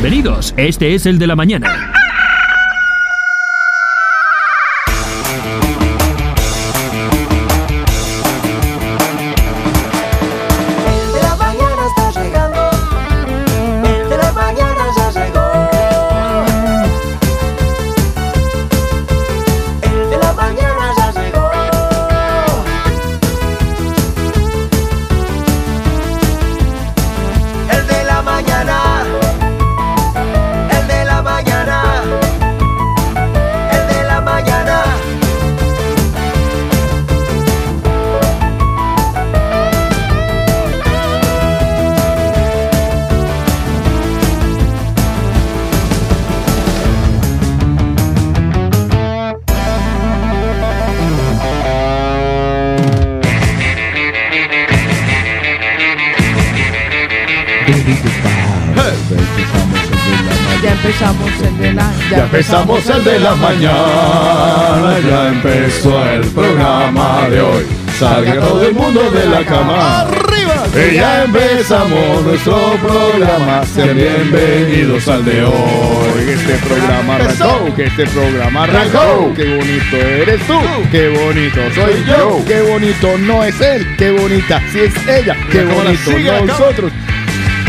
Bienvenidos, este es el de la mañana. La mañana, ya empezó el programa de hoy. Salga todo el mundo de la cama. ¡Arriba! Y ya empezamos nuestro programa. Sean bienvenidos al de hoy. Este programa arrancó, que este programa arrancó. Qué bonito eres tú, qué bonito soy yo. Qué bonito no es él, qué bonita si es ella. Qué bonito nosotros.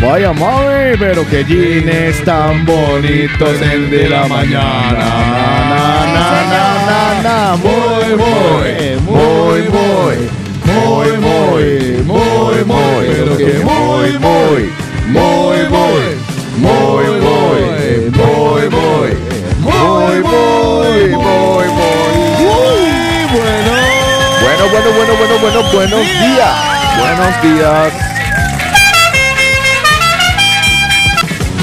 Vaya mami, pero que jeans tan bonitos el de la mañana. Muy, muy, muy, muy, muy, muy, muy, muy, pero que muy, muy, muy, muy, muy, muy, muy, muy, muy, muy, muy, muy, bueno. Bueno, bueno, bueno, bueno, bueno, buenos días. Buenos días.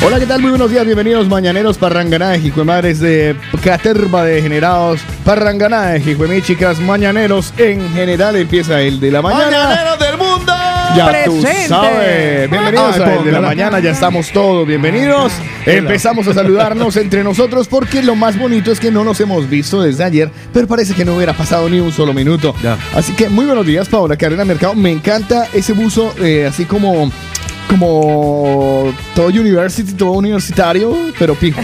Hola, ¿qué tal? Muy buenos días, bienvenidos mañaneros parranganá de Jijuemadres de Caterva de Generados, parranganá de Jijuemí, chicas, mañaneros en general empieza el de la mañana. del mundo! Ya tú Presente. sabes. Bienvenidos Ay, a el de la mañana, ya estamos todos bienvenidos. Empezamos a saludarnos entre nosotros porque lo más bonito es que no nos hemos visto desde ayer, pero parece que no hubiera pasado ni un solo minuto. Ya. Así que muy buenos días, Paola Carrera Mercado. Me encanta ese buzo eh, así como como todo university, todo universitario, pero pijo.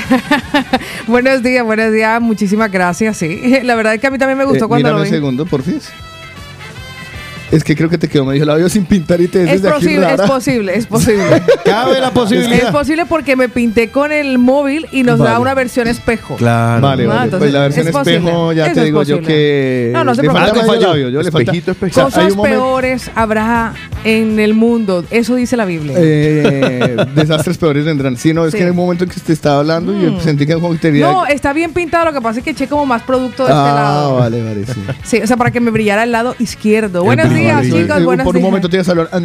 Buenos días, buenos días. Muchísimas gracias. Sí, la verdad es que a mí también me gustó Eh, cuando lo un vi. segundo, por fin. Es que creo que te quedó medio labio sin pintar y te ves Es aquí posible, es posible, es posible. Cabe la es posibilidad. posible porque me pinté con el móvil y nos da una versión espejo. Claro. Vale, Ah, vale. entonces, Pues la versión es espejo, posible. ya Eso te es digo yo que. No, no se preocupe. yo le falta- Espejito, O sea, espejito. Cosas hay un momento- peores habrá en el mundo. Eso dice la Biblia. Eh, desastres peores vendrán. Sí, no, es Sí. que en el momento en que te estaba hablando y Mm. sentí que como que tenía. no, está bien pintado. Lo que pasa es que eché como más producto de este ah, lado. vale, vale, sí. Sí, o sea, para que me brillara el lado izquierdo. Buenos brillo, días, chicos. Eh, Buenos Por un días. momento te ibas a hablar. Ah,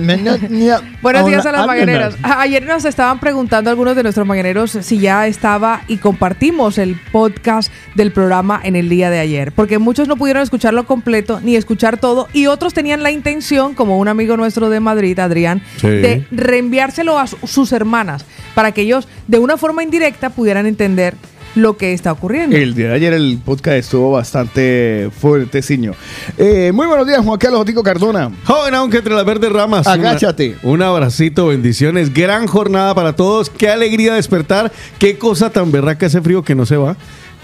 Buenos días a las Ah, mañaneras. A- Ayer nos estaban preguntando algunos de nuestros mañaneros si ya estaba y compartimos el podcast del programa en el día de ayer, porque muchos no pudieron escucharlo completo ni escuchar todo y otros tenían la intención, como un amigo nuestro de Madrid, Adrián, Sí. de reenviárselo a su- sus hermanas para que ellos de una forma indirecta pudieran entender lo que está ocurriendo. El día de ayer el podcast estuvo bastante fuerteciño. Eh, muy buenos días, Juan Carlos Otico Cardona. Joven, aunque entre las verdes ramas. Una- Agáchate. un abracito, bendiciones. Gran jornada para todos. Qué alegría despertar. Qué cosa tan berraca ese frío que no se va.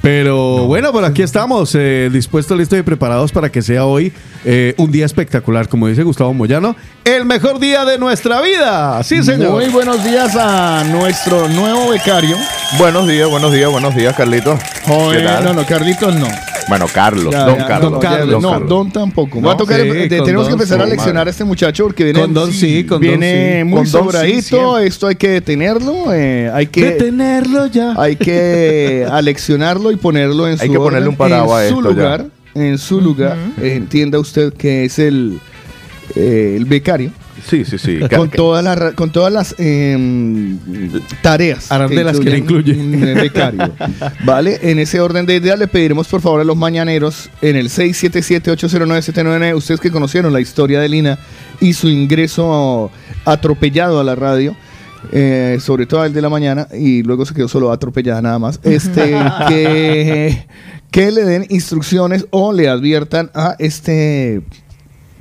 Pero bueno, por aquí estamos, eh, dispuestos, listos y preparados para que sea hoy eh, un día espectacular, como dice Gustavo Moyano, el mejor día de nuestra vida. Sí, señor. Muy buenos días a nuestro nuevo becario. Buenos días, buenos días, buenos días, Carlitos. Joven, ¿Qué tal? no, no, Carlitos no. Bueno, Carlos, Ya, don ya, Carlos. no, Don Carlos. no. Don tampoco. No, Va a tocar, sí, eh, tenemos que empezar a leccionar madre. a este muchacho porque viene, Con Don sí, con Don sí. muy Con Don sí, sobradito. Esto hay que detenerlo, eh, hay que Detenerlo ya. hay que aleccionarlo y ponerlo en su Hay que ponerle a en su esto ya. lugar, en su lugar. Eh, entienda usted que es el eh, el becario Sí, sí, sí. con todas las con todas las em, tareas Arandelas que le incluye. becario vale en ese orden de ideas le pediremos por favor a los mañaneros en el 677-809-799 ustedes que conocieron la historia de Lina y su ingreso atropellado a la radio eh, sobre todo el de la mañana y luego se quedó solo atropellada nada más este que que le den instrucciones o le adviertan a este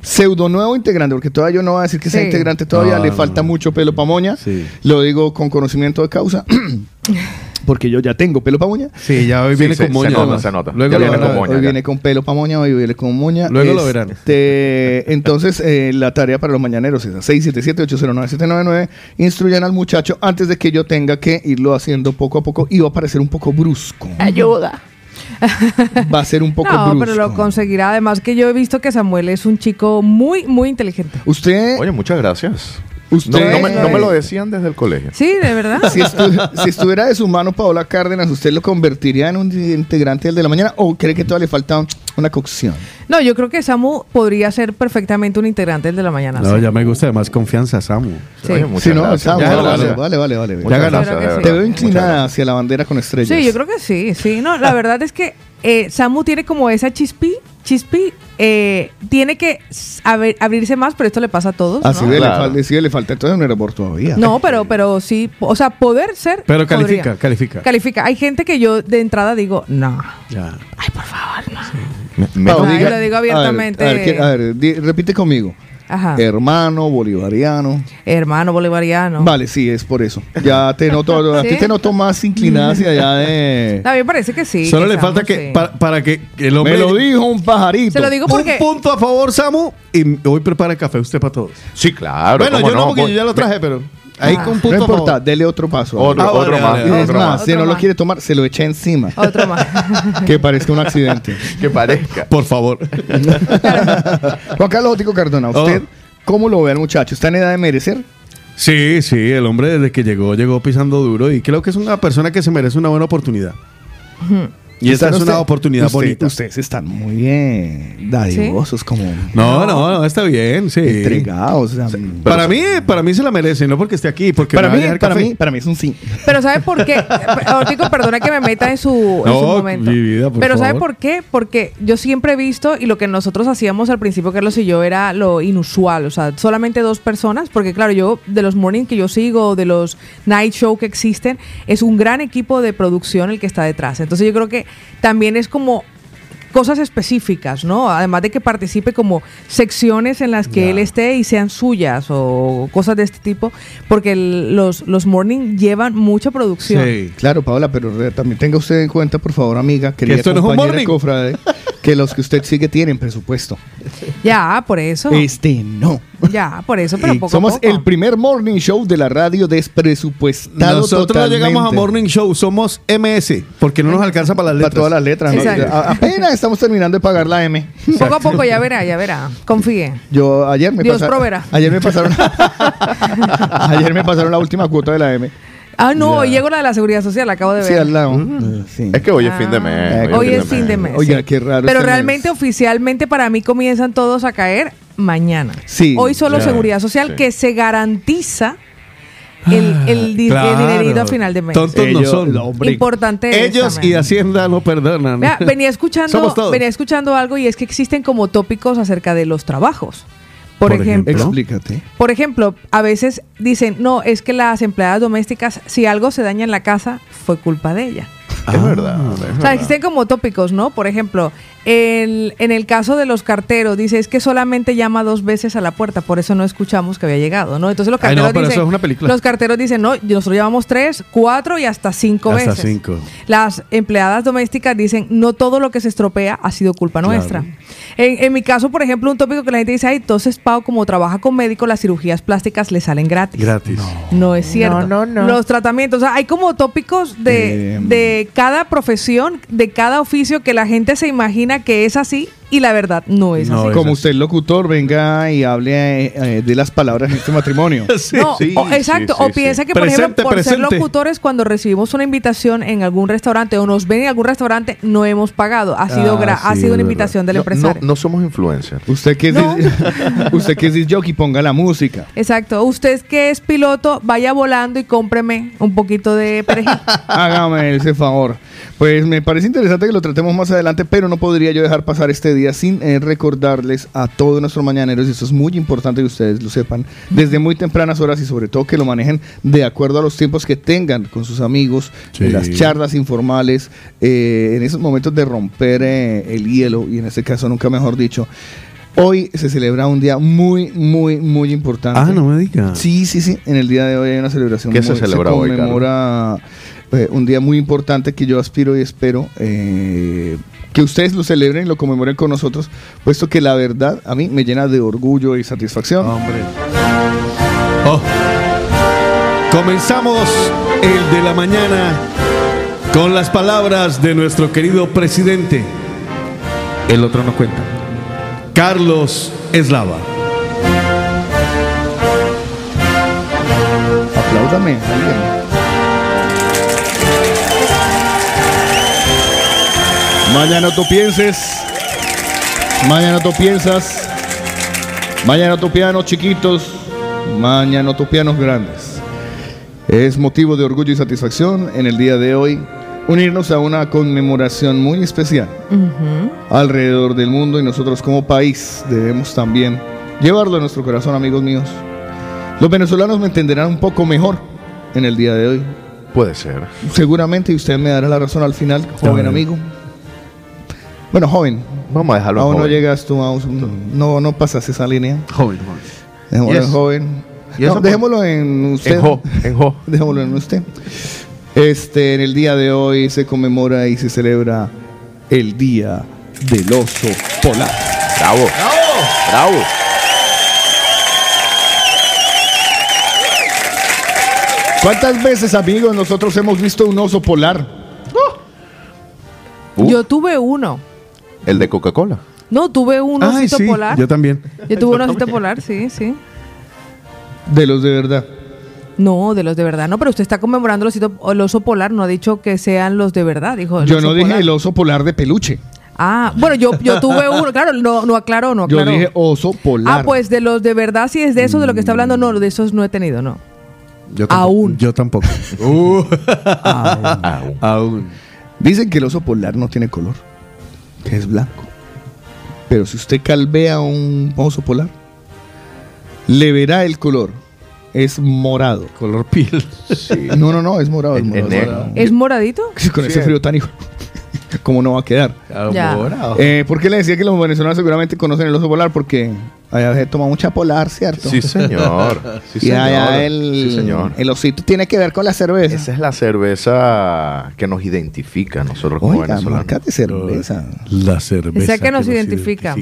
pseudo nuevo integrante, porque todavía yo no voy a decir que sea Sí. integrante, todavía le falta mucho pelo pa' moña. Sí. Lo digo con conocimiento de causa. Porque yo ya tengo pelo para moña. Sí, ya hoy Sí, viene se- con se moña. nota, además. se nota. Luego Ya viene verán. con moña. hoy ya. viene con pelo para moña, hoy viene con moña. Luego lo verán. Este, entonces, eh, la tarea para los mañaneros es a 677-809-799. Instruyan al muchacho antes de que yo tenga que irlo haciendo poco a poco y va a parecer un poco brusco. Ayuda. Va a ser un poco No, brusco. pero lo conseguirá. Además que yo he visto que Samuel es un chico muy, muy inteligente. Usted, Oye, muchas gracias. Usted No, no me, no me lo decían desde el colegio. Sí, de verdad. Si, estu- si estuviera de su mano Paola Cárdenas, ¿usted lo convertiría en un integrante del de la mañana o cree que todavía le falta una cocción? No, yo creo que Samu podría ser perfectamente un integrante del de la mañana. No, sí. ya me gusta además confianza, Samu. Sí. Oye, Sí, no, está- Ya, vale, vale, vale, vale, Ya. Te veo inclinada hacia la bandera con estrellas. Sí, yo creo que sí, sí. No, la verdad es que eh, Samu tiene como esa chispi, chispi, eh, tiene que abrirse más, pero esto le pasa a todos. Así ¿no? de le, Claro. sí le falta entonces un aeropuerto todavía. No, pero, pero sí, o sea, poder ser. Pero califica, podría. califica. Califica. Hay gente que yo de entrada digo, no. Ya. Ay, por favor, no. Me- me- Pau, Ay, lo digo abiertamente. A ver, a ver, ¿qué- a ver, di- repite conmigo. Ajá. Hermano bolivariano. Hermano bolivariano. Vale, sí, es por eso. Ya te noto, a ti te noto más inclinada hacia allá de... A mí me parece que sí. Solo que le falta Samu, que sí. para, para que el hombre Me lo dijo un pajarito. Se lo digo un porque. punto a favor, Samu, y hoy prepara el café usted para todos. Sí, claro. bueno, yo no, porque yo ya lo traje, pero ahí Ah. con un No punto a importa, dele otro paso. Otro, Ah, otro vale, más. vale, Y vale. es otro más, más. si Otro no lo quiere tomar, se lo echa encima. Otro más. que parezca un accidente. Que parezca. Por favor. Juan Carlos Otico Cardona, ¿usted cómo lo ve al muchacho? ¿Está en edad de merecer? Sí, sí, el hombre desde que llegó, llegó pisando duro y creo que es una persona que se merece una buena oportunidad. Y esta es una usted- oportunidad usted- bonita. Ustedes están muy bien dadivosos, como No, no, no, está bien, sí. entregados. o sea, Para mí, para mí se la merece, no porque esté aquí, porque para, me va a mí, para, café. mí, para mí es un sí. Pero ¿sabe por qué? Ortico, perdona que me meta en su, en No, su momento. mi vida, por Pero ¿sabe favor. por qué? Porque yo siempre he visto, y lo que nosotros hacíamos al principio, Carlos y yo, era lo inusual. O sea, solamente dos personas, porque claro, yo, de los morning que yo sigo, de los night show que existen, es un gran equipo de producción el que está detrás. Entonces yo creo que también es como cosas específicas, ¿no? Además de que participe como secciones en las que él esté y sean suyas o cosas de este tipo, porque el- los, los morning llevan mucha producción. Sí. Claro, Paola, pero también tenga usted en cuenta, por favor, amiga, querida esto no es un morning. cofrade, que los que usted sigue tienen presupuesto. Ya, por eso. Este no. Ya, por eso, pero poco somos a poco. el primer morning show de la radio despresupuestado Nosotros no llegamos a totalmente. Morning Show, somos MS, porque no nos alcanza para las Para letras. todas las letras. Apenas estamos terminando de pagar la M. Poco a poco, ya verá, ya verá. Confíe. Yo ayer me Dios pasaron. proveerá. Ayer me pasaron. ayer me pasaron la última cuota de la M. Ah, no, hoy llegó la de la seguridad social, acabo de ver. Sí, al lado. Eh, sí. Es que hoy es Ah. fin de mes. Eh, Hoy es fin de mes. Oiga, sí. qué raro Pero este realmente, mes. oficialmente, para mí comienzan todos a caer mañana. Sí, Hoy solo seguridad social sí. que se garantiza el, el, di- el dinerito a final de mes. Tontos no son. hombre, Importante. Ellos y. Hacienda no perdonan. Vea, venía escuchando, venía escuchando algo y es que existen como tópicos acerca de los trabajos. Por, Por ejemplo, ejemplo. Explícate. por ejemplo, a veces dicen, no, es que las empleadas domésticas, si algo se daña en la casa, fue culpa de ella. Es verdad. es O sea, verdad. existen como tópicos, ¿no? Por ejemplo, el- en el caso de los carteros, dice, es que solamente llama dos veces a la puerta, por eso no escuchamos que había llegado, ¿no? Entonces los Ay, no, carteros pero dicen, eso es una película. los carteros dicen, no, nosotros llevamos tres, cuatro y hasta cinco Hasta veces. cinco. Las empleadas domésticas dicen, no todo lo que se estropea ha sido culpa Claro. nuestra. En, en mi caso, por ejemplo, un tópico que la gente dice, ay, entonces Pau, como trabaja con médicos, las cirugías plásticas le salen gratis. Gratis. No es cierto. No, no, no. Los tratamientos, o sea, hay como tópicos de, Eh, de cada profesión, de cada oficio que la gente se imagina que es así y la verdad no es No así. es Como así. usted, locutor, venga y hable eh, eh, de las palabras en este matrimonio. Sí. No, sí, o- exacto. sí, sí, o piensa sí. que, por Presente, ejemplo, por ser locutores, cuando recibimos una invitación en algún restaurante o nos ven en algún restaurante, no hemos pagado. Ha sido, Ah, gra- ha sido una invitación del No, empresario. no, no somos influencers. Usted que es No. usted que es disc jockey, ponga la música. Exacto. Usted que es piloto, vaya volando y cómpreme un poquito de perejil. Hágame ese favor. Pues me parece interesante que lo tratemos más adelante, pero no podría yo dejar pasar este día sin eh, recordarles a todos nuestros mañaneros, y esto es muy importante que ustedes lo sepan, desde muy tempranas horas y sobre todo que lo manejen de acuerdo a los tiempos que tengan con sus amigos, Sí. en las charlas informales, eh, en esos momentos de romper eh, el hielo, y en este caso nunca mejor dicho. Hoy se celebra un día muy, muy, muy importante. Ah, no me diga. Sí, sí, sí. En el día de hoy hay una celebración. ¿Qué se celebra hoy, conmemora eh, un día muy importante que yo aspiro y espero eh, que ustedes lo celebren y lo conmemoren con nosotros, puesto que la verdad a mí me llena de orgullo y satisfacción. Hombre. Oh. Comenzamos el de la mañana con las palabras de nuestro querido presidente. El otro no cuenta. Carlos Eslava. Apláudame, alguien. Mañana tú pienses. Mañana tú piensas. Mañana tú pianos chiquitos. Mañana tú pianos grandes. Es motivo de orgullo y satisfacción en el día de hoy unirnos a una conmemoración muy especial alrededor del mundo y nosotros como país debemos también llevarlo a nuestro corazón, amigos míos. Los venezolanos me entenderán un poco mejor en el día de hoy. Puede ser. Seguramente y usted me dará la razón al final, joven amigo. Bueno, joven. Vamos a dejarlo en Aún no llegas tú a un- no no pasas esa línea. Joven, joven. Dejémoslo Yes. en joven. ¿Y No, eso por- dejémoslo en usted. En jo, en jo. Dejémoslo en usted. Este, en el día de hoy se conmemora y se celebra el Día del Oso Polar. Bravo. Bravo. Bravo. ¿Cuántas veces, amigos, nosotros hemos visto un oso polar? Uh. Yo tuve uno. El de Coca-Cola. No, tuve un Ay, osito sí, polar. yo también. Yo tuve un osito polar, sí, sí. De los de verdad. No, de los de verdad. No, pero usted está conmemorando el, osito- el oso polar. No ha dicho que sean los de verdad. Dijo el Yo oso no dije polar. el oso polar de peluche. Ah, bueno, yo, yo tuve uno. Claro, no, no aclaró, no Yo aclaró. dije oso polar. Ah, pues de los de verdad, si es de eso de lo que está hablando, no, de esos no he tenido, no. Yo tampoco. Aún. Yo tampoco. Uh, Aún. aún. Dicen que el oso polar no tiene color, que es blanco. Pero si usted calvea un oso polar, le verá el color. Es morado. Color piel. Sí. No, no, no, es morado. Es en morado. ¿Es moradito? Con ese frío tan hijo. ¿Cómo no va a quedar? Ya. Eh, ¿Por qué le decía que los venezolanos seguramente conocen el oso polar? Porque allá se toma mucha polar, ¿cierto? Sí, señor. Sí, y señor. allá el, Sí, señor. el osito tiene que ver con la cerveza. Esa es la cerveza que nos identifica a nosotros como Oiga, venezolanos. marca de cerveza. La cerveza. Esa que nos identifica.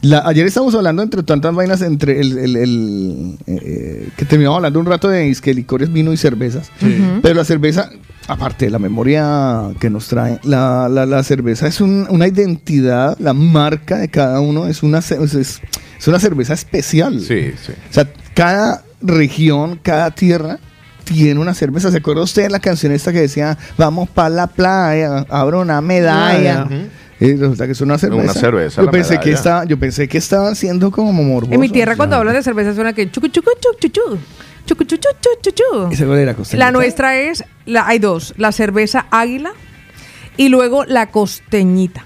La- ayer estábamos hablando entre tantas vainas, entre el, el- el, eh, que terminamos hablando un rato de isque, licores, vino y cervezas. Pero la cerveza, aparte de la memoria que nos trae, la, la- la cerveza es un- una identidad, la marca de cada uno es una, es, es- una cerveza especial. Sí, sí. O sea, cada región, cada tierra tiene una cerveza. ¿Se acuerda usted de la canción esta que decía, vamos para la playa, abro una medalla? Ujú. Y resulta que es una cerveza. Una cerveza, Yo la pensé, que estaba, yo pensé que estaban siendo como morbosos. En mi tierra, cuando hablan de cerveza, suena que chucu chucu chucu chucu. Chucu chucu chucu chucu. ¿Esa cuál era, costeñita? La nuestra es, la, hay dos, la cerveza águila y luego la costeñita.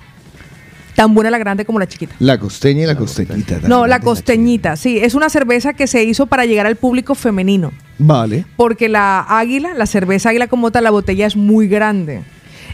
Tan buena la grande como la chiquita. La costeña y la costeñita. No, la costeñita, sí. Es una cerveza que se hizo para llegar al público femenino. Vale. Porque la águila, la cerveza águila como tal, la botella es muy grande.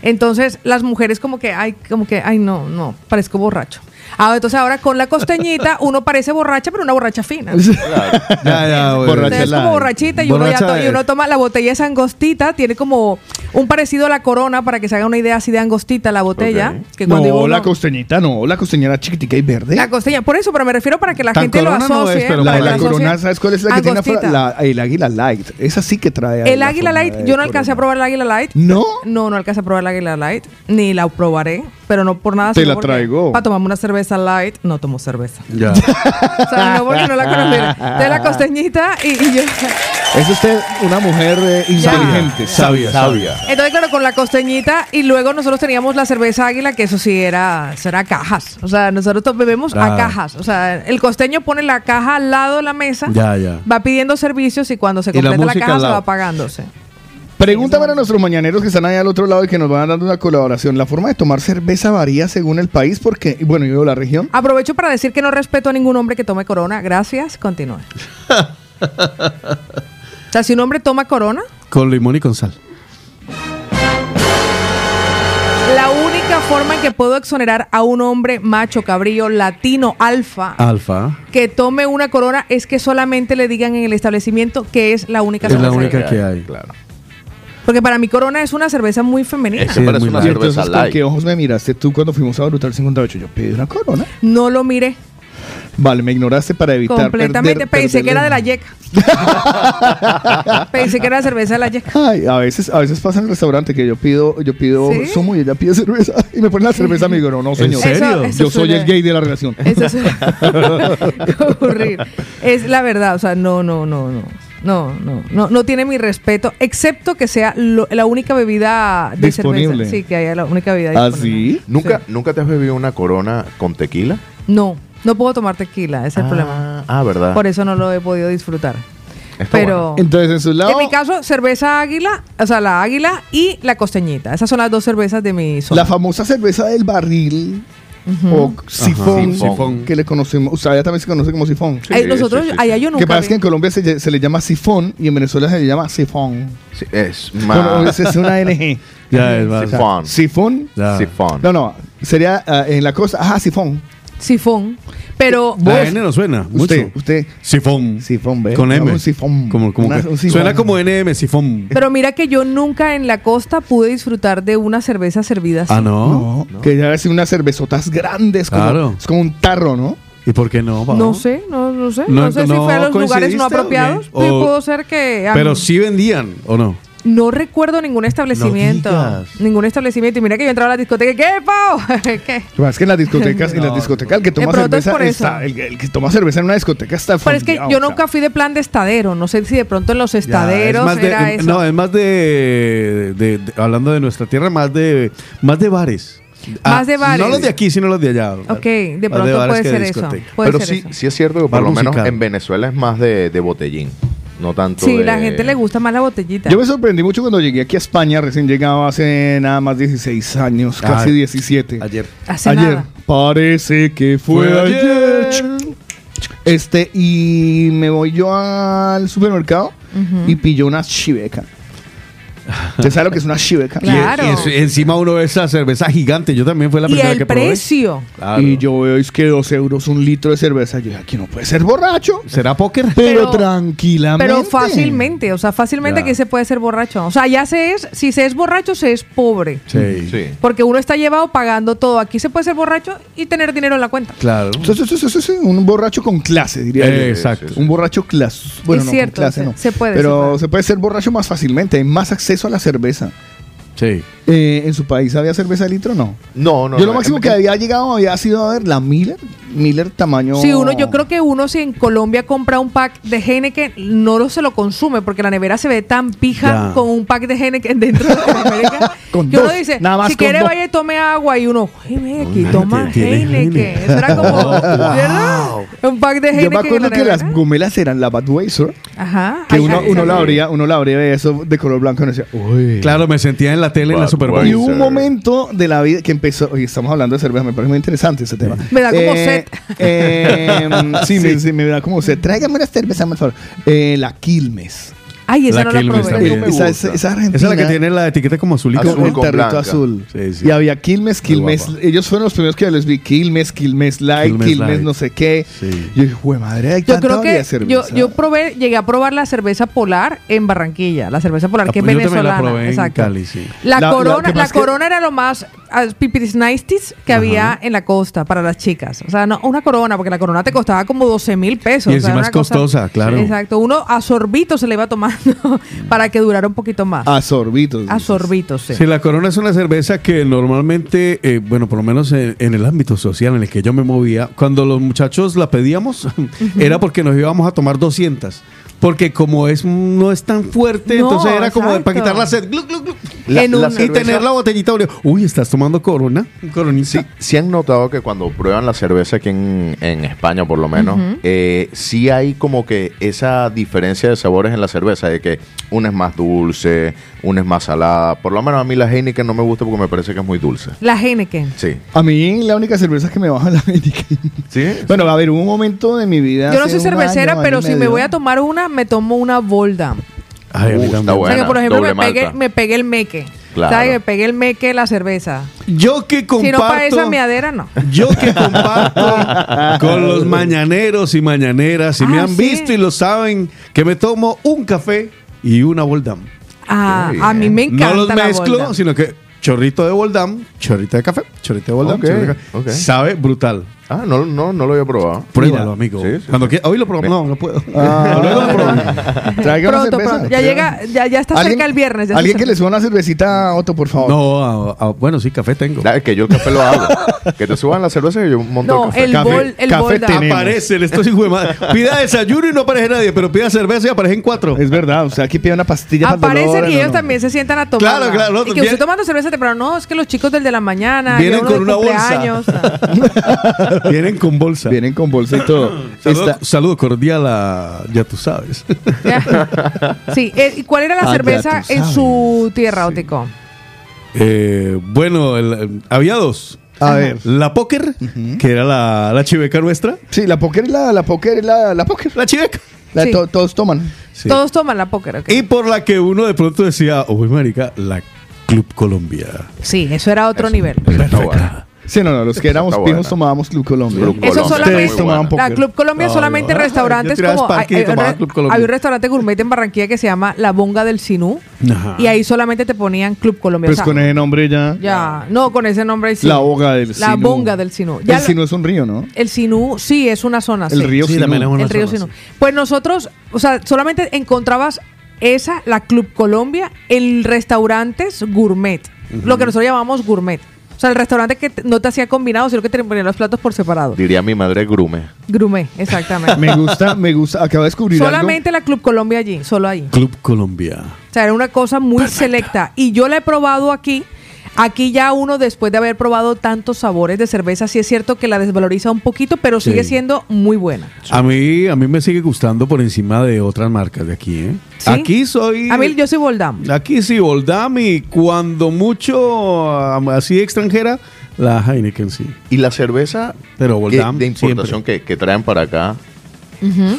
Entonces, las mujeres como que, ay, como que, ay, no, no, parezco borracho. Ah, entonces ahora con la costeñita uno parece borracha, pero una borracha fina. Ya, ya, güey. Borracha Entonces, es como borrachita y uno, ya Borracha to- y uno toma la botella es angostita, tiene como un parecido a la corona para que se haga una idea así de angostita la botella. Ok. Que No, cuando digo la uno- costeñita no, la costeña era chiquitica y verde. la costeña, por eso, pero me refiero para que la Tan gente lo corona no asocie. es, pero la la asocie. corona, ¿sabes cuál es la que tiene Angostita. afuera? La- el águila light. Esa sí que trae. El la águila light, yo no alcancé a corona. probar el águila light. ¿No? No, no alcancé a probar la águila light, ni la probaré, pero no por nada. Te la traigo. Para tomarme una cerveza light, no tomo cerveza. Ya. O sea, no porque no la conociera. De la costeñita y, y yo. Es usted una mujer eh, inteligente, Sabia, Sabia. Entonces, claro, con la costeñita y luego nosotros teníamos la cerveza águila, que eso sí era, eso era cajas. O sea, nosotros bebemos a cajas. O sea, el costeño pone la caja al lado de la mesa, Ya, ya. va pidiendo servicios y cuando se la completa la, música caja se va pagándose. Pregunta para nuestros mañaneros que están ahí al otro lado y que nos van dando una colaboración. ¿La forma de tomar cerveza varía según el país? Porque, bueno, yo la región. Aprovecho para decir que no respeto a ningún hombre que tome corona. Gracias, continúe. o sea, si un hombre toma corona, Con limón y con sal. la única forma en que puedo exonerar a un hombre macho, cabrillo, latino, alfa, Alfa. que tome una corona es que solamente le digan en el establecimiento que es la única Es la única que hay. Claro. Porque para mí Corona es una cerveza muy femenina. Es Sí, que parece muy una light. Y entonces, cerveza ¿con light. qué ojos me miraste tú cuando fuimos a Brutal 58? Yo pedí una corona. No lo miré Vale, me ignoraste para evitar completamente. perder- Pensé que era de la Yeca. Pensé que era cerveza de la Yeca. Ay, a veces, a veces pasa en el restaurante que yo pido, yo pido ¿Sí? zumo y ella pide cerveza y me pone la cerveza a mí. Digo, no, no, señor. serio? Eso- eso yo soy suele- el gay de la relación. Eso suele ocurrir. Es la verdad, o sea, no, no, no, no. No, no, no, no tiene mi respeto, excepto que sea lo- la única bebida de Disponible. cerveza. Sí, que haya la única bebida ¿Ah, disponible. sí? ¿Nunca, Sí. ¿Nunca te has bebido una corona con tequila? No, no puedo tomar tequila, ese es el problema. Ah, verdad. Por eso no lo he podido disfrutar. Está Pero Entonces, en su lado. en mi caso, cerveza águila, o sea, la águila y la costeñita. Esas son las dos cervezas de mi zona. La famosa cerveza del barril o sifón, Sifón. que le conocemos. O sea, allá también se conoce como sifón. Ay, sí, nosotros, sí, sí. allá yo que nunca pasa es que vi. en Colombia se, lle- se le llama sifón y en Venezuela se le llama sifón. Sí, es Bueno, más... es, es una NG. Ya es más. Sifón. Sifón. Ya. Sifón. No, no. Sería ah, en la costa. Ajá, sifón. Sifón. Pero La N no suena mucho. Usted, usted. Sifón. Sifón, ve. Con M. Un sifón. Como, como Una- que- un sifón. suena como NM, sifón. Pero mira que yo nunca en la costa pude disfrutar de una cerveza servida así. Ah, no. No, que ya es unas cervezotas grandes. Como, Claro. Es como un tarro, ¿no? ¿Y por qué no? Pablo? No sé, no, no sé. No, No, sé si fue a los lugares no apropiados. Sí, O- pudo ser que. Pero mí- sí vendían, ¿o no? No recuerdo ningún establecimiento. ningún establecimiento. Y mira que yo entraba a la discoteca. y, ¿Qué, Pau? ¿Qué? Lo que pasa es que en las discotecas, en las discotecas, el que toma es cerveza está, el, el que toma cerveza en una discoteca está Pero es que yo o sea. nunca fui de plan de estadero. No sé si de pronto en los Ya, estaderos es más de- era eso. No, es más de, de- de- Hablando de nuestra tierra, más de, más de bares. Ah, Más de bares. No los de aquí, sino los de allá. ok, de pronto puede ser eso. Puede Pero ser sí, eso. sí es cierto que por Bar lo menos en Venezuela es más de, de botellín. No tanto Sí, de- la gente le gusta más la botellita. Yo me sorprendí mucho cuando llegué aquí a España, recién llegaba hace nada más 16 años, Ah, casi 17. Ayer. Hace ayer. nada. Parece que fue, Fue ayer. ayer. Este, y me voy yo al supermercado y pillo una chiveca. ¿Usted sabe lo que es una chiveca? Y- Claro. Y, encima uno ve esa cerveza gigante. Yo también fue la Y primera el que probé. precio. Claro. Y yo veo es que dos euros un litro de cerveza. Yo dije, aquí no puede ser borracho. ¿Será póker? Pero, Pero- tranquilamente. Pero fácilmente, o sea, fácilmente que se puede ser borracho. O sea, ya se es, si se es borracho, se es pobre. Sí. Sí. Porque uno está llevado pagando todo. Aquí se puede ser borracho y tener dinero en la cuenta. Claro. Sí, sí, sí, sí, sí, Un borracho con clase, diría yo. Eh, exacto. sí, sí. Un borracho clase. Bueno, Es no, cierto, con clase se- no. se puede, Pero se puede. se puede ser borracho más fácilmente. Hay más acceso a la cerveza. Sí. Eh, ¿En su país había cerveza de litro? No. No, no. yo no, lo máximo en- que había llegado había sido a ver la Miller. Miller tamaño. Si uno, yo creo que uno si en Colombia compra un pack de Heineken, no lo se lo consume porque la nevera se ve tan pija Ya. con un pack de Heineken dentro de la nevera. Con que uno dice, nada más si con quiere dos. vaya y tome agua y uno, "Ay, ve aquí, Uy, toma Heineken. Heineken. Eso era como, ¿verdad? Un pack de Heineken. Yo me acuerdo la que las gomelas eran la Budweiser. Ajá. Que Ay, uno, ay, uno ay, la abría, uno la abría de eso de color blanco y uno decía, uy. Claro, me sentía en la tele en la Super Bowl. Y hubo un momento de la vida que empezó, estamos hablando de cerveza, me parece muy interesante ese tema. Me da como Eh, eh, sí, Me, sí, me da como sed. Tráigame una cerveza, por favor. Eh, la Quilmes. Ay, esa La no la probé. también. Esa, me esa, gusta. esa argentina. Esa es la que tiene la etiqueta como azulita. Azul el tarrito blanca. azul. Sí, sí. Y había Quilmes, Quilmes. Ellos fueron los primeros que yo les vi. Quilmes, Quilmes Light, Quilmes Quilmes, Light. no sé qué. Sí. Yo dije, jue madre, hay Yo tanta creo que yo, yo probé, llegué a probar la cerveza polar en Barranquilla, la cerveza polar La- que es la venezolana. probé en exacto. Cali, sí. La, corona, la, corona era lo más ah, pipiris niceties que había en la costa para las chicas. O sea, no una corona, porque la corona te costaba como 12 mil pesos. Y o sea, encima es costosa, claro. Exacto. Uno a sorbito se le iba tomando para que durara un poquito más. A sorbitos. A sorbitos, sí. Sí, la Corona es una cerveza que normalmente, eh, bueno, por lo menos en, en el ámbito social en el que yo me movía, cuando los muchachos la pedíamos, era porque nos íbamos a tomar 200. Porque como es no es tan fuerte, No, entonces era como para quitar la sed. gluc, gluc, gluc. La- En la un- y tener la botellita. Uy, ¿estás tomando Corona? Coronita. Sí, sí han notado que cuando prueban la cerveza aquí en, en España, por lo menos, eh, sí hay como que esa diferencia de sabores en la cerveza, de que una es más dulce, una es más salada. Por lo menos a mí la Heineken no me gusta porque me parece que es muy dulce. La Heineken. Sí. A mí la única cerveza que me baja la Heineken. ¿Sí? Bueno, a ver, hubo un momento de mi vida. Yo no soy cervecera, año, pero si me voy a tomar una, me tomo una Volda. Ay, Uh, está o sea Buena, que, por ejemplo, me pegué, malta. me pegué el meque. Claro. ¿Sabes? Me pegué el meque la cerveza. Yo que comparto. Si no para esa meadera, no. Yo que comparto con los mañaneros y mañaneras y me Ah, han sí. visto y lo saben que me tomo un café y una Voldam. Ah, a mí me encanta No los la mezclo, Boldam. sino que chorrito de Boldam, chorrito de café, chorrito de Boldam, Ok, chorrito de café. ok. Sabe brutal. Ah, no, no, no lo había probado. Pruébalo, amigo. Sí, sí, Cuando quiera- Hoy lo probamos. No, no puedo. Ah, Luego lo probamos. Traiga una Pronto, cerveza. pronto. Ya llega, ya, ya está ¿Alguien- cerca el viernes. ya está Alguien que cerca. le suba una cervecita a Otto, por favor. No, ah, bueno, sí, café tengo. Da, que yo el café lo hago. que te suban la cerveza y yo monto No, el café. el Café- bol, el café Boldam. tenemos. Aparecen estos hijos de madre. Pida desayuno y no aparece nadie, pero pida cerveza y aparecen cuatro. Es verdad, o sea, aquí pide una pastilla para el Aparecen y no, ellos no. también se sientan a tomar. Claro, claro, no, y que viene- usted tomando cerveza temprano. No, es que los chicos del de la mañana. Vienen con una bolsa. Vienen con bolsa. Vienen con bolsa y todo. Saludo, cordial a. Ya tú sabes. Ya. sí, eh, ¿y cuál era la Ah, cerveza en su tierra, Otico? Eh, bueno, el- el- había dos. A ver. La póker, que era la, la chiveca nuestra. Sí, la póker es la, la póker es la, la póker. La chiveca. La Sí. to- todos toman. Sí. Todos toman la póker, ¿ok? Y por la que uno de pronto decía, uy, marica, la Club Colombia. Sí, eso era otro nivel. Está bueno. Sí, no, no, los que éramos pijos tomábamos Club Colombia. Club Eso Colombia, solamente. Tomaban. La Club Colombia No, solamente no. restaurantes como. Hay- hay un- Club Colombia. había un restaurante gourmet en Barranquilla que se llama La Bonga del Sinú. Ajá. Y ahí solamente te ponían Club Colombia. Pues o sea, con ese nombre ya. Ya, no, con ese nombre sí. La boga del La Sinú. Bonga del Sinú. Ya el Sinú es un río, ¿no? El Sinú, sí, es una zona. El sí. río Sí, Sinú. también es una el río zona, Sinú. sí. Pues nosotros, o sea, solamente encontrabas esa, la Club Colombia, en restaurantes gourmet. Lo que nosotros llamamos gourmet. O sea, el restaurante que no te hacía combinado, sino que te ponía los platos por separado. Diría mi madre grume. Gourmet, exactamente. Me gusta, me gusta. Acabo de descubrir Solamente la Club Colombia allí, solo allí. Club Colombia. O sea, era una cosa muy selecta. Y yo la he probado aquí. Aquí ya uno, después de haber probado tantos sabores de cerveza, sí es cierto que la desvaloriza un poquito, pero Sí. sigue siendo muy buena. A mí, a mí me sigue gustando por encima de otras marcas de aquí, ¿eh? ¿Sí? Aquí soy... A mí, yo soy Voldam. Aquí sí, Oldam y cuando mucho así extranjera, la Heineken sí. Y la cerveza Pero que- Voldam de importación que, que traen para acá,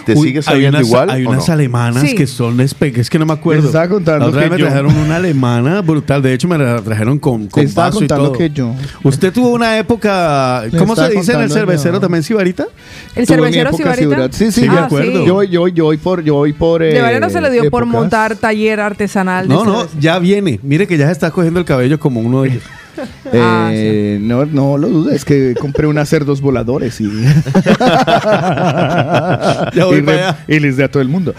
¿te Uy, sigue hay sabiendo unas, igual? Hay unas no? alemanas Sí. que son es que no me acuerdo. Les estaba contando La otra vez que me yo- trajeron una alemana brutal. De hecho, me la trajeron con, con estaba vaso y contando todo. que yo. Usted tuvo una época, ¿cómo se dice en el cervecero yo. también, Sibarita? El Tuve cervecero Sibarita. Sí, sí, Sí, me Ah, acuerdo. Yo, yo, yo voy por, yo voy por. De eh, Valero se le dio por épocas. montar taller artesanal de No, no, cerveza. ya viene. Mire que ya se está cogiendo el cabello como uno de ellos. Ah, Eh, no, no lo dudes, que compré unas cerdos voladores y, re- les dé a todo el mundo.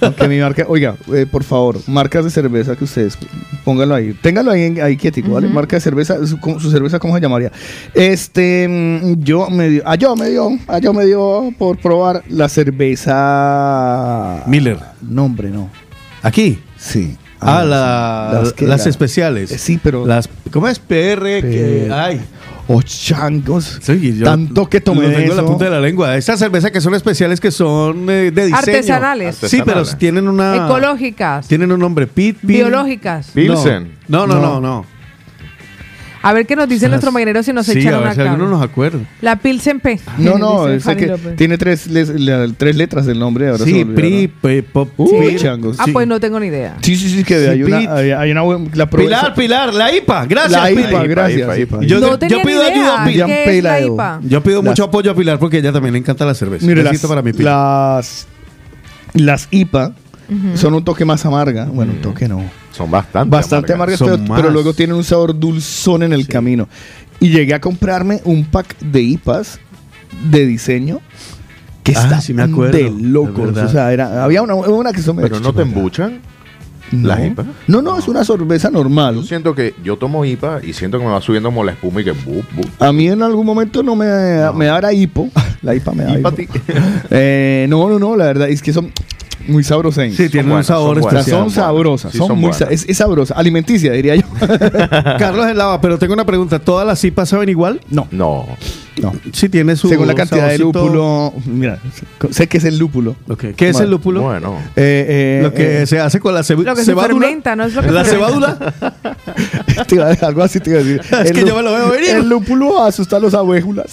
Aunque mi marca, oiga, eh, por favor, marcas de cerveza que ustedes pónganlo ahí, téngalo ahí, ahí quietico, ¿vale? Marca de cerveza, su, ¿cómo- su cerveza, ¿cómo se llamaría? Este, mm, yo me dio, a yo me dio, a yo me dio por probar la cerveza Miller. No, hombre, no. Aquí. Sí. Ah, la- las, que- la- especiales. Eh, Sí, pero Las, ¿Cómo es? PR. Que, ay. Oh, changos. Sí, yo Tanto que tomé lo tengo en la punta de la lengua. Esas cervezas que son especiales que son eh, de diseño. Artesanales. Sí, pero tienen una... Ecológicas. Tienen un nombre. Pit, pit. Biológicas. Pilsen. No, no, no, No. no. A ver qué nos dice nuestro mañanero si nos sí, echan a ver una si alguno nos acuerda. La Pilsen P. No, no, es que tiene tres, les- la- tres letras del nombre. Ahora Sí, pri, pop, changos. Ah, Sí. pues no tengo ni idea. Sí, sí, sí, que Sí, hay, Pit. una, hay, hay una buena- la probé- Pilar, Pilar, la IPA. Gracias, La Pilar. IPA, gracias. IPA, IPA. IPA. Yo, no yo tenía pido ayuda a Pilar. Pillan ¿Qué es la pelado. IPA? Yo pido Las- mucho apoyo a Pilar porque a ella también le encanta la cerveza. Mire, las, para mi Pilar. las, las IPA son un toque más amarga. Bueno, un toque no. Son bastante Bastante amargas. amargas, Son pero, luego tienen un sabor dulzón en el camino. Y llegué a comprarme un pack de IPAs de diseño que Ah, está sí me acuerdo, de locos. O sea, era, había una, una que son Pero no te embuchan. no. las IPA. No, no, es una cerveza normal. Yo siento que yo tomo IPA y siento que me va subiendo como la espuma y que bu, bu. A mí en algún momento no me, me da hipo. La IPA me da hipo. Eh, no, no, no, la verdad es que son muy sabrosas. Sí, tienen un buenas, sabor especial. son sabrosas, Sí, son, son muy sa- es, es sabrosa, alimenticia diría yo. Carlos es lava, pero tengo una pregunta. ¿Todas las IPAs saben igual? No, No. no. Sí tiene su Según la cantidad de saborcito. lúpulo, mira, sé que es el lúpulo. Ok. ¿Qué es Bueno, el lúpulo? Bueno. Eh, eh, Lo que eh, se hace con la cebu- Lo que se cebádula. fermenta, ¿no? Es lo que la fermenta. cebádula. te iba a- algo así te iba a decir. Es que yo me lo veo venir. El lúpulo asusta a los abuejulas.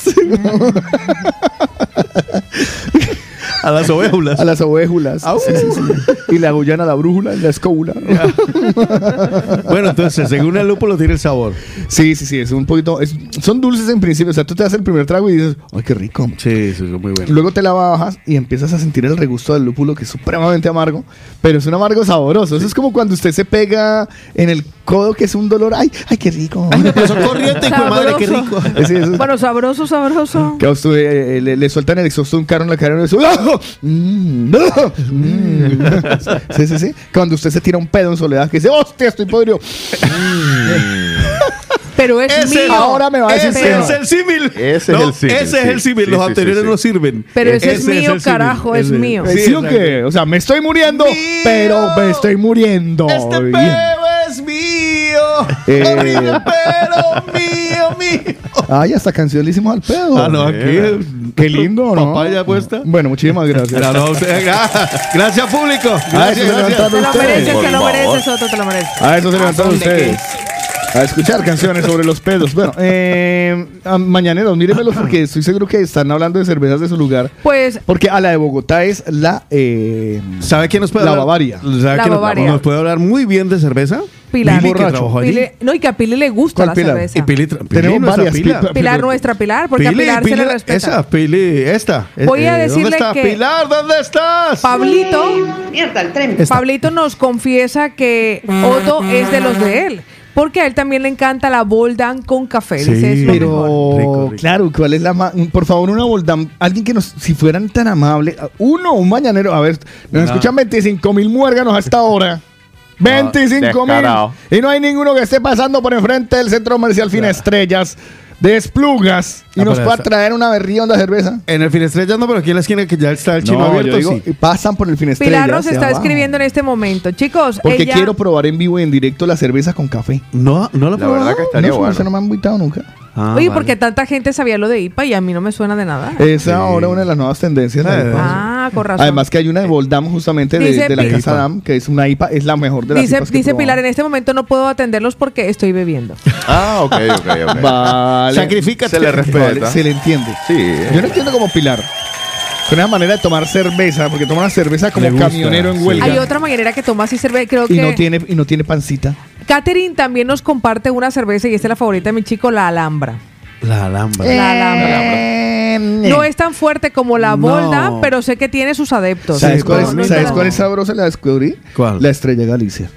A las ovejulas. A las ovejulas. Sí, sí, sí. Y la Guyana, la brújula, y la escóbula. Bueno, entonces, según el lúpulo tiene el sabor. Sí, sí, sí. Es un poquito. es- son dulces en principio. O sea, tú te das el primer trago y dices, ¡ay, qué rico! Sí, eso es muy bueno. Luego te la bajas y empiezas a sentir el regusto del lúpulo que es supremamente amargo, pero es un amargo sabroso. Eso es como cuando usted se pega en el codo que es un dolor. ¡Ay, ay qué rico! Corriente, hijo de madre, qué rico. Sabroso. Sí, eso es- Bueno, sabroso, sabroso. que a usted eh, le, le sueltan el exhausto de un carro en la cara y. ¡Ah! Mm, ¡Ah! Mm. Sí, sí, sí. Cuando usted se tira un pedo en soledad que dice, ¡hostia, estoy podrido! Pero es Ese- mío. ahora me va a decir Ese es el símil. Ese es el símil, Ese es el símil. Sí, Los sí, anteriores sí, sí. no sirven. Pero ese es mío, carajo, es mío. ¿Sí, Sí, o qué? O sea, me estoy muriendo, Mío. pero me estoy muriendo. Este Bien. Eh. Horrible pelo mío, mío. Ay, hasta canción le hicimos al pedo. Ah, no, aquí. Qué lindo, ¿no? Papaya puesta. Bueno, muchísimas gracias. Gracias, público. Ah, eso Gracias, se gracias. levantaron Te lo ustedes. mereces, te lo mereces, Soto, te lo mereces. A eso se levantaron ustedes. A escuchar canciones sobre los pedos. Bueno, eh, a- mañaneros, míremelos porque estoy seguro que están hablando de cervezas de su lugar. Pues Porque a la de Bogotá es la. eh, ¿Sabe quién nos puede La hablar? Bavaria. ¿Sabe La quién nos- Bavaria. nos puede hablar muy bien de cerveza? Pilar. Pili, que no, y que a Pili le gusta ¿Cuál la Pilar? cerveza. Y Pili, Pili, Tenemos varias, Pilar. Pilar nuestra Pilar, porque Pili, a Pilar Pili, se le respeta. Esa, Pili, esta. Voy a Eh, decirle ¿Dónde está? que- Pilar, ¿dónde estás? Pablito, Mierda, el tren. Pablito nos confiesa que Otto es de los de él. Porque a él también le encanta la Boldan con café. Sí. Dice, es lo Pero, mejor. Rico, rico. claro, ¿cuál es la ma- Por favor, una Voldam. Alguien que nos. Si fueran tan amables. Uno, un mañanero. A ver, nos No. escuchan 25 mil muérganos hasta ahora. 25 mil. Y no hay ninguno que esté pasando por enfrente del centro comercial Fina Estrellas. Desplugas. Y Ah, nos pueda traer una berrionda de cerveza. En el Finestrella no, pero aquí en la esquina que ya está el chino No, abierto, digo, sí. pasan por el Fina Estrellas. Pilar nos está abajo. escribiendo en este momento. Chicos, Porque ella... quiero probar en vivo y en directo la cerveza con café. No, no lo La verdad que estaría no, bueno. eso no me han invitado nunca. Ah, Oye, vale. porque tanta gente sabía lo de IPA y a mí no me suena de nada. Es Sí. ahora una de las nuevas tendencias. la. Ah, con razón. Además que hay una de Voldam justamente de, Dice de la Casa IPA. Dam, que es una IPA, es la mejor de las dice IPAs que he dice. Pilar, en este momento no puedo atenderlos porque estoy bebiendo. Ah, ok, ok, ok. Vale. Sacrifícate. Se le respeta. Vale, se le entiende. Sí. Yo no entiendo como Pilar. Con esa manera de tomar cerveza, porque toma una cerveza como gusta, camionero en huelga. Hay otra mañanera que toma así cerveza. Creo y que no tiene y no tiene pancita. Catherine también nos comparte una cerveza y esta es la favorita de mi chico, la Alhambra. La Alhambra. La Alhambra. No es tan fuerte como la No. Bolda, pero sé que tiene sus adeptos. ¿Sabes, Sí, cuál, es, no ¿sabes cuál es sabrosa? La descubrí. ¿Cuál? La Estrella Galicia.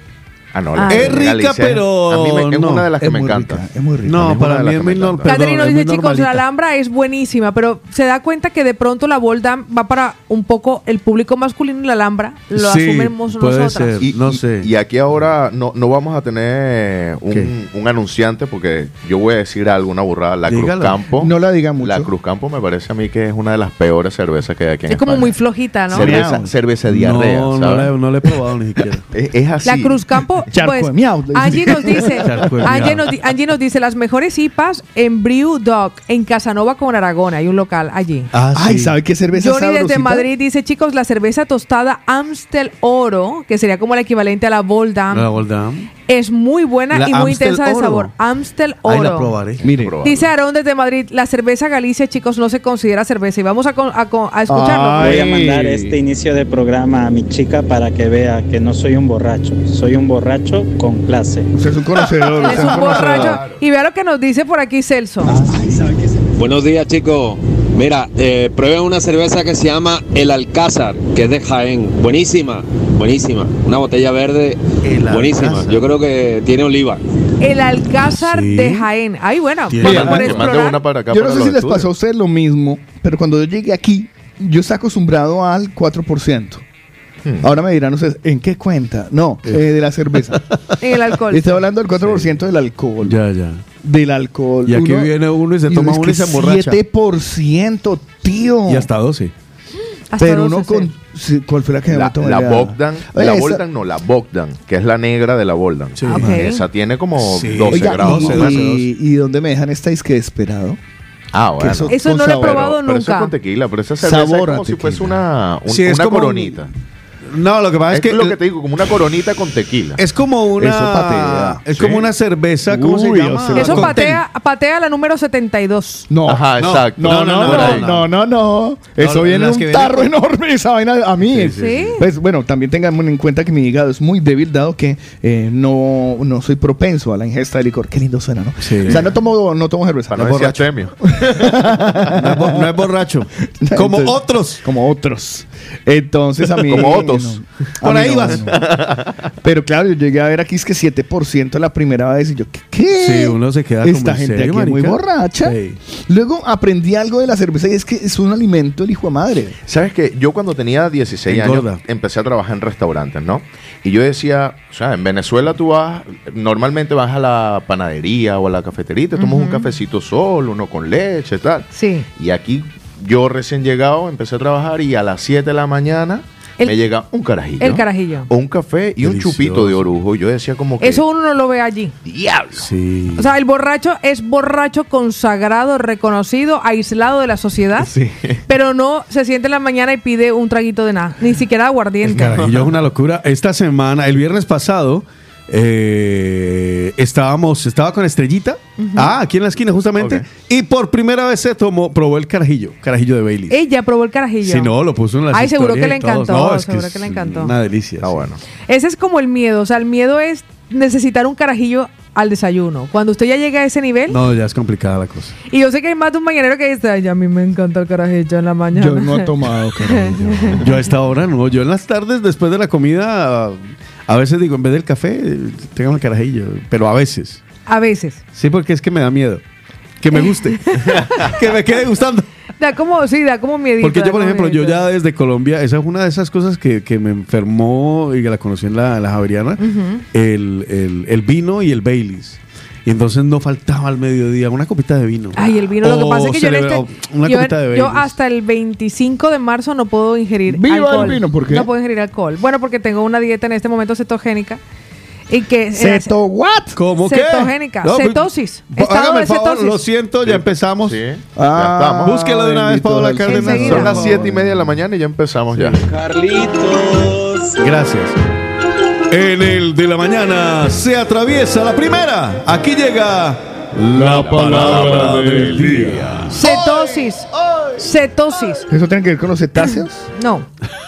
Ah, no, Ah. Es rica, Galicia, pero A mí me, es no, una de las que me encanta. rica, es muy rica. No, para mí es que muy me no, encanta. perdón, Catherine nos es dice, chicos, la. Alhambra es buenísima, pero se da cuenta que de pronto la Bolda va para un poco el público masculino y la Alhambra lo Sí, asumimos puede nosotras. ser. Y, No sé. y aquí ahora no, no vamos a tener un, un anunciante porque yo voy a decir algo, una burrada. La Dígalo. Cruz Campo. No la diga mucho. La Cruz Campo me parece a mí que es una de las peores cervezas que hay aquí en Es como muy flojita, ¿no? Cerveza, cerveza diarrea, No, no, ¿sabes? la he- no la he probado ni siquiera. Es, es así. La Cruz Campo, pues. Angie nos dice, Angie nos, di- Angie nos dice las mejores IPAs en Brew Dog, en Casanova con Aragón, hay un local allí. Ah, Ay. ¿sabe qué cerveza Johnny desde? Madrid dice, chicos, la cerveza tostada Amstel Oro, que sería como el equivalente a la Boldam, La Goldam. Es muy buena La y muy Amstel intensa de Oro. sabor. Amstel Ahí la Oro. probaré. Mire. Dice Aarón desde Madrid, la cerveza Galicia, chicos, no se considera cerveza. Y vamos a, con- a, con- a escucharlo. Ay. Voy a mandar este inicio de programa a mi chica para que vea que no soy un borracho, soy un borracho con clase. usted es un conocedor. Es un borracho. Y vea lo que nos dice por aquí Celso. Buenos días chicos. Mira, eh, prueben una cerveza que se llama El Alcázar, que es de Jaén. Buenísima, buenísima. Una botella verde, El buenísima. Alcázar. Yo creo que tiene oliva. El Alcázar Sí. de Jaén. Ay, bueno, Tiene- vamos Mira, por Que mande explorar. una para acá Yo para no sé si les pasó a ustedes lo mismo, pero cuando yo llegué aquí, yo estaba acostumbrado al 4%. Hmm. Ahora me dirán ustedes, ¿en qué cuenta? No, eh, de la cerveza. En el alcohol. Estoy hablando del 4% del alcohol. Ya, ya. Del alcohol. Y aquí viene uno y se toma uno que y se emborracha. 7%, tío. Y hasta 12. Hasta Pero 12, uno con... sí, ¿Cuál fue la que me La, tomé? la Bogdan, Oye, la esa- Boldan no, la Bogdan, que es la negra de la Boldan. Sí. Ok. Esa tiene como Sí. 12 Oiga, grados. y, 12, 12. y, ¿y dónde me dejan esta disque esperado? Ah, bueno. eso- no lo he probado pero eso es nunca. con tequila, pero esa cerveza Sabor es como si tequila. fuese una, un- Sí, es una un- coronita. No, lo que pasa es, Es, que lo que te digo, como una coronita con tequila. es como una Eso patea. es Sí. como una cerveza, ¿cómo se llama? lo Eso patea, patea la número 72. No. Ajá, No, exacto. No, no, No, no, no, no, no, no, Eso No, viene en un tarro enorme, esa vaina a mí. Sí, sí, ¿Sí? Pues bueno, también tengan en cuenta que mi hígado es muy débil dado que eh, no, no soy propenso a la ingesta de licor. Qué lindo suena, ¿no? Sí. O sea, no tomo, no tomo cerveza. No No decir borracho. No es, es borracho. Como otros. Como otros. Entonces a mí. Como otros. no. Por ahí no, vas. no. Pero claro, yo llegué a ver aquí es que 7% la primera vez y yo, ¿qué? qué? Sí, uno se queda como, Esta ¿en gente serio, aquí es muy borracha. Sí. Luego aprendí algo de la cerveza y es que es un alimento el hijo de madre. ¿Sabes qué? Yo cuando tenía 16 Engorda. años empecé a trabajar en restaurantes, ¿no? Y yo decía, o sea, en Venezuela tú vas, normalmente vas a la panadería o a la cafetería, y te tomas un cafecito solo, uno con leche, tal. Sí. Y aquí yo recién llegado empecé a trabajar y a las 7 de la mañana El- me llega un carajillo. El carajillo. O un café y un chupito de orujo. Yo decía como que... Eso uno no lo ve allí. ¡Diablo! Sí. O sea, el borracho es borracho consagrado, reconocido, aislado de la sociedad, Sí. pero no se siente en la mañana y pide un traguito de nada, ni siquiera El aguardiente. carajillo es una locura. Esta semana, el viernes pasado, eh, estábamos, estaba con Estrellita, ah, aquí en la esquina justamente, y por primera vez se tomó, probó el carajillo, carajillo de Bailey. Ella probó el carajillo. Si no, lo puso en las Ay, seguro que le encantó, No, es seguro es que le encantó. Una delicia. Está sí. bueno. Ese es como el miedo, o sea, el miedo es necesitar un carajillo al desayuno. Cuando usted ya llega a ese nivel, No, ya es complicada la cosa. y yo sé que hay más de un mañanero que dice, ay, a mí me encanta el carajillo en la mañana. Yo no he tomado carajillo. Yo a esta hora no. Yo en las tardes, después de la comida, a veces digo, en vez del café, tengan el carajillo. Pero a veces. a veces. Sí, porque es que me da miedo. Que me guste. que me quede gustando. Da como, sí, da como miedito. Porque yo, por ejemplo, yo ya desde Colombia, esa es una de esas cosas que, que me enfermó y que la conocí en la, la Javeriana, el, el- el vino y el Baileys. Y entonces no faltaba al mediodía una copita de vino. Ay, el vino, lo que pasa es que yo, en este- Una yo- copita de yo Baileys. hasta el 25 de marzo no puedo ingerir ¡Viva el alcohol. vino! ¿Por qué? No puedo ingerir alcohol. Bueno, porque tengo una dieta en este momento cetogénica y que ¿Ceto what? ¿Cómo qué? Cetogénica, pues, cetosis, estado hágame de el favor, cetosis. lo siento, ya empezamos. Sí, Ah, ya estamos. Búsquelo de una vez, Paola Cárdenas. Son las 7 y media de la mañana y ya empezamos ya. Carlitos. Gracias. En el de la mañana se atraviesa la primera. Aquí llega la palabra del día. Cetosis. Cetosis. ¿Eso tiene que ver con los cetáceos? No,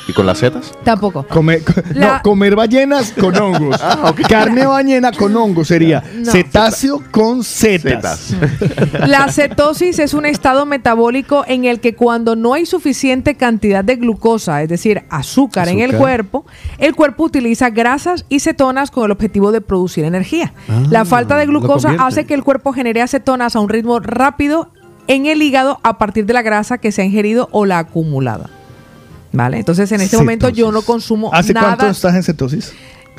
¿Y con las setas? tampoco. Comer, co- La- No, comer ballenas con hongos. Carne ballena con hongos sería No. cetáceo con setas. Setas. La cetosis es un estado metabólico en el que cuando no hay suficiente cantidad de glucosa, es decir, azúcar, en el Azúcar. cuerpo, el cuerpo utiliza grasas y cetonas con el objetivo de producir energía. Ah, la falta de lo glucosa convierte. hace que el cuerpo genere acetonas a un ritmo rápido en el hígado a partir de la grasa que se ha ingerido o la acumulada. ¿Vale? Entonces, en este momento yo no consumo ¿Hace nada. cuánto estás en cetosis?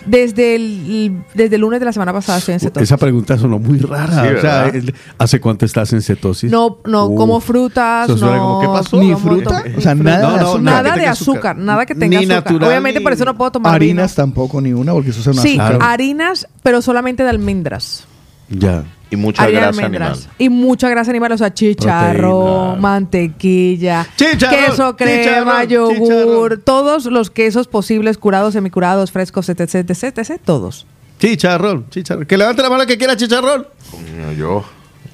Desde el, desde el lunes de la semana pasada estoy en cetosis. Esa pregunta sonó muy rara. Sí, o sea, ¿hace cuánto estás en cetosis? No, no, como frutas, no. como, ¿qué pasó? Ni fruta. O sea, nada No, de no, azúcar. Nada que de azúcar, nada que tenga Ni azúcar. natural, Obviamente ni- por eso no puedo tomar Harinas vino. tampoco ni una porque eso es una Sí, azúcar. harinas, pero solamente de almendras. Ya. Y mucha grasa almendras. animal. Y mucha grasa animal, o sea, chicharrón, Proteína. mantequilla, Chicharrón, queso, crema, chicharrón, yogur, chicharrón. todos los quesos posibles, curados, semicurados, frescos, etc, etc, etc, todos. Chicharrón, chicharrón. Que levante la mano que quiera chicharrón. Coño, Yo.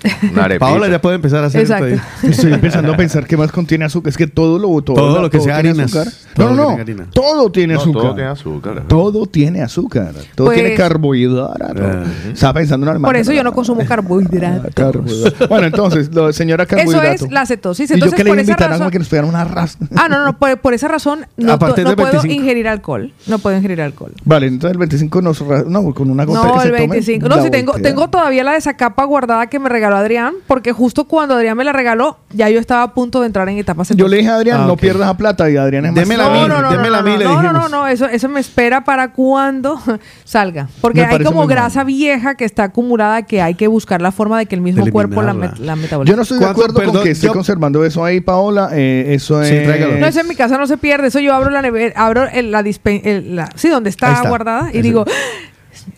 Una. Paola ya puede empezar a hacer Exacto. esto Estoy empezando a pensar qué más contiene azúcar. Es que todo lo todo, Todo lo que sea tiene harinas. azúcar. Todo No, lo que no, no. Todo tiene No, azúcar. todo tiene azúcar. Todo tiene azúcar. Todo Pues- tiene carbohidrato. Ah. Estaba pensando en Por eso yo no consumo carbohidratos. carbohidrato. Bueno, entonces, lo, señora Eso carbohidrato. es la cetosis. y yo Entonces, que le por invitar a razón- que nos pegara una raza. Ah, no, no, por, por esa razón no, A partir to- no puedo 25. ingerir alcohol. No puedo ingerir alcohol. Vale, entonces el 25 nos... No, con una gota que No, se el tome, 25. la No, sí, tengo, tengo todavía la de esa capa guardada que me regaló Adrián, porque justo cuando Adrián me la regaló, ya yo estaba a punto de entrar en etapas Yo le dije a Adrián, Ah, no pierdas la plata y Adrián es más... A no, no, no, no, a no, le no, no, no, dijimos. no, eso, eso me espera para cuando salga. Porque Me hay como mal. grasa vieja que está acumulada que hay que buscar la forma de que el mismo cuerpo la, met- la metabolice. Yo no estoy de acuerdo con que esté conservando eso ahí, Paola. Eh, eso Sí, es... tráigalo. No, eso en mi casa no se pierde. Eso yo abro la nevera, abro el- la dispen, el- la- sí, donde está, está. guardada y digo,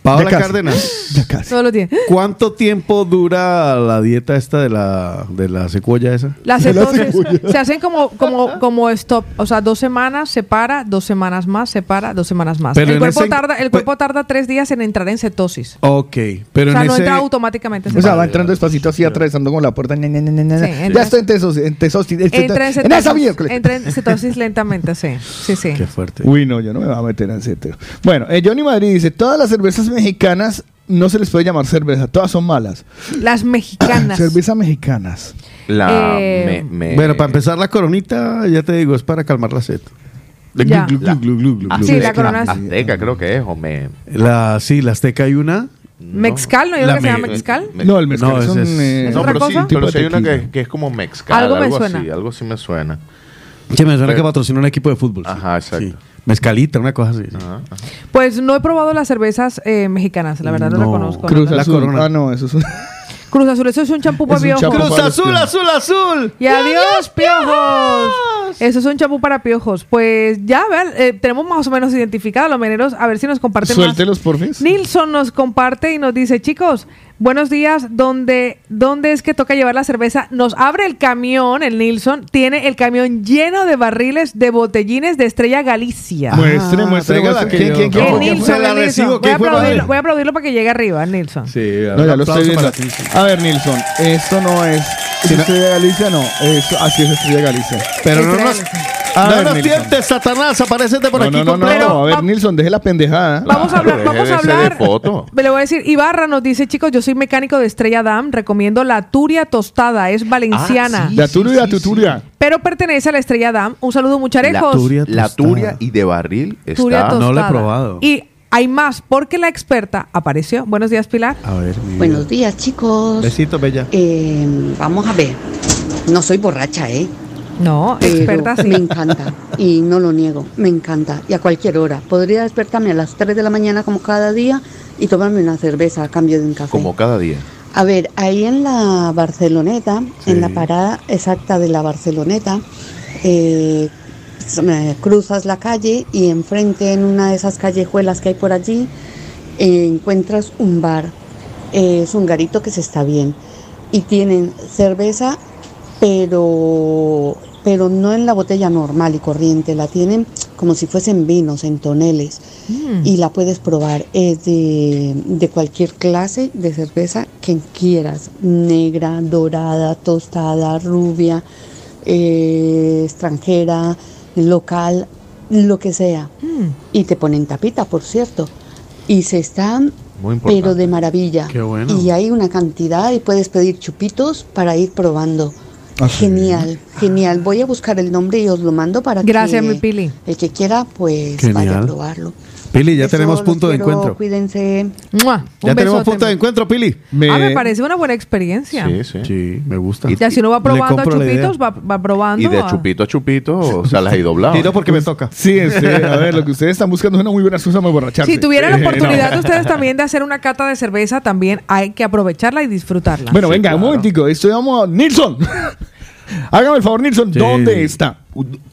Paola Ya. Cárdenas. Ya casi. Todo lo tiene. ¿Cuánto tiempo dura la dieta esta de la, de la secuoya esa? La cetosis se hacen como, como, como stop. O sea, dos semanas se para, dos semanas más se para, dos semanas más. Pero el en cuerpo, ese- tarda, el cuerpo tarda tres días en entrar en cetosis. Ok, pero o sea, en no ese... entra automáticamente en O sea, cetosis. va entrando despacito así, atravesando con la puerta. ya estoy en tesos, en en, Entra en en esa cetosis, miércoles. entra en cetosis lentamente, sí. Sí, sí. Qué fuerte. Uy, no, yo no me voy a meter en tema. Bueno, eh, Johnny Madrid dice, todas las cervezas mexicanas no se les puede llamar cerveza, todas son malas. Las mexicanas. Cerveza mexicanas. La, Eh, me- me- Bueno, para empezar la coronita, ya te digo, es para calmar la sed. Glu. Sí, la corona Azteca creo que es, o me... La, sí, la azteca hay una. Mezcal, ¿no hay La uno que se llama me- mezcal? me- No, el mezcal No, es eh, ¿Es No, otra pero sí, cosa? Tipo pero sí hay una que, que es como mezcal. Algo me Algo, suena. así, algo sí me suena. Me suena Pero- que patrocina un equipo de fútbol. sí. Ajá, exacto. Sí. Mezcalita, una cosa así. sí. Ajá, ajá. Pues no he probado las cervezas eh, mexicanas, la verdad no, No. la conozco. Cruz no. La Azul. Corona. Ah, no, eso es un... Cruz Azul, eso es un champú para piojos. Cruz azul, azul, azul. Y adiós, piojos. Eso es un champú para piojos. Pues ya, vean, eh, tenemos más o menos identificado a los meneros. A ver si nos comparten más. Suéltelos, porfis. Nilson nos comparte y nos dice, chicos, buenos días, ¿dónde, ¿dónde es que toca llevar la cerveza? Nos abre el camión, el Nilson, tiene el camión lleno de barriles de botellines de Estrella Galicia. Muestre, muestre, muestre. que ¿Quién, quién, quién el la el Nilson. recibo, Voy a, ¿quién fue, aplaudirlo, voy a aplaudirlo para que llegue arriba, el Nilson. Sí, No, ya un lo aplauso estoy viendo. para ti, sí. A ver, Nilson, esto no es... ¿Es Estrella Galicia? No, eso, así es Estrella Galicia. Pero no nos, Galicia. A no ver, nos tientes, Satanás, aparecete por No, aquí. no, no, no, a ver, Nilson, deje la pendejada. Vamos a hablar, vamos a hablar. de foto. Le voy a decir, Ibarra nos dice, chicos, yo soy mecánico de Estrella Damm, recomiendo la Turia tostada, es valenciana, Ah, sí. La turia, tu turia. pero pertenece a la Estrella Damm. Un saludo La, mucharejos. Turia la turia y de barril Turia está... tostada. No la he probado. Y hay más, porque la experta apareció. Buenos días, Pilar. A ver, mi Buenos días, chicos. Besito, bella. Eh, vamos a ver. No soy borracha, ¿eh? No, Pero experta sí. Me encanta. Y no lo niego. Me encanta. Y a cualquier hora. Podría despertarme a las 3 de la mañana como cada día y tomarme una cerveza a cambio de un café. Como cada día. A ver, ahí en la Barceloneta, Sí. en la parada exacta de la Barceloneta, eh, eh, cruzas la calle y enfrente en una de esas callejuelas que hay por allí eh, encuentras un bar. Eh, es un garito que se está bien. Y tienen cerveza, pero, pero no en la botella normal y corriente, la tienen como si fuesen vinos, en toneles Mm. y la puedes probar. Es de, de cualquier clase de cerveza que quieras, negra, dorada, tostada, rubia, eh, extranjera, local, lo que sea. Mm. Y te ponen tapita, por cierto. Y se están, pero de maravilla. Qué bueno. Y hay una cantidad y puedes pedir chupitos para ir probando. Ah, sí. Genial, genial. Voy a buscar el nombre y os lo mando para Gracias, que mi Pili. el que quiera, pues vaya a probarlo. Pili, ya Eso, tenemos punto de quiero, encuentro. Cuídense. Ya tenemos punto de encuentro, Pili. Me- Ah, me parece una buena experiencia. Sí, sí. Sí, me gusta. Y- Ya si uno va probando idea. chupitos, va, va probando. Y de a- chupito a chupito, o sea, las he doblado. Tiro porque me toca. Sí, serio. A ver, lo que ustedes están buscando es una muy buena excusa para emborracharse. Si tuvieran la Eh, oportunidad no. de ustedes también de hacer una cata de cerveza, también hay que aprovecharla y disfrutarla. Bueno, venga, un momentico. Estoy vamos a... Nilsson. Hágame el favor, Nilsson. Sí. ¿Dónde está?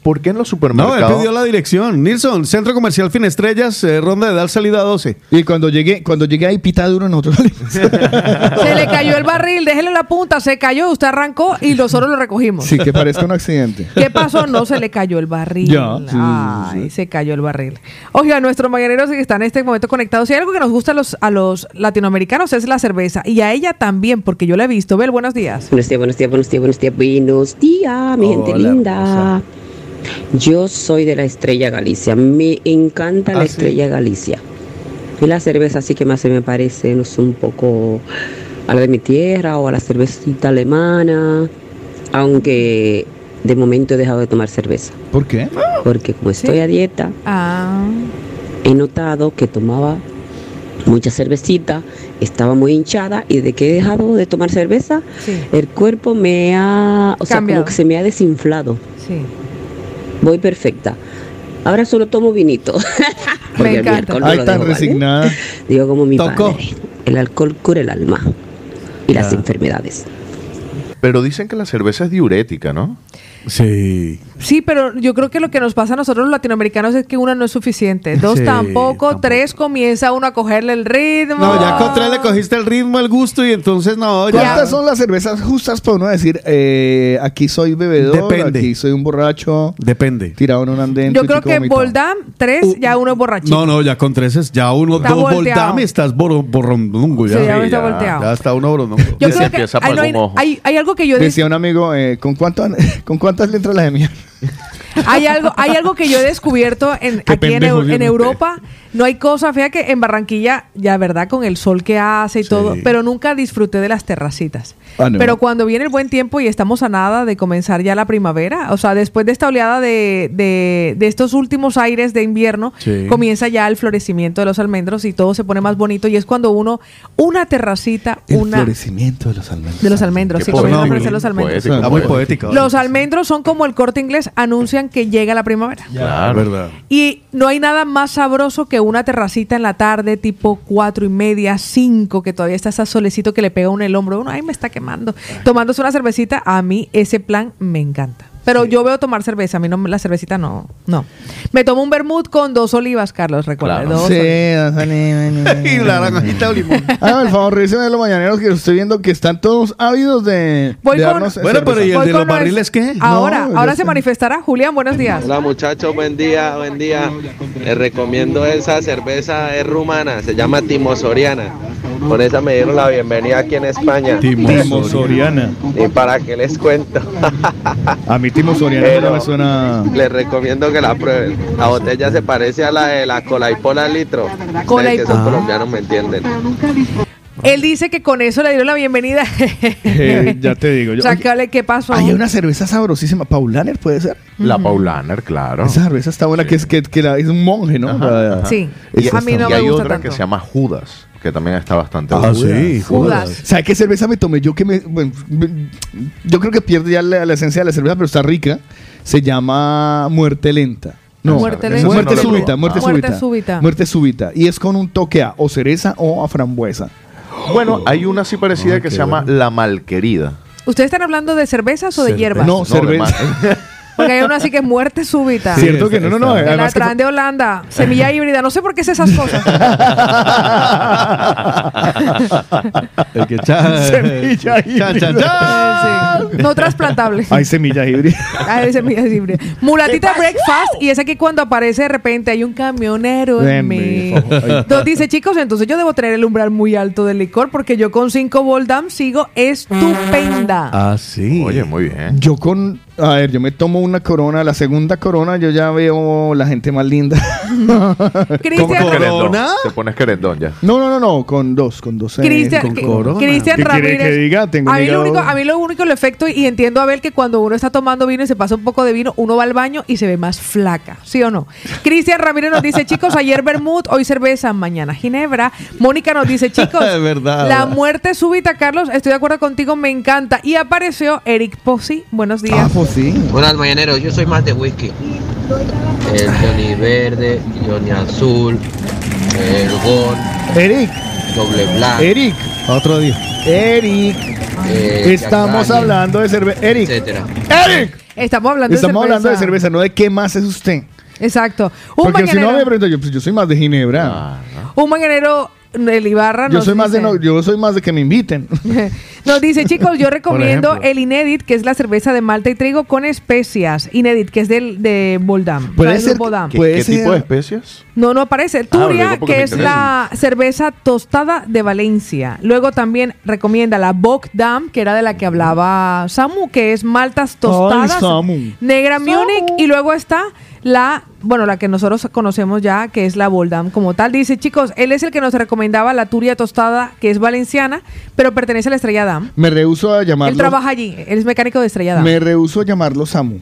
¿Por qué en los No, él supermercados? pidió la dirección. Nilsson, Centro Comercial Finestrellas, eh, Ronda de Dal, salida 12. Y cuando llegué, cuando llegué ahí pita duro nosotros. Se le cayó el barril, déjele la punta, se cayó, usted arrancó y nosotros lo recogimos. sí, que parezca un accidente. ¿Qué pasó? No se le cayó el barril. Ya, sí, sí, Ay, sí. se cayó el barril. Oiga, nuestros mañaneros que están en este momento conectados, si hay algo que nos gusta a los, a los latinoamericanos es la cerveza. Y a ella también, porque yo la he visto. Bel, buenos días. Buenos días, buenos días, buenos días, buenos días, buenos días, mi gente Hola, linda. Yo soy de la Estrella Galicia, me encanta la Ah, sí. Estrella Galicia. Y la cerveza sí que más se me parece, no sé, un poco a la de mi tierra o a la cervecita alemana, aunque de momento he dejado de tomar cerveza, ¿Por qué? porque como estoy a dieta, Ah, he notado que tomaba mucha cervecita, estaba muy hinchada y de que he dejado de tomar cerveza, sí, el cuerpo me ha, o sea, como que se me ha desinflado. sí. Voy perfecta. Ahora solo tomo vinito. Me encanta. alcohol no tan resignada. Digo como mi Tocó. padre. El alcohol cura el alma y las enfermedades. Pero dicen que la cerveza es diurética, ¿no? Sí. Sí, pero yo creo que lo que nos pasa a nosotros los latinoamericanos es que una no es suficiente. Dos Sí, tampoco, tres comienza uno a cogerle el ritmo. No, ya con tres le cogiste el ritmo, el gusto y entonces no, ya. ¿Cuántas son las cervezas justas para uno decir, eh, aquí soy bebedor, Depende. aquí soy un borracho, Depende. tirado en un andén? Yo creo que? Boldam, tres, ya uno es borrachito. No, no, ya con tres es ya uno, Está dos voltame, estás bor- borrondongo ya. Sí, ya está ya. volteado. Ya está uno borondongo. Yo creo que empieza hay, por no hay, algún ojo. hay- hay algo que yo Decía un amigo, eh, ¿con, cuánto, ¿con cuántas letras la de mierda? Hay algo, hay algo que yo he descubierto en, aquí en, en Europa. No hay cosa fea que en Barranquilla, ya verdad, con el sol que hace y todo, pero nunca disfruté de las terracitas. Ah, no. Pero cuando viene el buen tiempo y estamos a nada de comenzar ya la primavera, o sea, después de esta oleada de, de- de estos últimos aires de invierno, Sí. comienza ya el florecimiento de los almendros y todo se pone más bonito y es cuando uno, una terracita, una florecimiento de los almendros. de los almendros, sí, comienzan a florecer los almendros. Poético, Está muy poético. poético. Los almendros son como el corte inglés, anuncian que llega la primavera. Claro. verdad. Y no hay nada más sabroso que una terracita en la tarde, tipo cuatro y media, cinco, que todavía está ese solecito que le pega uno en el hombro. Uno, ay, me está quemando. Tomándose una cervecita, a mí ese plan me encanta. Pero yo veo tomar cerveza, a mí no, la cervecita no. No. Me tomo un vermut con dos olivas, Carlos, recuerda. Claro. dos Sí, olivas. dos olivas. Y la naranjita o limón. Hágame el favor, revisen de los mañaneros que estoy viendo que están todos ávidos de, Voy de con- darnos Bueno, pero ¿y el Voy de los barriles qué? Ahora, No, ahora se sé. manifestará. Julián, buenos días. Hola muchachos, buen día, buen día. Les recomiendo esa cerveza, es rumana, se llama Timo Soriana. Con esa me dieron la bienvenida aquí en España. Timo Soriana. Y para qué les cuento, A mí Soriana Pero- no me suena... les recomiendo que la prueben. La botella se parece a la de la Colaipola litro. Ustedes que son colombianos me entienden. Él dice que con eso le dieron la bienvenida. Eh, ya te digo yo. Sácale, ¿qué pasó? Hay una cerveza sabrosísima, Paulaner puede ser. La Paulaner, claro. Esa cerveza está buena, que es que, que la- es un monje, ¿no? Sí, Y, a mí no y me hay gusta otra tanto. que se llama Judas, que también está bastante Ah, buena. sí, Judas. Judas. ¿Sabe qué cerveza me tomé yo que me... bueno, me- yo creo que pierde ya la, la esencia de la cerveza, pero está rica. Se llama Muerte Lenta. No, Muerte esa lenta. no Muerte la he súbita, probado. muerte Ah. Muerte súbita. súbita. Muerte súbita. Y es con un toque a o cereza o a frambuesa. Bueno, hay una así parecida Ah, que se llama La Malquerida. ¿Ustedes están hablando de cervezas o de hierbas? No, de cerveza. mal- Porque hay una así que es muerte súbita. Sí, Cierto que no, no, no. Que la traen de Holanda. Semilla híbrida. No sé por qué es esas cosas. El que cha- Semilla cha- cha- cha. Sí. No trasplantable. hay semillas híbridas. Ay, semillas híbridas. Mulatita Breakfast. Y es aquí cuando aparece de repente hay un camionero en mí. Entonces dice, chicos, entonces yo debo tener el umbral muy alto del licor porque yo con 5 Voldam sigo estupenda. Ah, sí. Oye, muy bien. Yo con... A ver, yo me tomo una corona, la segunda corona, yo ya veo la gente más linda. Cristian, Corona. Te pones querendón ya. No, no, no, no, con dos, con dos. eh, Cristian, con corona. Cristian ¿Qué quiere Ramírez. que diga? Tengo a, mí lo único, a mí lo único el efecto, y entiendo a ver que cuando uno está tomando vino y se pasa un poco de vino, uno va al baño y se ve más flaca, ¿sí o no? Cristian Ramírez nos dice, chicos, ayer vermut, hoy cerveza, mañana ginebra. Mónica nos dice, chicos, Es verdad. la muerte súbita, Carlos, estoy de acuerdo contigo, me encanta. Y apareció Eric Pozzi, buenos días. Ah, pues sí. Buenas mañaneros, yo soy más de whisky. El Johnny Verde, Johnny Azul, el Gon, Eric, Doble Black, Eric, Otro día. Eric. eh, Estamos Yacani, hablando de cerveza. Eric, etcétera. Eric. Estamos hablando Estamos de cerveza. hablando de cerveza, no de qué más es usted. Exacto. Un Porque si no mañanero, me pregunto, yo, pues, yo soy más de Ginebra. Ah, un mañanero, el Ibarra yo soy más de no, yo soy más de que me inviten. Nos dice, chicos, yo recomiendo el Inédit, que es la cerveza de malta y trigo con especias. Inédit, que es del de Boldam. Puede ser grupo Dam. ¿Qué, Puede qué ser- tipo de especias? No, no aparece. Ah, Turia, que es la cerveza tostada de Valencia. Luego también recomienda la Bock Dam, que era de la que hablaba Samu, que es maltas tostadas. Samu. Negra Munich. Y luego está la, bueno, la que nosotros conocemos ya, que es la Boldam como tal. Dice, chicos, él es el que nos recomendaba la Turia tostada, que es valenciana, pero pertenece a la Estrella Dam. Me rehuso a llamarlo. Él trabaja allí, él es mecánico de Estrella Dam. Me rehuso a llamarlo Samu.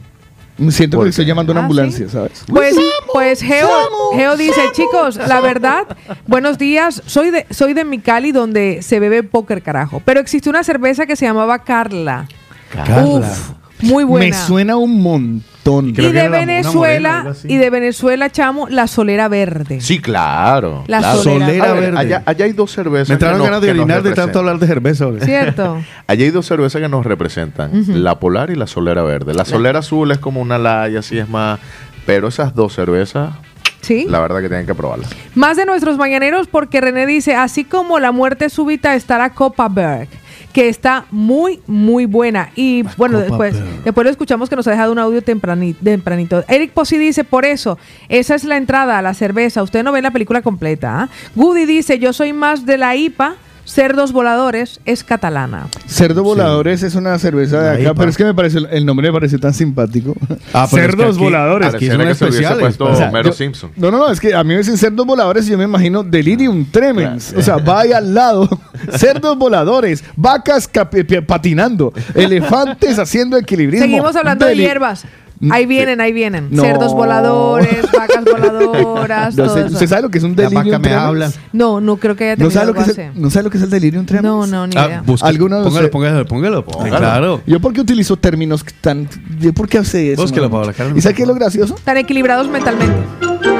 Me siento ¿Por que estoy llamando a una Ah, ambulancia, ¿sí? ¿sabes? Pues, pues Geo, Geo dice, chicos, la verdad, buenos días, soy de, soy de Micali donde se bebe póker, carajo. Pero existe una cerveza que se llamaba Carla. Carla. Uf, Muy buena. Me suena un montón. y de Venezuela, y de Venezuela, chamo, la solera verde. Sí, claro. La claro. solera. Solera A ver, verde. Allá, allá hay dos cervezas. Me entraron ganas de orinar de tanto hablar de cerveza. ahora. ¿Cierto? Allá hay dos cervezas que nos representan, la polar y la solera verde. La solera azul es como una laya, así es más... Pero esas dos cervezas, Sí. la verdad que tienen que probarlas. Más de nuestros mañaneros, porque René dice, así como la muerte súbita está la Copa Berg, que está muy, muy buena. Y bueno, Copa después, Berg. después lo escuchamos que nos ha dejado un audio tempranito. tempranito. Eric Posi dice, por eso, esa es la entrada a la cerveza. Usted no ve la película completa. ¿ah? Goody dice, yo soy más de la IPA. Cerdos Voladores es catalana. Cerdo Voladores es una cerveza de acá, pero es que me parece, el nombre me pareció tan simpático. Ah, pero es que Cerdos aquí- Voladores. que se hubiese especiales. puesto O sea, yo- Simpson. No, no, no, es que a mí me dicen cerdos voladores y yo me imagino Delirium Tremens. O sea, va ahí al lado. cerdos voladores, vacas patinando, elefantes haciendo equilibrismo. Seguimos hablando de hierbas. Ahí vienen, ahí vienen. No. Cerdos voladores, vacas voladoras, No todo sé, eso. ¿Usted sabe lo que es un La delirium vaca me habla. No, no creo que haya ¿No tenido sabe, lo que es el. ¿No sabe lo que es el delirium tremens? No, no, ni idea. Ah, busque- ¿Alguno de póngalo, póngalo, póngalo, póngalo. Póngalo. Claro. ¿Yo por qué utilizo términos tan... yo ¿Por qué hace eso? Búsquelo? Paola, Carmen. ¿Y sabe qué es lo gracioso? Tan equilibrados mentalmente.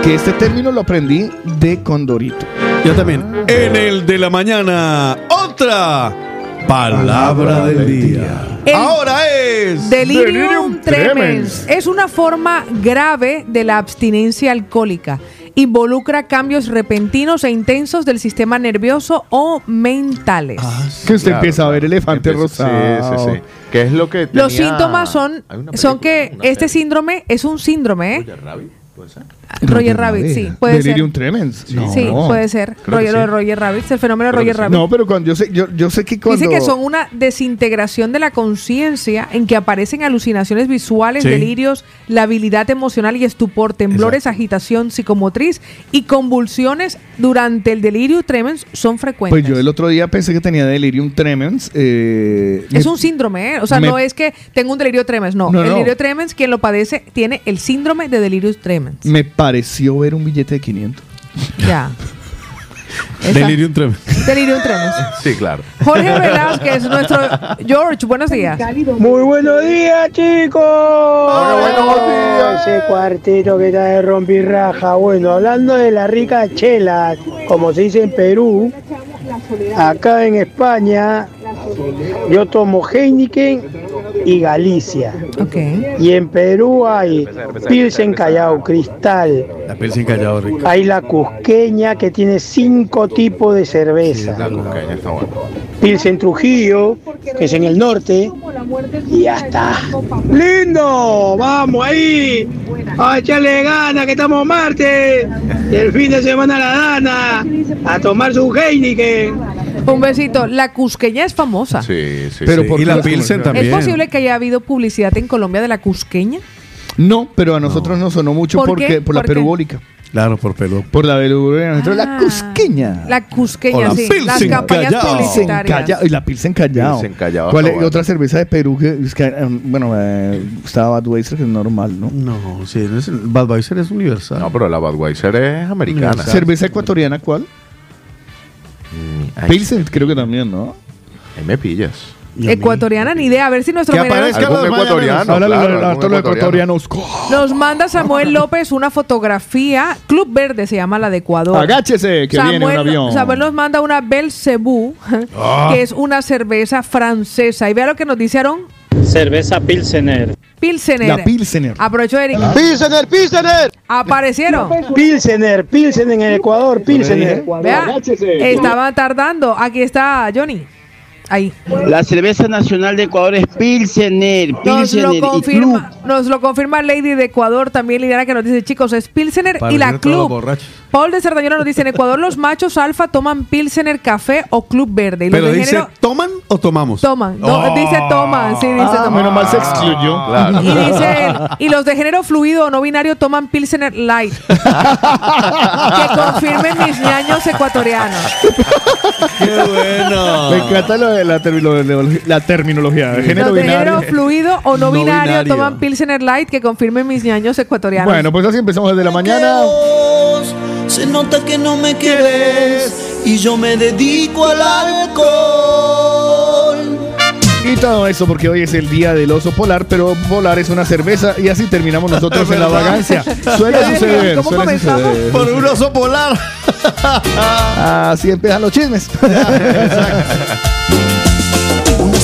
Que este término lo aprendí de Condorito. Yo también. En el de la mañana, otra palabra del día. El Ahora es. Delirium, Delirium tremens. tremens. es una forma grave de la abstinencia alcohólica. Involucra cambios repentinos e intensos del sistema nervioso o mentales. Que usted Claro, empieza a ver claro. elefantes Empieza- rosados. Sí, sí, sí. ¿Qué es lo que Los síntomas son, son que este síndrome es un síndrome, ¿eh? Roger Rabbit, ¿puede ser? Roger Rabbit, sí, puede Delirium ser. tremens. No. Sí, puede ser. Que Roger, sí. lo de Roger Rabbit, el fenómeno de Roger sí. Rabbit. No, pero cuando yo sé, yo, yo sé que cuando... Dice que son una desintegración de la conciencia en que aparecen alucinaciones visuales, Sí. delirios, la habilidad emocional y estupor, temblores, agitación psicomotriz y convulsiones durante el delirio tremens son frecuentes. Pues yo el otro día pensé que tenía delirium tremens. eh, es me- un síndrome, ¿eh? O sea, me- no es que tengo un delirio tremens, no. No, el no. delirio tremens, quien lo padece, tiene el síndrome de delirium tremens. Me pareció ver un billete de 500. Ya. Esa- Delirium tremens. Delirium tremens. Sí, claro. Jorge Velázquez, nuestro George, buenos días. Muy buenos días, chicos. Ese cuartito que está de rompirraja. Bueno, hablando de la rica chela, como se dice en Perú, acá en España, yo tomo Heineken y Galicia. Ok. Y en Perú hay Pilsen Callao, Cristal. La callado, rico. Hay la Cusqueña que tiene cinco tipos de cerveza. La cusqueña está buena. Pilsen Trujillo, que es en el norte, y ya está. ¡Lindo! ¡Vamos ahí! ¡A echarle ganas que estamos martes! Y el fin de semana la dana, a tomar su Heineken. Un besito. La cusqueña es famosa. Sí, sí, Pero sí. por Y la Pilsen también. ¿Es posible que haya habido publicidad en Colombia de la cusqueña? No, pero a nosotros nos sonó mucho ¿Por porque por la ¿Por qué? perubólica. Claro, por pelo. Por la perubólica. Nosotros la Ah, cusqueña. La cusqueña, la sí. Las campañas Callao. Pilsen publicitarias. Callao. Y la Pilsen Callao. Pilsen Callao ¿Cuál es bueno. otra cerveza de Perú que, es que, um, bueno, eh, estaba Budweiser que es normal, ¿no? No, sí, no es, Budweiser es universal. No, pero la Budweiser es americana. Universal. ¿Cerveza ecuatoriana cuál? Mm, Pilsen creo que también, ¿no? ahí me pillas. Ecuatoriana, ni idea. A ver si nuestro Que aparezca Algún los ecuatoriano. Claro, algún los ecuatoriano. ecuatorianos. Nos manda Samuel López una fotografía. Club Verde se llama la de Ecuador. Agáchese, que viene un avión. Samuel nos manda una Belcebú, Ah. que es una cerveza francesa. Y vea lo que nos dice Aaron. Cerveza Pilsener. Pilsener. La Pilsener. Aprovecho, Eric. ¡Pilsener, Pilsener! Aparecieron. Pilsener, Pilsener en el Ecuador, Pilsener. Vea, estaban tardando. Aquí está Johnny. Ahí. La cerveza nacional de Ecuador es Pilsener, Nos Pilsener lo y Club. confirma, nos lo confirma Lady de Ecuador, también Liliana que nos dice, chicos, es Pilsener y la Club. Paul de Cerdañola nos dice, en Ecuador los machos alfa toman Pilsener café o Club Verde. Y los Pero de dice, género ¿toman o tomamos? toman. No, Oh. Dice toman, sí, dice Ah, toman. menos mal se excluyó. Claro. Y dice él, y los de género fluido o no binario toman Pilsener Light. que confirmen mis ñaños ecuatorianos. ¡Qué bueno! Me encanta lo de la, terminología, la terminología. Género Los de género fluido o no, no binario, binario, toman Pilsener Light que confirmen mis ñaños ecuatorianos. Bueno, pues así empezamos desde la mañana. Se nota que no me quieres y yo me dedico al alcohol. Y todo eso porque hoy es el día del oso polar, pero polar es una cerveza y así terminamos nosotros en la vagancia. Suele suceder. ¿Cómo suele comenzamos? Suceder. Por un oso polar. así empiezan los chismes. Exacto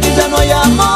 ti ya no hay amor.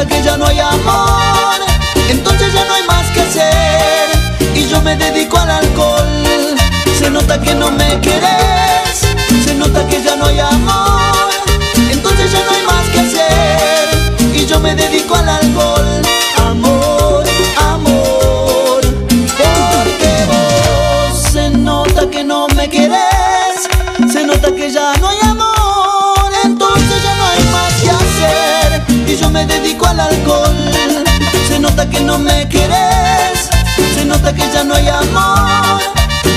cuenta que ya no hay amor, entonces ya no hay más que hacer. Y yo me dedico al alcohol, se nota que no me querés, se nota que ya no hay amor, entonces ya no hay más que hacer. Y yo me dedico al alcohol. me dedico al alcohol. Se nota que no me querés Se nota que ya no hay amor.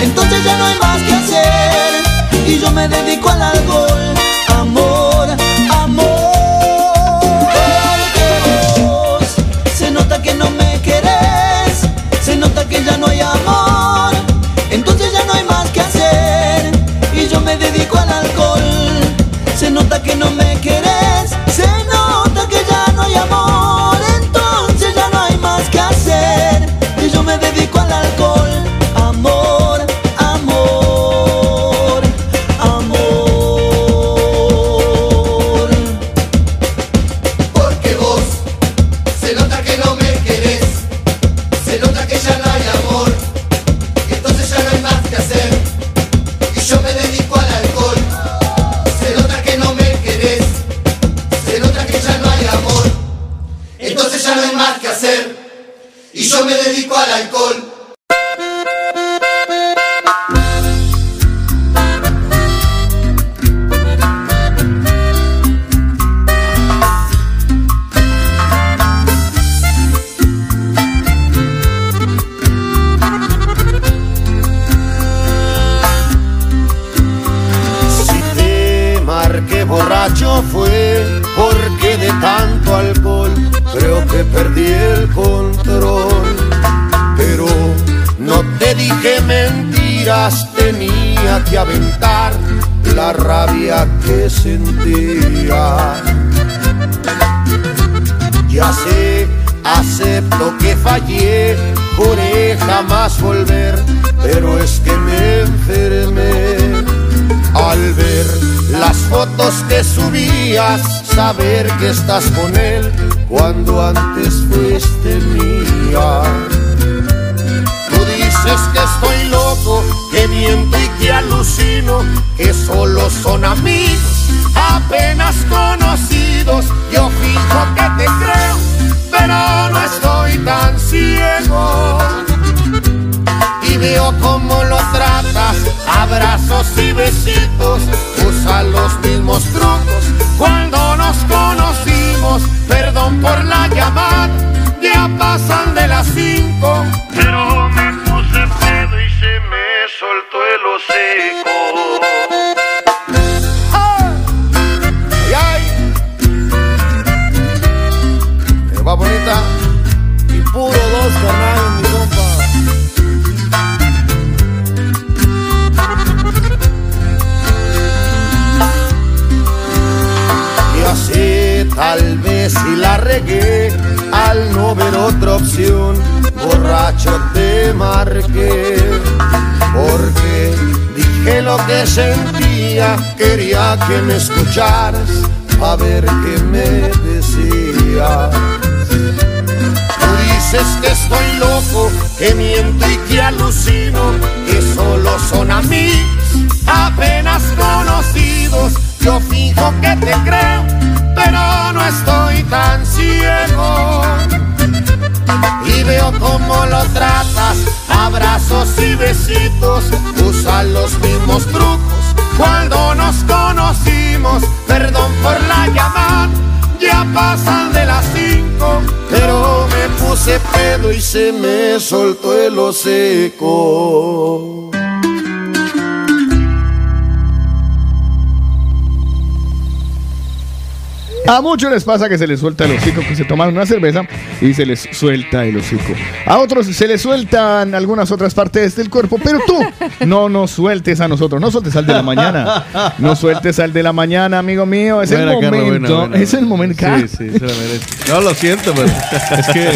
Entonces ya no hay más que hacer Y yo me dedico al alcohol. estás con. Pedo y se me soltó el hocico. A muchos les pasa que se les suelta el hocico, que se toman una cerveza y se les suelta el hocico. A otros se les sueltan algunas otras partes del cuerpo, pero tú no nos sueltes a nosotros, no sueltes al de la mañana. No sueltes al de la mañana, amigo mío. Es Buena, el momento. buena, buena. Es el momento. Sí, sí, se la merece. No, lo siento, pero es que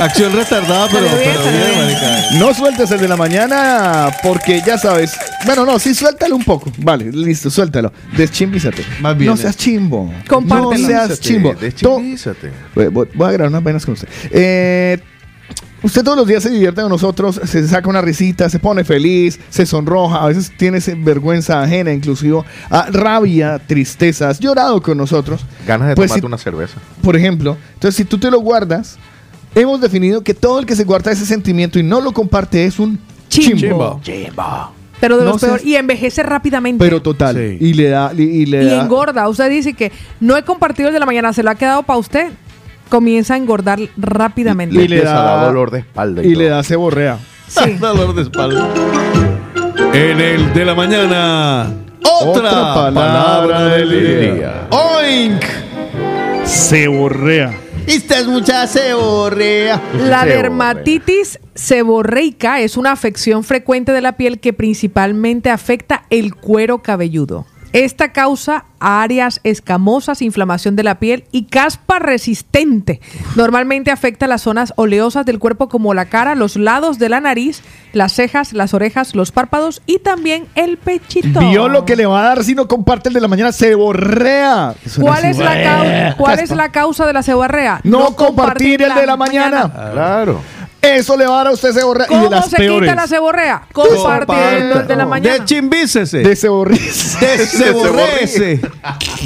acción retardada, pero, pero bien, marica. No sueltes el de la mañana porque ya sabes. Bueno, no, sí, suéltalo un poco. Vale, listo, suéltalo. Deschimbízate. Más bien, No seas chimbo. Compártelo. No seas chimbo. Voy- voy a grabar unas vainas con usted. Eh, usted todos los días se divierte con nosotros, se saca una risita, se pone feliz, se sonroja, a veces tiene vergüenza ajena, inclusive ah, rabia, tristeza, has llorado con nosotros. Ganas de Pues tomarte si- una cerveza. Por ejemplo, entonces si tú te lo guardas, hemos definido que todo el que se guarda ese sentimiento y no lo comparte es un Chimbo. chimbo. Pero de No los peores. seas- Y envejece rápidamente. Pero total. Y le da. Y, y le y da engorda. Usted dice que no he compartido el de la mañana, se lo ha quedado para usted. Comienza a engordar rápidamente. y le da dolor de espalda y le da ceborrea. Sí. Dolor de espalda. En el de la mañana, otra, Otra palabra del día. Oink. Ceborrea. Esta es mucha ceborrea. La Seborrea. dermatitis seborreica es una afección frecuente de la piel que principalmente afecta el cuero cabelludo. Esta causa áreas escamosas, inflamación de la piel y caspa resistente. Normalmente afecta las zonas oleosas del cuerpo como la cara, los lados de la nariz, las cejas, las orejas, los párpados y también el pechito. Vio lo que le va a dar si no comparte el de la mañana. Ceborrea. Suena ¿Cuál es, la "Bueh". cau- ¿Cuál es la causa de la seborrea? No, compartir el de la mañana. Claro. Eso le va a dar a usted ceborrea. Y de ¿Cómo las se peores. quita la seborrea? Compartiendo el de la mañana. Deschimbícese. Desceborriza. Desceborrece.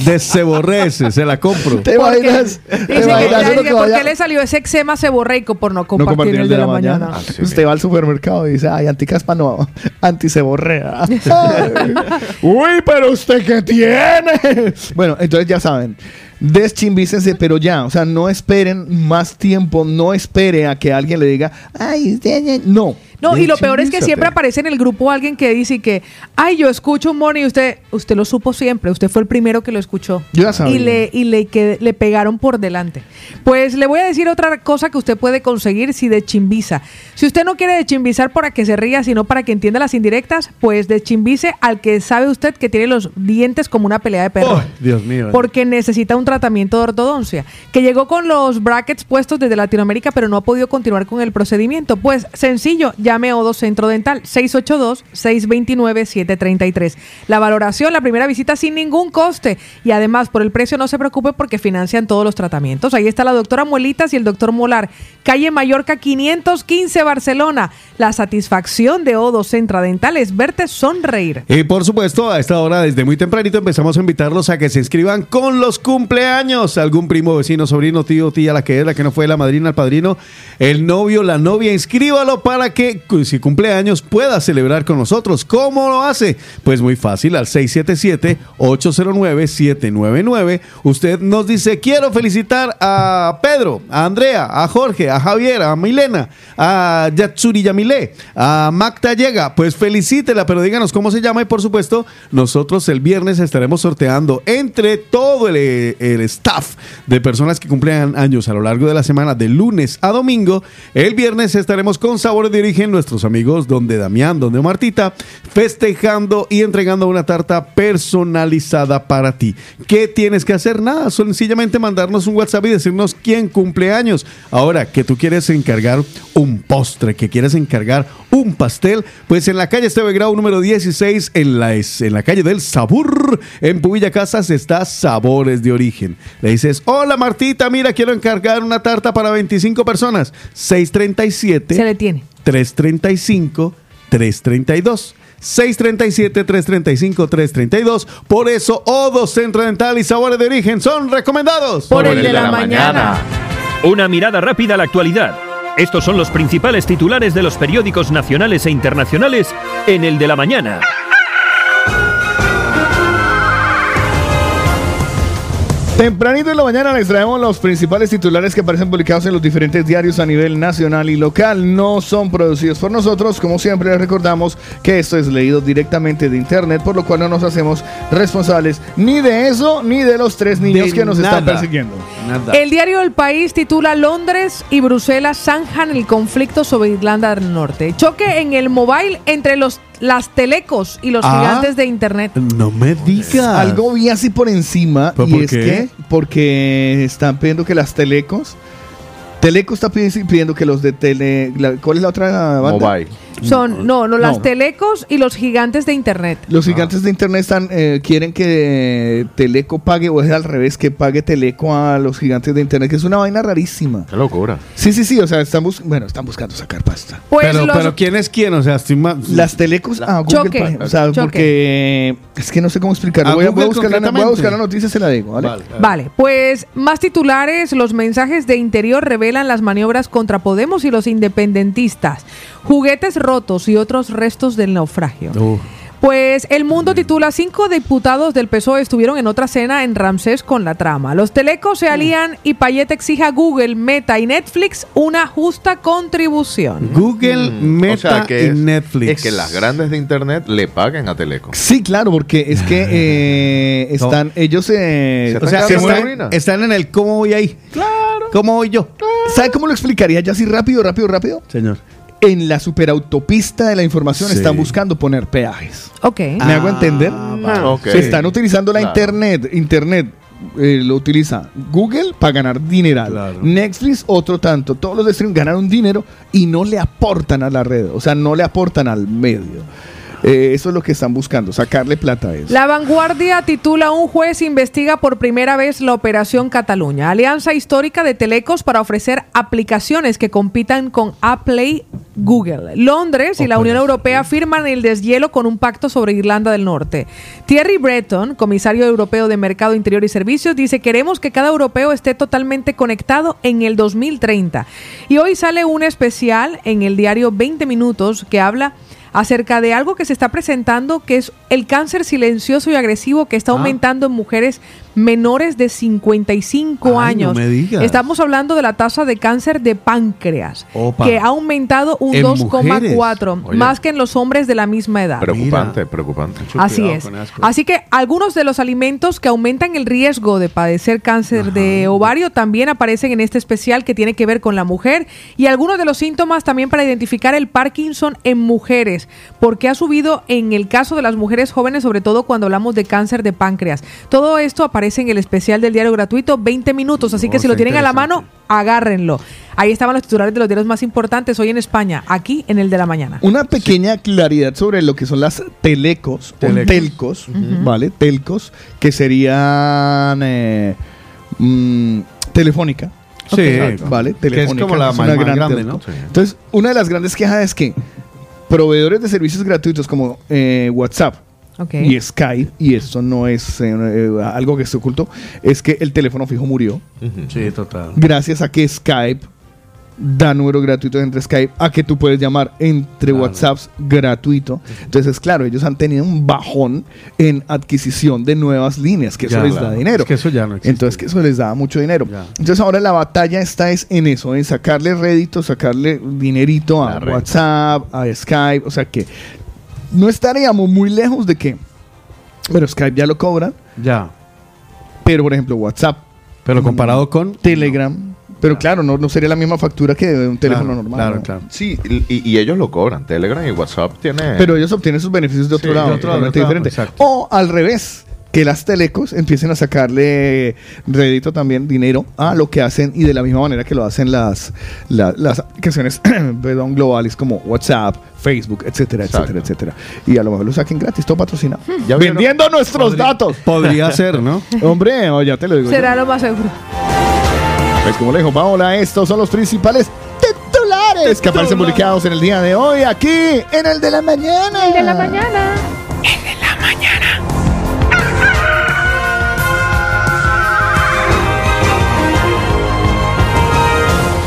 Desceborrece. Se la compro. ¿Te Porque- imaginas? Dice ¿Te que- imaginas dice uno que que ¿Por qué le salió ese eczema seborreico por no No compartir, el de la, mañana? Así Usted va al supermercado y dice, ay, anticaspa no, anticeborrea. Uy, pero usted qué tiene. Bueno, entonces ya saben, deschimbícense, pero ya, o sea, no esperen más tiempo, no espere a que alguien le diga, ay, no. No, y lo peor es que siempre aparece en el grupo alguien que dice que, ay, yo escucho un morning y usted, usted lo supo siempre, usted fue el primero que lo escuchó. Yo ya sabía. Y le, y le, que, le pegaron por delante. Pues le voy a decir otra cosa que usted puede conseguir si de chimbiza. Si usted no quiere de chimbizar para que se ría, sino para que entienda las indirectas, pues de chimbice al que sabe usted que tiene los dientes como una pelea de perro. Dios mío. porque necesita un tratamiento de ortodoncia, que llegó con los brackets puestos desde Latinoamérica, pero no ha podido continuar con el procedimiento. Pues sencillo, llame a Odo Centro Dental 682-629-733. La valoración, la primera visita sin ningún coste y además por el precio no se preocupe porque financian todos los tratamientos. Ahí está la doctora Muelitas y el doctor Molar, calle Mallorca 515 Barcelona. La satisfacción de Odo Centro Dental es verte sonreír. Y por supuesto, a esta hora, desde muy tempranito, empezamos a invitarlos a que se inscriban con los cumpleaños. Algún primo, vecino, sobrino, tío, tía, la que es, la que no fue, la madrina, el padrino, el novio, la novia, inscríbalo para que si cumple años pueda celebrar con nosotros. ¿Cómo lo hace? Pues muy fácil, al 677-809-799. Usted nos dice, quiero felicitar a Pedro, a Andrea, a Jorge, a Javier, a Milena, a Yatsuri Yamile, a Magda Llega. Pues felicítela, pero díganos cómo se llama y por supuesto nosotros el viernes estaremos sorteando entre todo el, el staff de personas que cumplen años a lo largo de la semana, de lunes a domingo. El viernes estaremos con Sabores de Origen, nuestros amigos donde Damián, donde Martita, festejando y entregando una tarta personalizada para ti. ¿Qué tienes que hacer? Nada, sencillamente mandarnos un WhatsApp y decirnos quién cumple años. Ahora, que tú quieres encargar un postre, que quieres encargar un pastel, pues en la calle Esteve Grau número 16, en la, en la calle del Sabor, en Pubilla Casas, está Sabores de Origen. Le dices, hola Martita, mira, quiero encargar una tarta para 25 personas. 637. Se le tiene. 335 332. 637-335-332. Por eso, Odo Centro Dental y Sabores de Origen son recomendados. Por el de la mañana. Una mirada rápida a la actualidad. Estos son los principales titulares de los periódicos nacionales e internacionales en el de la mañana. Tempranito en la mañana les traemos los principales titulares que aparecen publicados en los diferentes diarios a nivel nacional y local. No son producidos por nosotros, como siempre les recordamos que esto es leído directamente de internet, por lo cual no nos hacemos responsables ni de eso ni de los tres niños De que nos están nada. persiguiendo. El diario El País titula Londres y Bruselas zanjan el conflicto sobre Irlanda del Norte. Choque en el mobile entre los, las telecos y los Ah. gigantes de Internet. No me digas. Algo vi así por encima ¿Pero y por es qué? que porque están pidiendo que las telecos Teleco está pidi- pidiendo que los de tele la- ¿cuál es la otra banda? Mobile. Son, no, no, las telecos y los gigantes de Internet. Los gigantes de internet están eh, quieren que Teleco pague o es al revés que pague Teleco a los gigantes de internet, que es una vaina rarísima. Qué locura. Sí, sí, sí, o sea, están bueno, están buscando sacar pasta. Pues pero, los- pero ¿quién es quién? O sea, estoy ma- Las telecos a Google Choque. pa- o sea, Choque. porque es que no sé cómo explicarlo. A Voy a, voy a Google buscar la, voy a buscar la noticia se la digo, ¿vale? Vale. Vale, pues más titulares, los mensajes de interior revelan las maniobras contra Podemos y los independentistas, juguetes rotos y otros restos del naufragio. Uh. Pues el mundo titula cinco diputados del PSOE estuvieron en otra cena en Ramsés con la trama. Los telecos se alían y Payet exige a Google, Meta y Netflix una justa contribución. Google, Meta Mm. o sea, que y es, Netflix. es que las grandes de internet le paguen a Teleco. Sí, claro, porque es que eh, están ellos eh, Se O sea, Se están, están en el cómo voy ahí. Claro. ¿Cómo voy yo? ¿Sabe cómo lo explicaría ya así rápido, rápido, rápido? Señor. En la superautopista de la información Sí. están buscando poner peajes. Ok. ¿Me hago entender? vale. Ok. Están utilizando la Claro. internet. Internet eh, lo utiliza Google para ganar dineral. Claro. Netflix otro tanto. Todos los de streaming ganaron dinero y no le aportan a la red. O sea, no le aportan al medio. Eh, eso es lo que están buscando, sacarle plata a eso. La vanguardia titula Un juez investiga por primera vez la Operación Cataluña, alianza histórica de telecos para ofrecer aplicaciones que compitan con Apple y Google. Londres y la Unión Europea firman el deshielo con un pacto sobre Irlanda del Norte. Thierry Breton, comisario europeo de Mercado Interior y Servicios, dice queremos que cada europeo esté totalmente conectado en el 2030. Y hoy sale un especial en el diario 20 Minutos que habla acerca de algo que se está presentando, que es el cáncer silencioso y agresivo que está Ah. aumentando en mujeres menores de 55 Ay, no años. me digas. Estamos hablando de la tasa de cáncer de páncreas, Opa. que ha aumentado un En 2,4, Oye. más que en los hombres de la misma edad. Preocupante, preocupante. Así cuidado es. Así que algunos de los alimentos que aumentan el riesgo de padecer cáncer de ovario también aparecen en este especial que tiene que ver con la mujer y algunos de los síntomas también para identificar el Parkinson en mujeres, porque ha subido en el caso de las mujeres jóvenes, sobre todo cuando hablamos de cáncer de páncreas. Todo esto aparece en el especial del diario gratuito 20 minutos, así que si lo tienen a la mano, agárrenlo. Ahí estaban los titulares de los diarios más importantes hoy en España, aquí en el de la mañana. Una pequeña claridad sobre lo que son las telecos, o telcos, ¿vale? Telcos, que serían eh, mm, telefónica. Sí, ¿Vale? Que es Telefónica. como la es más, una más gran grande, telco. ¿no? Sí. Entonces, una de las grandes quejas es que proveedores de servicios gratuitos como eh, WhatsApp Y Skype, y esto no es eh, eh, algo que se ocultó, es que el teléfono fijo murió Sí, total. gracias a que Skype da números gratuitos entre Skype a que tú puedes llamar entre WhatsApps gratuito. Entonces, claro, ellos han tenido un bajón en adquisición de nuevas líneas, que eso les claro. da dinero. Es que eso ya no existe. Entonces, que eso les da mucho dinero. Entonces, ahora la batalla está es en eso, en sacarle rédito, sacarle dinerito a WhatsApp, a Skype. O sea que no estaríamos muy lejos de que. Pero Skype ya lo cobran. Ya. Pero, por ejemplo, WhatsApp. Pero comparado con. Telegram. Pero claro, no, no sería la misma factura que de un teléfono normal. ¿no? Sí, y, y ellos lo cobran. Telegram y WhatsApp tiene. Pero ellos obtienen sus beneficios de otro Sí, lado, de otro lado, totalmente de otro lado, diferente. exacto. O al revés, que las telecos empiecen a sacarle rédito también, dinero, a lo que hacen y de la misma manera que lo hacen las, la- las aplicaciones perdón, globales como WhatsApp, Facebook, etcétera, etcétera, etcétera. Y a lo mejor lo saquen gratis, todo patrocinado. Hmm. Vieron- Vendiendo nuestros datos. Podría ser, ¿no? Hombre, o ya te lo digo. yo. Será lo más seguro. Pues como le dijo Paola, estos son los principales titulares que aparecen publicados en el día de hoy aquí en el de la mañana. El de la mañana.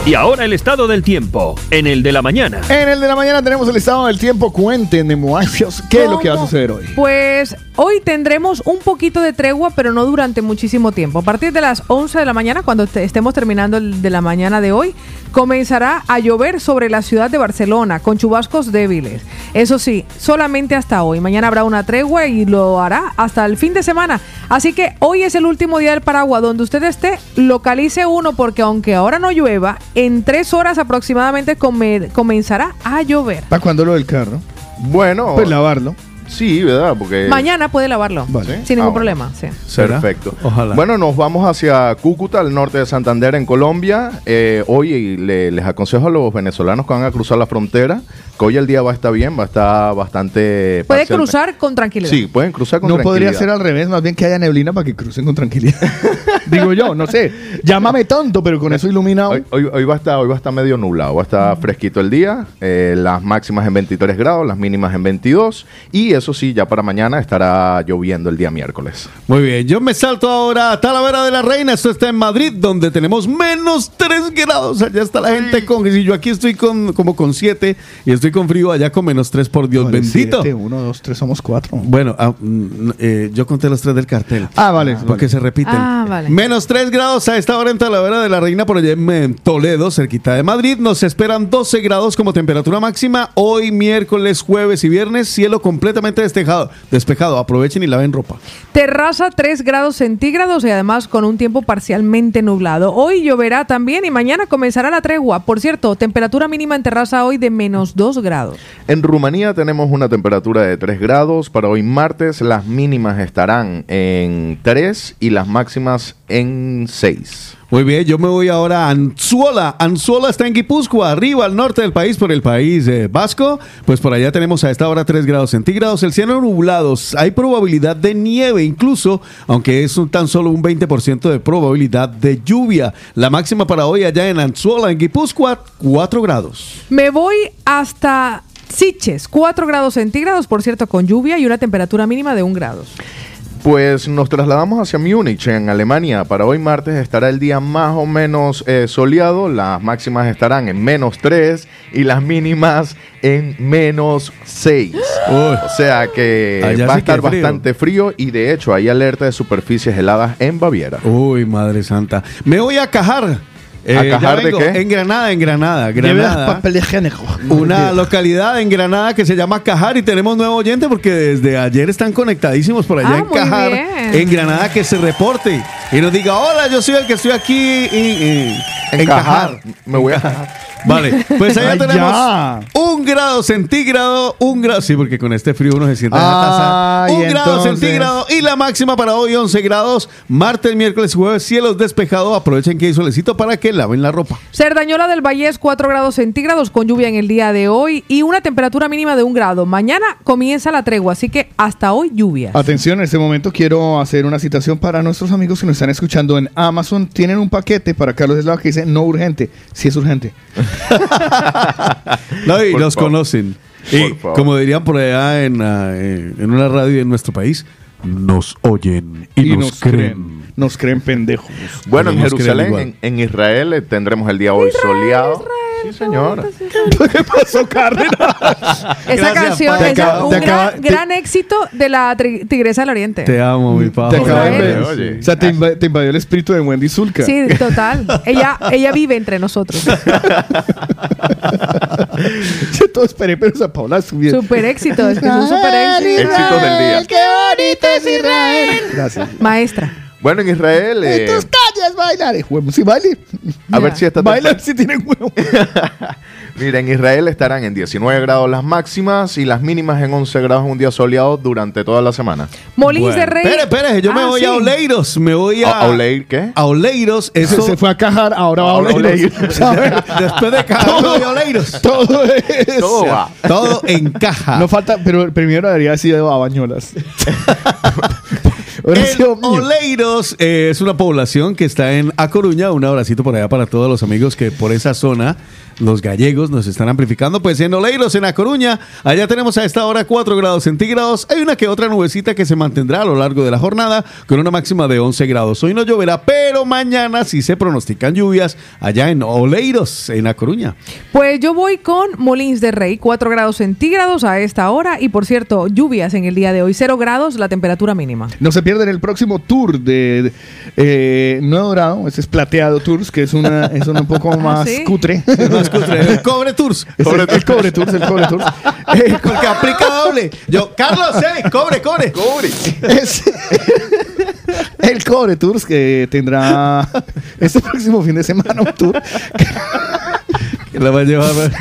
Y ahora el estado del tiempo, en el de la mañana. En el de la mañana tenemos el estado del tiempo. Cuéntenme, muchachos, qué es lo que va a suceder hoy. Pues hoy tendremos un poquito de tregua, pero no durante muchísimo tiempo. A partir de las 11 de la mañana, cuando te- estemos terminando el de la mañana de hoy, comenzará a llover sobre la ciudad de Barcelona con chubascos débiles. Eso sí, solamente hasta hoy. Mañana habrá una tregua y lo hará hasta el fin de semana. Así que hoy es el último día del paraguas. Donde usted esté, localice uno porque aunque ahora no llueva, en tres horas aproximadamente come- comenzará a llover. ¿Para cuándo lo del carro? Bueno. Pues lavarlo. Sí, ¿verdad? Porque. Mañana puede lavarlo. Vale. Sin ningún Ah, bueno. problema. Sí. Perfecto. Ojalá. Bueno, nos vamos hacia Cúcuta, al norte de Santander, en Colombia. Eh, hoy le- les aconsejo a los venezolanos que van a cruzar la frontera que hoy el día va a estar bien, va a estar bastante. Puede cruzar con tranquilidad. Sí, pueden cruzar con No tranquilidad. podría ser al revés, más bien que haya neblina para que crucen con tranquilidad. Digo yo, no sé. Llámame tonto, pero con eso iluminado. Hoy, hoy- hoy va a estar, hoy va a estar medio nublado, va a estar fresquito el día, eh, las máximas en 23 grados, las mínimas en 22 y eso sí, ya para mañana estará lloviendo el día miércoles. Muy bien, yo me salto ahora a Talavera de la Reina. Esto está en Madrid, donde tenemos menos 3 grados. Allá está la gente con. Si yo aquí estoy con como con 7 y estoy con frío, allá con menos 3, por Dios bendito. Siete, uno, dos, tres, somos cuatro. Bueno, ah, mm, eh, yo conté los tres del cartel. Ah, vale. Porque se repiten. Ah, vale. Menos 3 grados a esta hora en Talavera de la Reina, por allá en en Toledo, cerquita de Madrid. Nos esperan 12 grados como temperatura máxima. Hoy, miércoles, jueves y viernes, cielo completamente despejado. despejado. Aprovechen y laven ropa. Terraza 3 grados centígrados y además con un tiempo parcialmente nublado. Hoy lloverá también y mañana comenzará la tregua. Por cierto, temperatura mínima en terraza hoy de menos 2 grados. En Rumanía tenemos una temperatura de 3 grados. Para hoy martes las mínimas estarán en 3 y las máximas en 6. Muy bien, yo me voy ahora a Anzuola. Anzuola está en Guipúzcoa, arriba al norte del país, por el país eh, vasco. Pues por allá tenemos a esta hora 3 grados centígrados, el cielo nublado. Hay probabilidad de nieve, incluso, aunque es un- tan solo un 20% de probabilidad de lluvia. La máxima para hoy allá en Anzuola, en Guipúzcoa, 4 grados. Me voy hasta Siches, 4 grados centígrados, por cierto, con lluvia y una temperatura mínima de 1 grado. Pues nos trasladamos hacia Múnich, en Alemania. Para hoy martes estará el día más o menos eh, soleado. Las máximas estarán en menos 3 y las mínimas en menos 6. O sea que Allá va a sí estar frío. bastante frío y de hecho hay alerta de superficies heladas en Baviera. Uy, madre santa. Me voy a Cajar. Eh, ¿A ya Cajar de qué? En Granada, en Granada. Granada. papel higiénico. Una localidad en Granada que se llama Cajar y tenemos nuevo oyente porque desde ayer están conectadísimos por allá Ah, en Cajar, bien. en Granada, que se reporte y nos diga, hola, yo soy el que estoy aquí y- y- en, Cajar. Me voy a Vale, pues allá tenemos ya. un grado centígrado, un grado, sí, porque con este frío uno se siente en la taza. Un grado entonces. centígrado y la máxima para hoy 11 grados. Martes, miércoles y jueves, cielos despejados. Aprovechen que hay solecito para que laven la ropa. Cerdañola del Vallés, 4 grados centígrados con lluvia en el día de hoy y una temperatura mínima de 1 grado. Mañana comienza la tregua, así que hasta hoy lluvia. Atención, en este momento quiero hacer una citación para nuestros amigos que nos están escuchando en Amazon. Tienen un paquete para Carlos Eslava que dice no urgente. Si es urgente. No, y los conocen. Y como dirían por allá en, en en una radio en nuestro país, nos oyen y, nos, creen. Nos creen pendejos. Bueno, en Nos Jerusalén, en, en Israel, eh, tendremos el día hoy soleado. Sí, señora. ¿Qué pasó, Cárdenas? Esa Gracias, canción es un te gran, acaba- te- gran éxito de la Tigresa del Oriente. Te amo, mi papá. Te acaba de. O sea, te, inva- te invadió el espíritu de Wendy Zulka. Sí, total. ella, ella vive entre nosotros. Yo todo esperé, pero esa Paula subió. Super éxito, es que es un super éxito. Éxitos del día. ¡Qué bonito es Israel! Gracias. Maestra. Bueno, en Israel. En eh, tus calles bailar. Huevos y baile. a ver si esta Baila si tienen huevo. Mira, en Israel estarán en 19 grados las máximas y las mínimas en 11 grados un día soleado durante toda la semana. Molins de Rey. Espere, espere, yo me Ah, voy sí. a Oleiros. Me voy a. ¿A- Oleir qué? A Oleiros. Se, Eso. se fue a cajar, ahora va a Oleiros. Después de Cajar, me voy a Oleiros. Todo es. Todo va. Todo encaja. No falta, pero el primero debería haber sido a Bañolas. El. Oleiros eh, es una población que está en A Coruña. Un abracito por allá para todos los amigos que por esa zona, los gallegos, nos están amplificando. Pues en Oleiros, en A Coruña, allá tenemos a esta hora 4 grados centígrados. Hay una que otra nubecita que se mantendrá a lo largo de la jornada con una máxima de 11 grados. Hoy no lloverá, pero mañana sí se pronostican lluvias allá en Oleiros, en A Coruña. Pues yo voy con Molins de Rey, 4 grados centígrados a esta hora. Y por cierto, lluvias en el día de hoy, 0 grados la temperatura mínima. No se pierden el próximo tour de, de, eh, no dorado, ese es plateado tours, que es una, es una un poco más ¿sí? cutre. El Cobre Tours. Es el, el cobre tours, el cobre tours. Eh, Porque aplica doble. Yo, Carlos, eh, cobre, cobre. Cobre. es el cobre tours que tendrá este próximo fin de semana un tour. Que la va a llevar.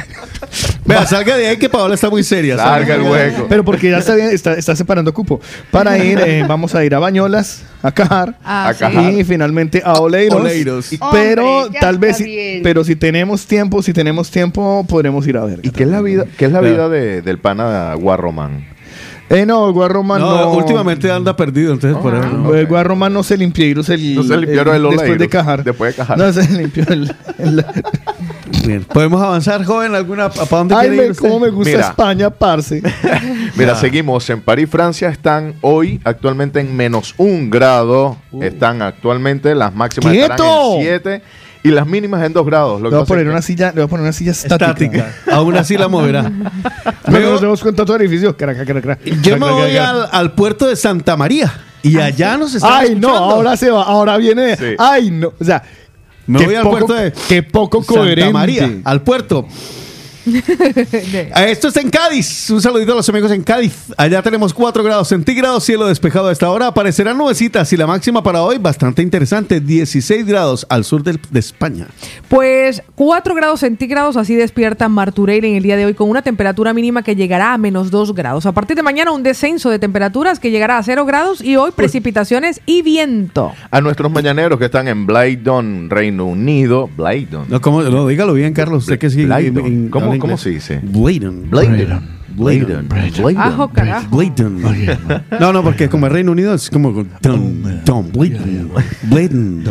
Vea, salga de ahí que Paola está muy seria. Larga el hueco. Pero porque ya está, bien, está, está separando cupo. Para ir, eh, vamos a ir a Bañolas, a Cajar. Ah, A. Cajar. Y finalmente a Oleiros. Oleiros. Y- pero Hombre, tal vez, si- pero si tenemos tiempo, si tenemos tiempo, podremos ir a ver. ¿Y qué es la vida, qué es la vida de- del pana Guarromán? Eh, no, el Guarromán No, no. últimamente anda perdido, entonces por eso. El Guarromán no se limpió, el, No se limpiaron el después de Cajar. después de Cajar. No se limpió el, el- Bien. ¿Podemos avanzar, joven? ¿Alguna, ¿Para dónde Ay, quiere ir cómo me gusta Mira. España, parce. Mira, seguimos. En París, Francia, están hoy actualmente en menos un grado. Están actualmente, las máximas estarán ¡Quieto! en 7 y las mínimas en 2 grados. Lo Le que voy a pasa poner es que- una silla, le voy a poner una silla estática. Estática. Aún así la moverá. Pero nos demos cuenta todo el edificio. Yo me voy al, al puerto de Santa María. Y allá nos están Ay, no, escuchando. ahora se va, ahora viene. Sí. Ay, no. O sea, Me qué voy al poco- puerto de Qué poco Santa coherente. María, al puerto. Eh, Esto está en Cádiz. Un saludito a los amigos en Cádiz. Allá tenemos 4 grados centígrados, cielo despejado a esta hora. Aparecerán nubecitas y la máxima para hoy bastante interesante, 16 grados al sur de España. Pues 4 grados centígrados, así despierta Martureil en el día de hoy con una temperatura mínima que llegará a menos 2 grados. A partir de mañana un descenso de temperaturas que llegará a 0 grados y hoy precipitaciones y viento. A nuestros mañaneros que están en Blaydon, Reino Unido. Blaydon. No, ¿cómo? no dígalo bien, Carlos. Que sí. En- ¿Cómo, cómo se dice? Blaydon. Blaydon. Blaydon. Ajo, carajo. Blaydon. No, no, porque como el Reino Unido es como Don, Don Blaydon. Blaydon.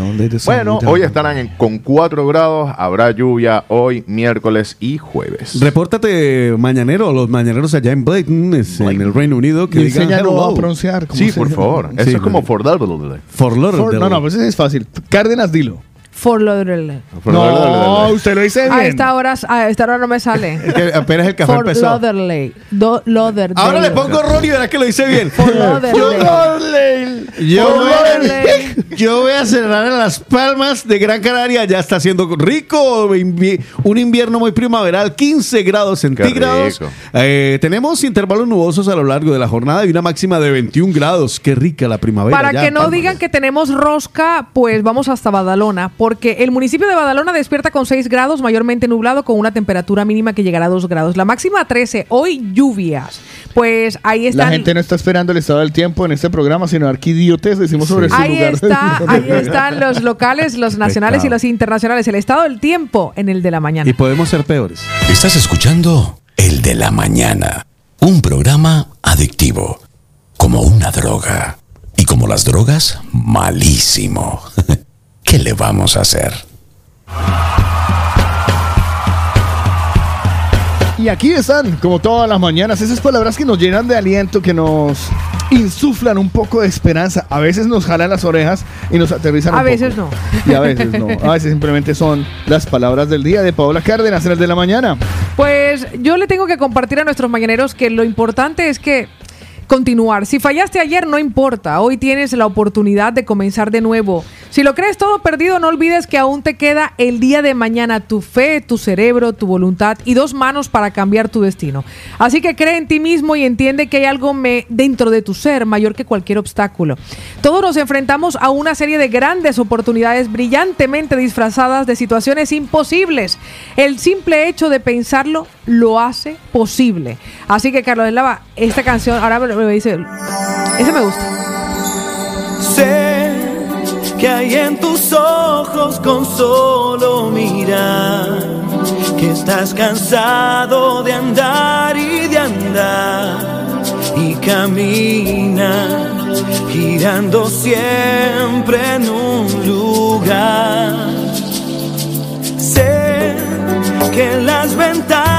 Bueno, hoy estarán en- con 4 grados. Habrá lluvia hoy, miércoles y jueves. Repórtate mañanero, los mañaneros allá en Blaydon, es en el Reino Unido, que digan hello. a pronunciar. ¿cómo Sí, se por llama? favor. Eso Sí, es como bueno. for Lauderdale. For Lauderdale. For- no, no, pues es fácil. Cárdenas, dilo. For Lauderdale. No, Lauderdale. usted lo dice bien. A esta hora, a esta hora no me sale. Es que apenas el café For empezó. Lauderdale. Do- Lauderdale. Ahora le pongo Ron y verá que lo hice bien. For Lauderdale. Yo, For voy Lauderdale. a, yo voy a cerrar en Las Palmas de Gran Canaria. Ya está haciendo rico. Un invierno muy primaveral, 15 grados centígrados. Eh, tenemos intervalos nubosos a lo largo de la jornada y una máxima de 21 grados. Qué rica la primavera. Para ya que no Palmas. digan que tenemos rosca, pues vamos hasta Badalona, porque el municipio de Badalona despierta con 6 grados, mayormente nublado, con una temperatura mínima que llegará a 2 grados. La máxima 13, hoy lluvias. Pues ahí está. La gente no está esperando el estado del tiempo en este programa, sino arquidiotes decimos sobre su Ahí lugar. está, ahí están los locales, los nacionales y los internacionales. El estado del tiempo en el de la mañana. Y podemos ser peores. Estás escuchando El de la Mañana, un programa adictivo, como una droga. Y como las drogas, malísimo. ¿Qué le vamos a hacer? Y aquí están, como todas las mañanas, esas palabras que nos llenan de aliento, que nos insuflan un poco de esperanza. A veces nos jalan las orejas y nos aterrizan A un veces poco. no. Y a veces no. A veces simplemente son las palabras del día de Paola Cárdenas en el de la mañana. Pues yo le tengo que compartir a nuestros mañaneros que lo importante es que continuar. Si fallaste ayer, no importa. Hoy tienes la oportunidad de comenzar de nuevo. Si lo crees todo perdido, no olvides que aún te queda el día de mañana tu fe, tu cerebro, tu voluntad y dos manos para cambiar tu destino. Así que cree en ti mismo y entiende que hay algo me- dentro de tu ser mayor que cualquier obstáculo. Todos nos enfrentamos a una serie de grandes oportunidades brillantemente disfrazadas de situaciones imposibles. El simple hecho de pensarlo lo hace posible. Así que Carlos Eslava, esta canción, ahora ese me gusta. Sé que hay en tus ojos con solo mirar que estás cansado de andar y de andar y camina girando siempre en un lugar. Sé que las ventanas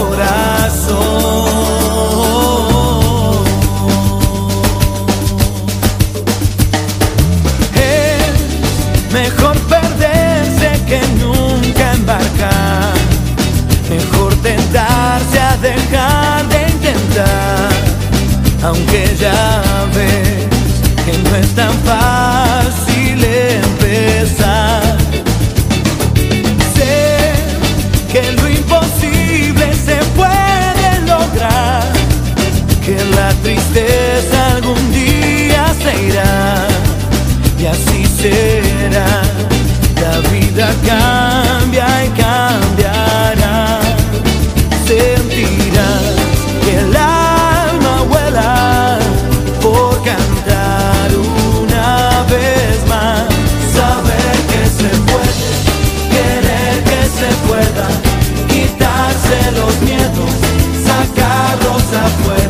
corazón. Es mejor perderse que nunca embarcar. Mejor tentarse a dejar de intentar. Aunque ya ves que no es tan fácil será. La vida cambia y cambiará. Sentirás que el alma vuela por cantar una vez más. Saber que se puede, querer que se pueda, quitarse los miedos, sacarlos afuera,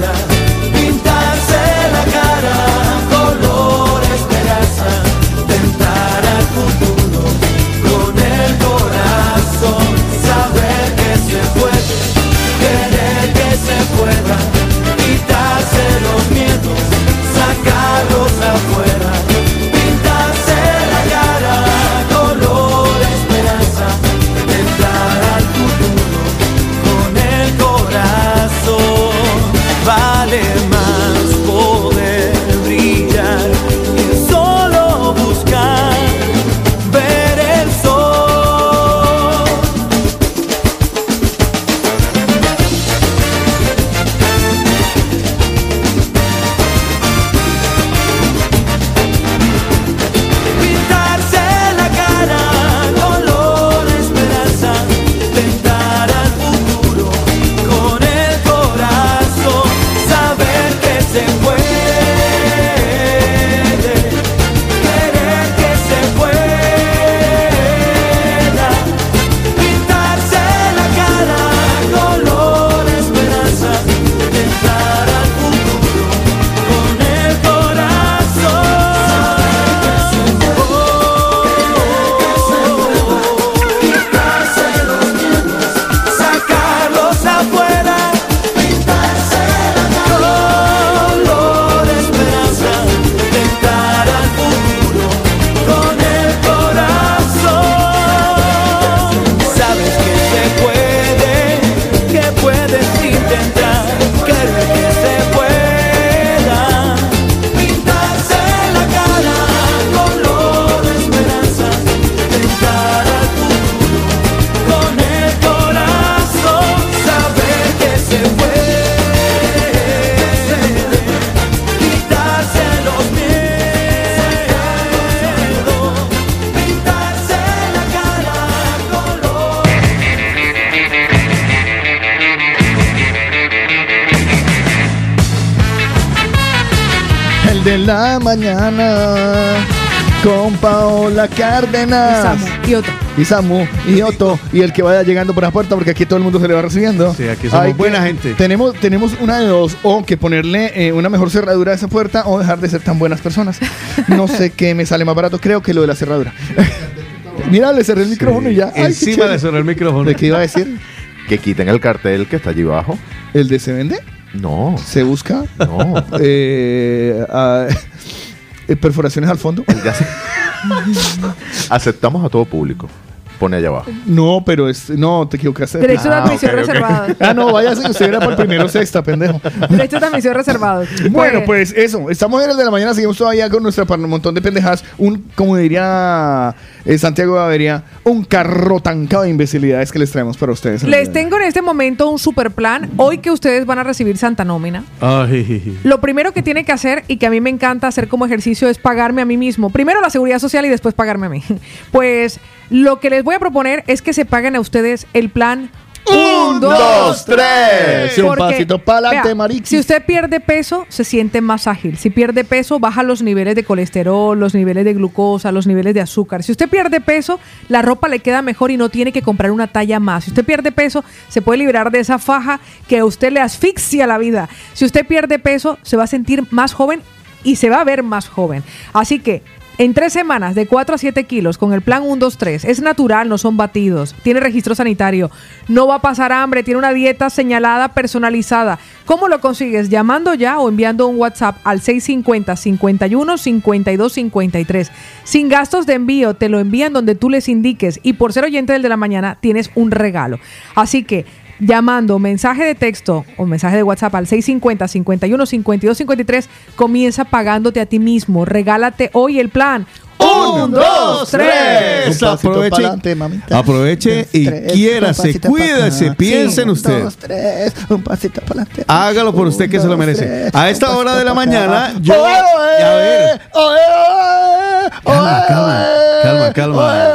de la mañana con Paola Cárdenas. Y Otto. Y Samu, y Otto, y el que vaya llegando por la puerta, porque aquí todo el mundo se le va recibiendo. Sí, aquí somos buena gente. Tenemos, tenemos una de dos, o que ponerle eh, una mejor cerradura a esa puerta, o dejar de ser tan buenas personas. No sé qué me sale más barato, creo que lo de la cerradura. Mira, le cerré el micrófono y ya. Ay, Encima le cerró el micrófono. ¿De qué iba a decir? Que quiten el cartel que está allí abajo. ¿El de se vende? No. ¿Se busca? No. Eh, ah, eh, perforaciones al fondo. Ya sé. Aceptamos a todo público. Pone allá abajo. No, pero es. No, te equivocaste. Derechos de Ah, admisión ok, ok. reservados. Ah, no, váyase, usted era para el primero sexta, pendejo. Derechos de admisión reservados. Bueno, pues eso. Estamos en el de la mañana, seguimos todavía con nuestra un montón de pendejadas. Un, como diría eh, Santiago Bavería, un carro tancado de imbecilidades que les traemos para ustedes. Les tengo en este momento un super plan. Hoy que ustedes van a recibir Santa Nómina. Ay. Lo primero que tiene que hacer y que a mí me encanta hacer como ejercicio es pagarme a mí mismo. Primero la seguridad social y después pagarme a mí. Pues lo que les voy a proponer es que se paguen a ustedes el plan Un, dos, tres. Un Porque, pasito pa'lante, vea, mariquis. Si usted pierde peso, se siente más ágil. Si pierde peso, baja los niveles de colesterol, los niveles de glucosa, los niveles de azúcar. Si usted pierde peso, la ropa le queda mejor y no tiene que comprar una talla más. Si usted pierde peso, se puede liberar de esa faja que a usted le asfixia la vida. Si usted pierde peso, se va a sentir más joven y se va a ver más joven. Así que en tres semanas, de 4 a 7 kilos, con el plan 1, 2, 3, es natural, no son batidos, tiene registro sanitario, no va a pasar hambre, tiene una dieta señalada, personalizada. ¿Cómo lo consigues? Llamando ya o enviando un WhatsApp al 650 51 52 53. Sin gastos de envío, te lo envían donde tú les indiques y por ser oyente del de la mañana tienes un regalo. Así que llamando mensaje de texto o mensaje de WhatsApp al 650 51 52 53, comienza pagándote a ti mismo. Regálate hoy el plan. Un, dos, tres. Aproveche, aproveche Dos, y tres, quiérase, cuídese, pa'lante. piense en Un, usted. dos, tres, un pasito para adelante. Hágalo por usted que se lo merece. tres, A esta un hora de la mañana, yo. A ver, calma, calma, calma, calma.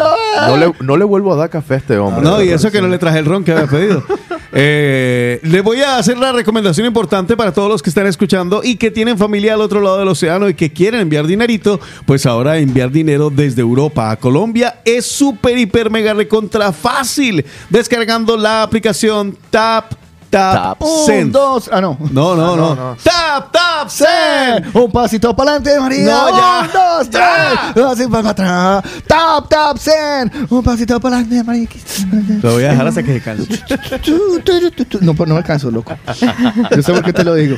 No le, no le vuelvo a dar café a este hombre. No, y eso que no le traje el ron que había pedido. Eh, le voy a hacer la recomendación importante para todos los que están escuchando y que tienen familia al otro lado del océano y que quieren enviar dinerito. Pues ahora enviar dinero desde Europa a Colombia es súper, hiper, mega recontra fácil. Descargando la aplicación Tap Tap, Un, Send. dos, ah, no. No, no, no. no. Tap Tap Send. Un pasito para adelante, María. No, ya. Un, dos, tres. Un pasito para atrás. Tap, tap, send. Un pasito para adelante, María. Lo voy a dejar hasta que se canse. No, pues no me alcanzo, loco. Yo sé por qué te lo digo.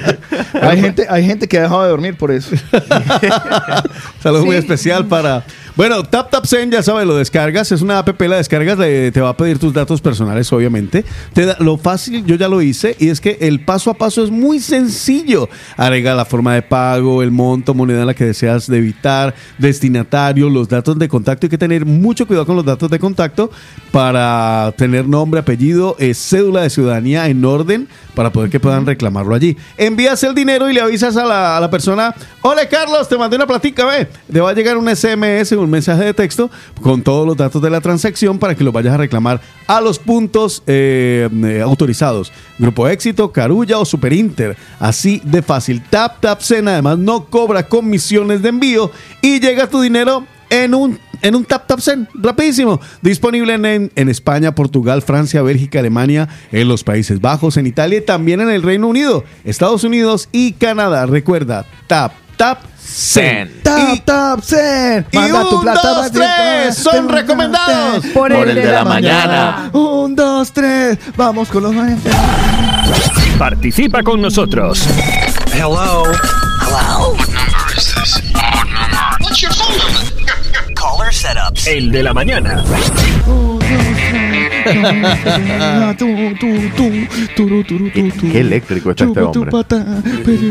Hay gente, hay gente que ha dejado de dormir por eso. Saludo muy especial para. Bueno, Tap Tap Send, ya sabes, lo descargas. Es una app, la descargas, le- te va a pedir tus datos personales, obviamente. Te da- lo fácil, yo ya lo hice, y es que el paso a paso es muy sencillo. Agrega la forma de pago, el monto, moneda en la que deseas debitar, destinatario, los datos de contacto. Hay que tener mucho cuidado con los datos de contacto para tener nombre, apellido, eh, cédula de ciudadanía en orden para poder que puedan reclamarlo allí. Envías el dinero y le avisas a la, a la persona, hola Carlos, te mandé una platica, ve. Te va a llegar un SMS, un mensaje de texto con todos los datos de la transacción para que lo vayas a reclamar a los puntos eh, eh, autorizados. Grupo Éxito, Carulla o Super Inter. Así de fácil. Tap Tap Send además no cobra comisiones de envío y llega tu dinero en un en un tap tap send, rapidísimo. Disponible en, en España, Portugal, Francia, Bélgica, Alemania, en los Países Bajos, en Italia y también en el Reino Unido, Estados Unidos y Canadá. Recuerda, tap tap send. Tap, tap, send. Y Manda tu un, plata. dos, tres, son recomendados por, el, de, la, mañana. Un, dos, tres. Vamos con los maestros. Participa con nosotros. Hello. Hello. What number is this? What number? What's your phone number? Caller setups. El de la mañana. Qué eléctrico está este hombre.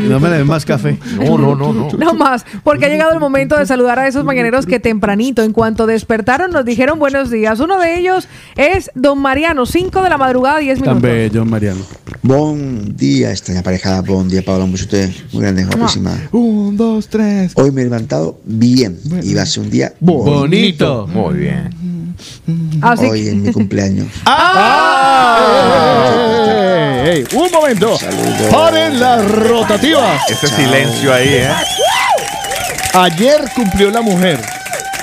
No me le den más café. No, no, no, no. No más, porque ha llegado el momento de saludar a esos mañaneros que tempranito, en cuanto despertaron, nos dijeron buenos días. Uno de ellos es don Mariano, 5 de la madrugada, 10 Tan minutos. bello, Mariano. Buen día, extraña pareja. Buen día, Paola. Un usted. Muy grande, guapísima. Un, dos, tres. Hoy me he levantado bien. Y va a ser un día Bonito. Muy bien. Así Hoy que- es mi cumpleaños. ¡Ey, ey! Un momento. Saludos. Paren las rotativas. Ese silencio ahí, ¿eh? Ayer cumplió la mujer.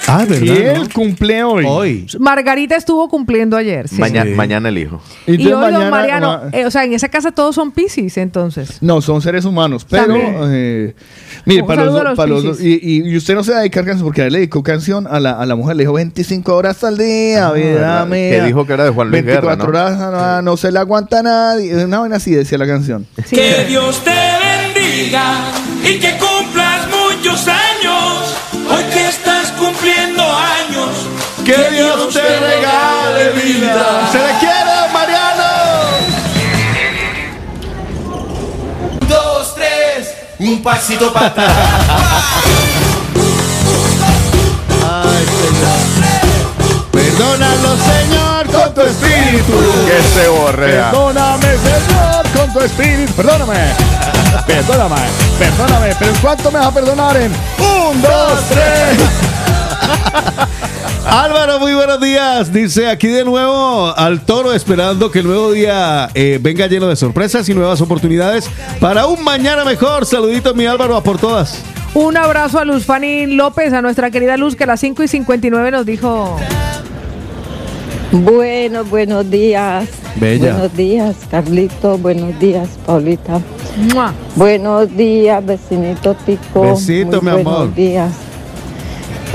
Ah, Y él cumple hoy. Hoy. Margarita estuvo cumpliendo ayer. sí. Mañana, mañana el hijo. Y Entonces hoy, don mañana Mariano, va- eh, o sea, en esa casa todos son piscis, entonces. No, son seres humanos, pero eh, mire, Un para los, los para los y, y- y usted no se va a dedicar canción porque a él le dedicó canción a la, a la mujer, le dijo 25 horas al día, vida ¿verdad? mía. Que dijo que era de Juan Luis 24 Guerra, ¿no? horas no, no se le aguanta a nadie, una vaina así decía la canción. Que Dios te bendiga y que cumplas muchos años. Hoy que. Que Dios te regale vida. Se le quiere, Mariano. Un, dos, tres, un pasito para atrás. Perdónalo, Señor, con tu espíritu. Que se borrea. Perdóname, Señor, con tu espíritu. Perdóname. Perdóname, perdóname. Pero ¿en cuánto me vas a perdonar? En un, dos, tres. Álvaro, muy buenos días. Dice aquí de nuevo al toro esperando que el nuevo día eh, venga lleno de sorpresas y nuevas oportunidades para un mañana mejor. Saluditos, mi Álvaro, a por todas. Un abrazo a Luz Fanny López, a nuestra querida Luz, que a las 5 y 59 nos dijo. Buenos, buenos días. Bella. Buenos días, Carlito. Buenos días, Paulita. ¡Mua! Buenos días, vecinito Tico. Besito, Muy mi amor. Buenos días.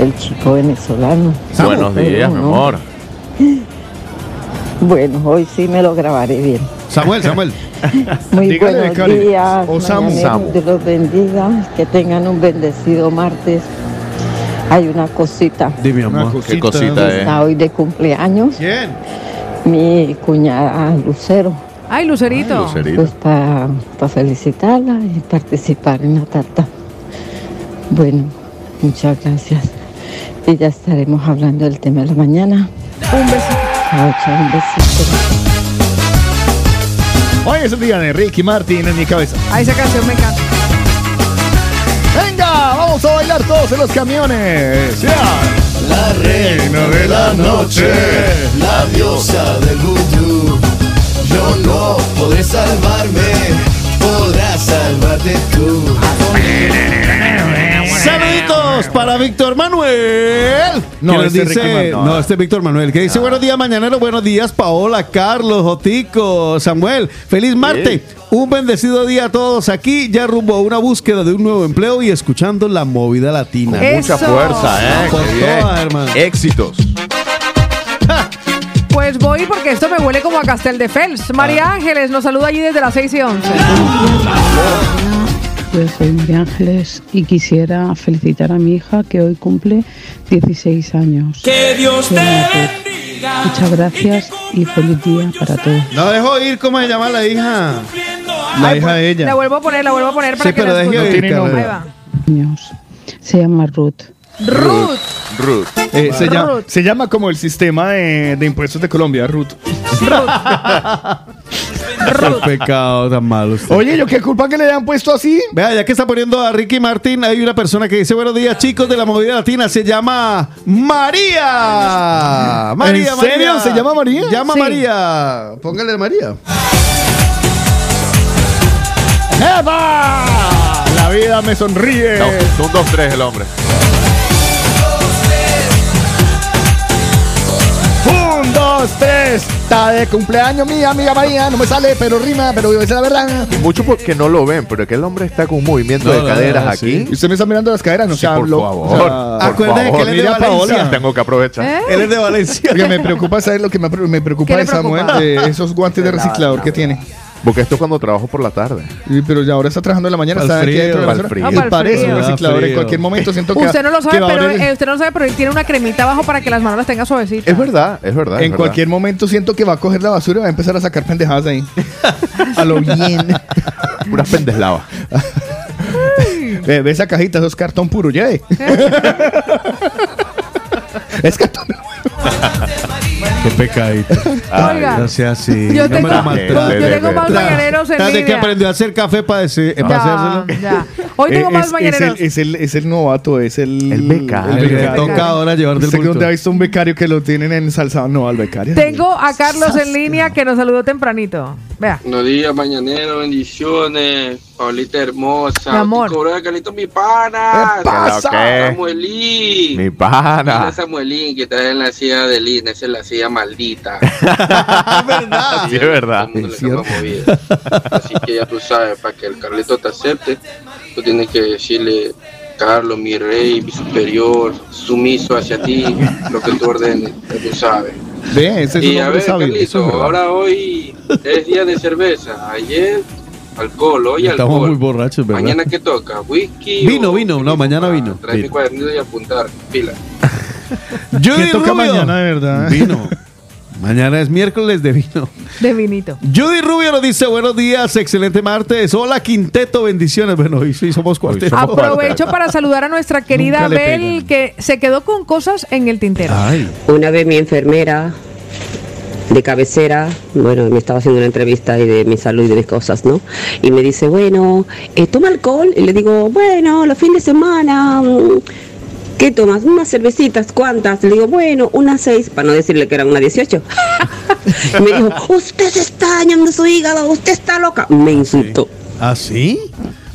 El chico venezolano. Buenos días, mi amor. Bueno, hoy sí me lo grabaré bien. Samuel, Samuel. Muy Dígale, buenos días. O Samu. mañaneros, Samu. Dios los bendiga. Que tengan un bendecido martes. Hay una cosita. Dime, amor. Qué cosita. Está hoy de cumpleaños. ¿Quién? Mi cuñada Lucero. ¡Ay, Lucerito! Lucerito. Pues para felicitarla y participar en la tarta. Bueno, muchas gracias. Y ya estaremos hablando del tema de la mañana. Un besito. Chao, chao, un besito. Hoy es el día de Ricky Martin en mi cabeza. A esa canción me encanta. Venga, vamos a bailar todos en los camiones. Ya. La reina de la noche, la diosa del vudú. Yo no podré salvarme, podrás salvarte tú. Saluditos para Víctor Manuel. No, que este dice, no, este es Víctor Manuel, que dice buenos días mañanero, buenos días Paola, Carlos, Jotico, Samuel, feliz martes, un bendecido día a todos aquí, ya rumbo a una búsqueda de un nuevo empleo y escuchando la movida latina. Con mucha Eso. fuerza, ¿eh? Con Qué bien. toda, hermano. Éxitos. Pues voy porque esto me huele como a Castel de Fels. María Ah. Ángeles nos saluda allí desde las 6 y 11. Yo soy María Ángeles y quisiera felicitar a mi hija que hoy cumple 16 años. Que Dios te bendiga. Muchas gracias y feliz día para todos. No dejo ir cómo se llama la hija. La hija de ella. La vuelvo a poner, la vuelvo a poner para Sí, que pero la oír, tiene nombre. Se llama Ruth. Ruth. Ruth. Eh, se, llama, Ruth. se llama como el sistema de, de impuestos de Colombia, Ruth. Qué pecado tan malo. usted. Oye, ¿yo qué culpa que le hayan puesto así? Vea, ya que está poniendo a Ricky Martin, hay una persona que dice buenos días chicos de la movida latina, se llama María. María, ¿En serio? María. ¿Se llama María? Llama Sí. María. Póngale María. ¡Eva! La vida me sonríe. No, son dos, tres el hombre. Dos, tres. Está de cumpleaños mi amiga María. No me sale, pero rima, pero es la verdad. Y mucho porque no lo ven, pero que el hombre está con un movimiento No, de no, caderas no, aquí. Y usted me está mirando las caderas, no Sí, se por habló. favor. O sea, por Acuérdese favor. que él es de Mira, Paola. Valencia. Tengo que aprovechar. ¿Eh? Él es de Valencia. Porque me preocupa saber lo que me, me preocupa ¿Qué le de Samuel, preocupa? de esos guantes de reciclador que tiene. Porque esto es cuando trabajo por la tarde. Y- Pero ya ahora está trabajando en la mañana, está aquí frío, dentro de la frío. Ah, Y parece frío. un reciclador. En Frío. cualquier momento siento que Usted no lo sabe, pero abrir- eh, usted no lo sabe, pero él tiene una cremita abajo para que las manos las tenga suavecitas. Es verdad, es verdad. es En verdad. cualquier momento siento que va a coger la basura y va a empezar a sacar pendejadas ahí. a lo bien. Puras pendeslavas. Ve, ve esa cajita, eso es cartón puro, ya. eh. es cartón. Qué pecadito. Oiga. No sea así. Yo no tengo- me lo maltrate. yo tengo más mañaneros en Desde que línea. aprendió a hacer café para, ese- para Ya, hacérselo. ya. Hoy tengo Eh, más es, mañaneros. Es el, es, el, es el novato, es el... El becario. El que le toca ahora llevar del ¿Usted bulto. dónde ha visto un becario que lo tienen ensalzado? No, al becario. Tengo a Carlos en línea que nos saludó tempranito. Vea. Buenos días, mañanero, bendiciones. Paulita hermosa. Mi amor. Carlito, mi pana. ¿Qué pasa? ¿Qué? Samuelín. Mi pana. Mira, Samuelín, que está en la silla de Lina. Esa es la silla maldita. Sí, es verdad. El mundo le capa movida. Así que ya tú sabes, para que el Carlito te acepte, tú tienes que decirle, Carlos, mi rey, mi superior, sumiso hacia ti, lo que tú ordenes, ya tú sabes. Ve, ese es y un a ver, sabio. Carlito, es verdad. ahora hoy es día de cerveza. Ayer, alcohol, hoy Estamos alcohol. muy borrachos, ¿verdad? Mañana, ¿qué toca? ¿Whisky? Vino, o- vino. No, mañana vino. Trae mi cuadernillo y apuntar, pila. Judy ¿Qué toca Rubio. mañana, de verdad? Vino. Mañana es miércoles de vino. De vinito. Judy Rubio nos dice buenos días, excelente martes. Hola Quinteto, bendiciones. Bueno, hoy sí somos cuarteto. Aprovecho para saludar a nuestra querida Bel, que se quedó con cosas en el tintero. Una vez mi enfermera de cabecera, bueno, me estaba haciendo una entrevista y de mi salud y de mis cosas, ¿no? Y me dice, bueno, eh, ¿toma alcohol? Y le digo, bueno, los fines de semana, mm, ¿qué tomas? Unas cervecitas, ¿cuántas? Le digo, bueno, unas seis, para no decirle que eran unas 18. y me dijo, usted se está dañando su hígado, usted está loca. Me insultó. ¿Ah, sí?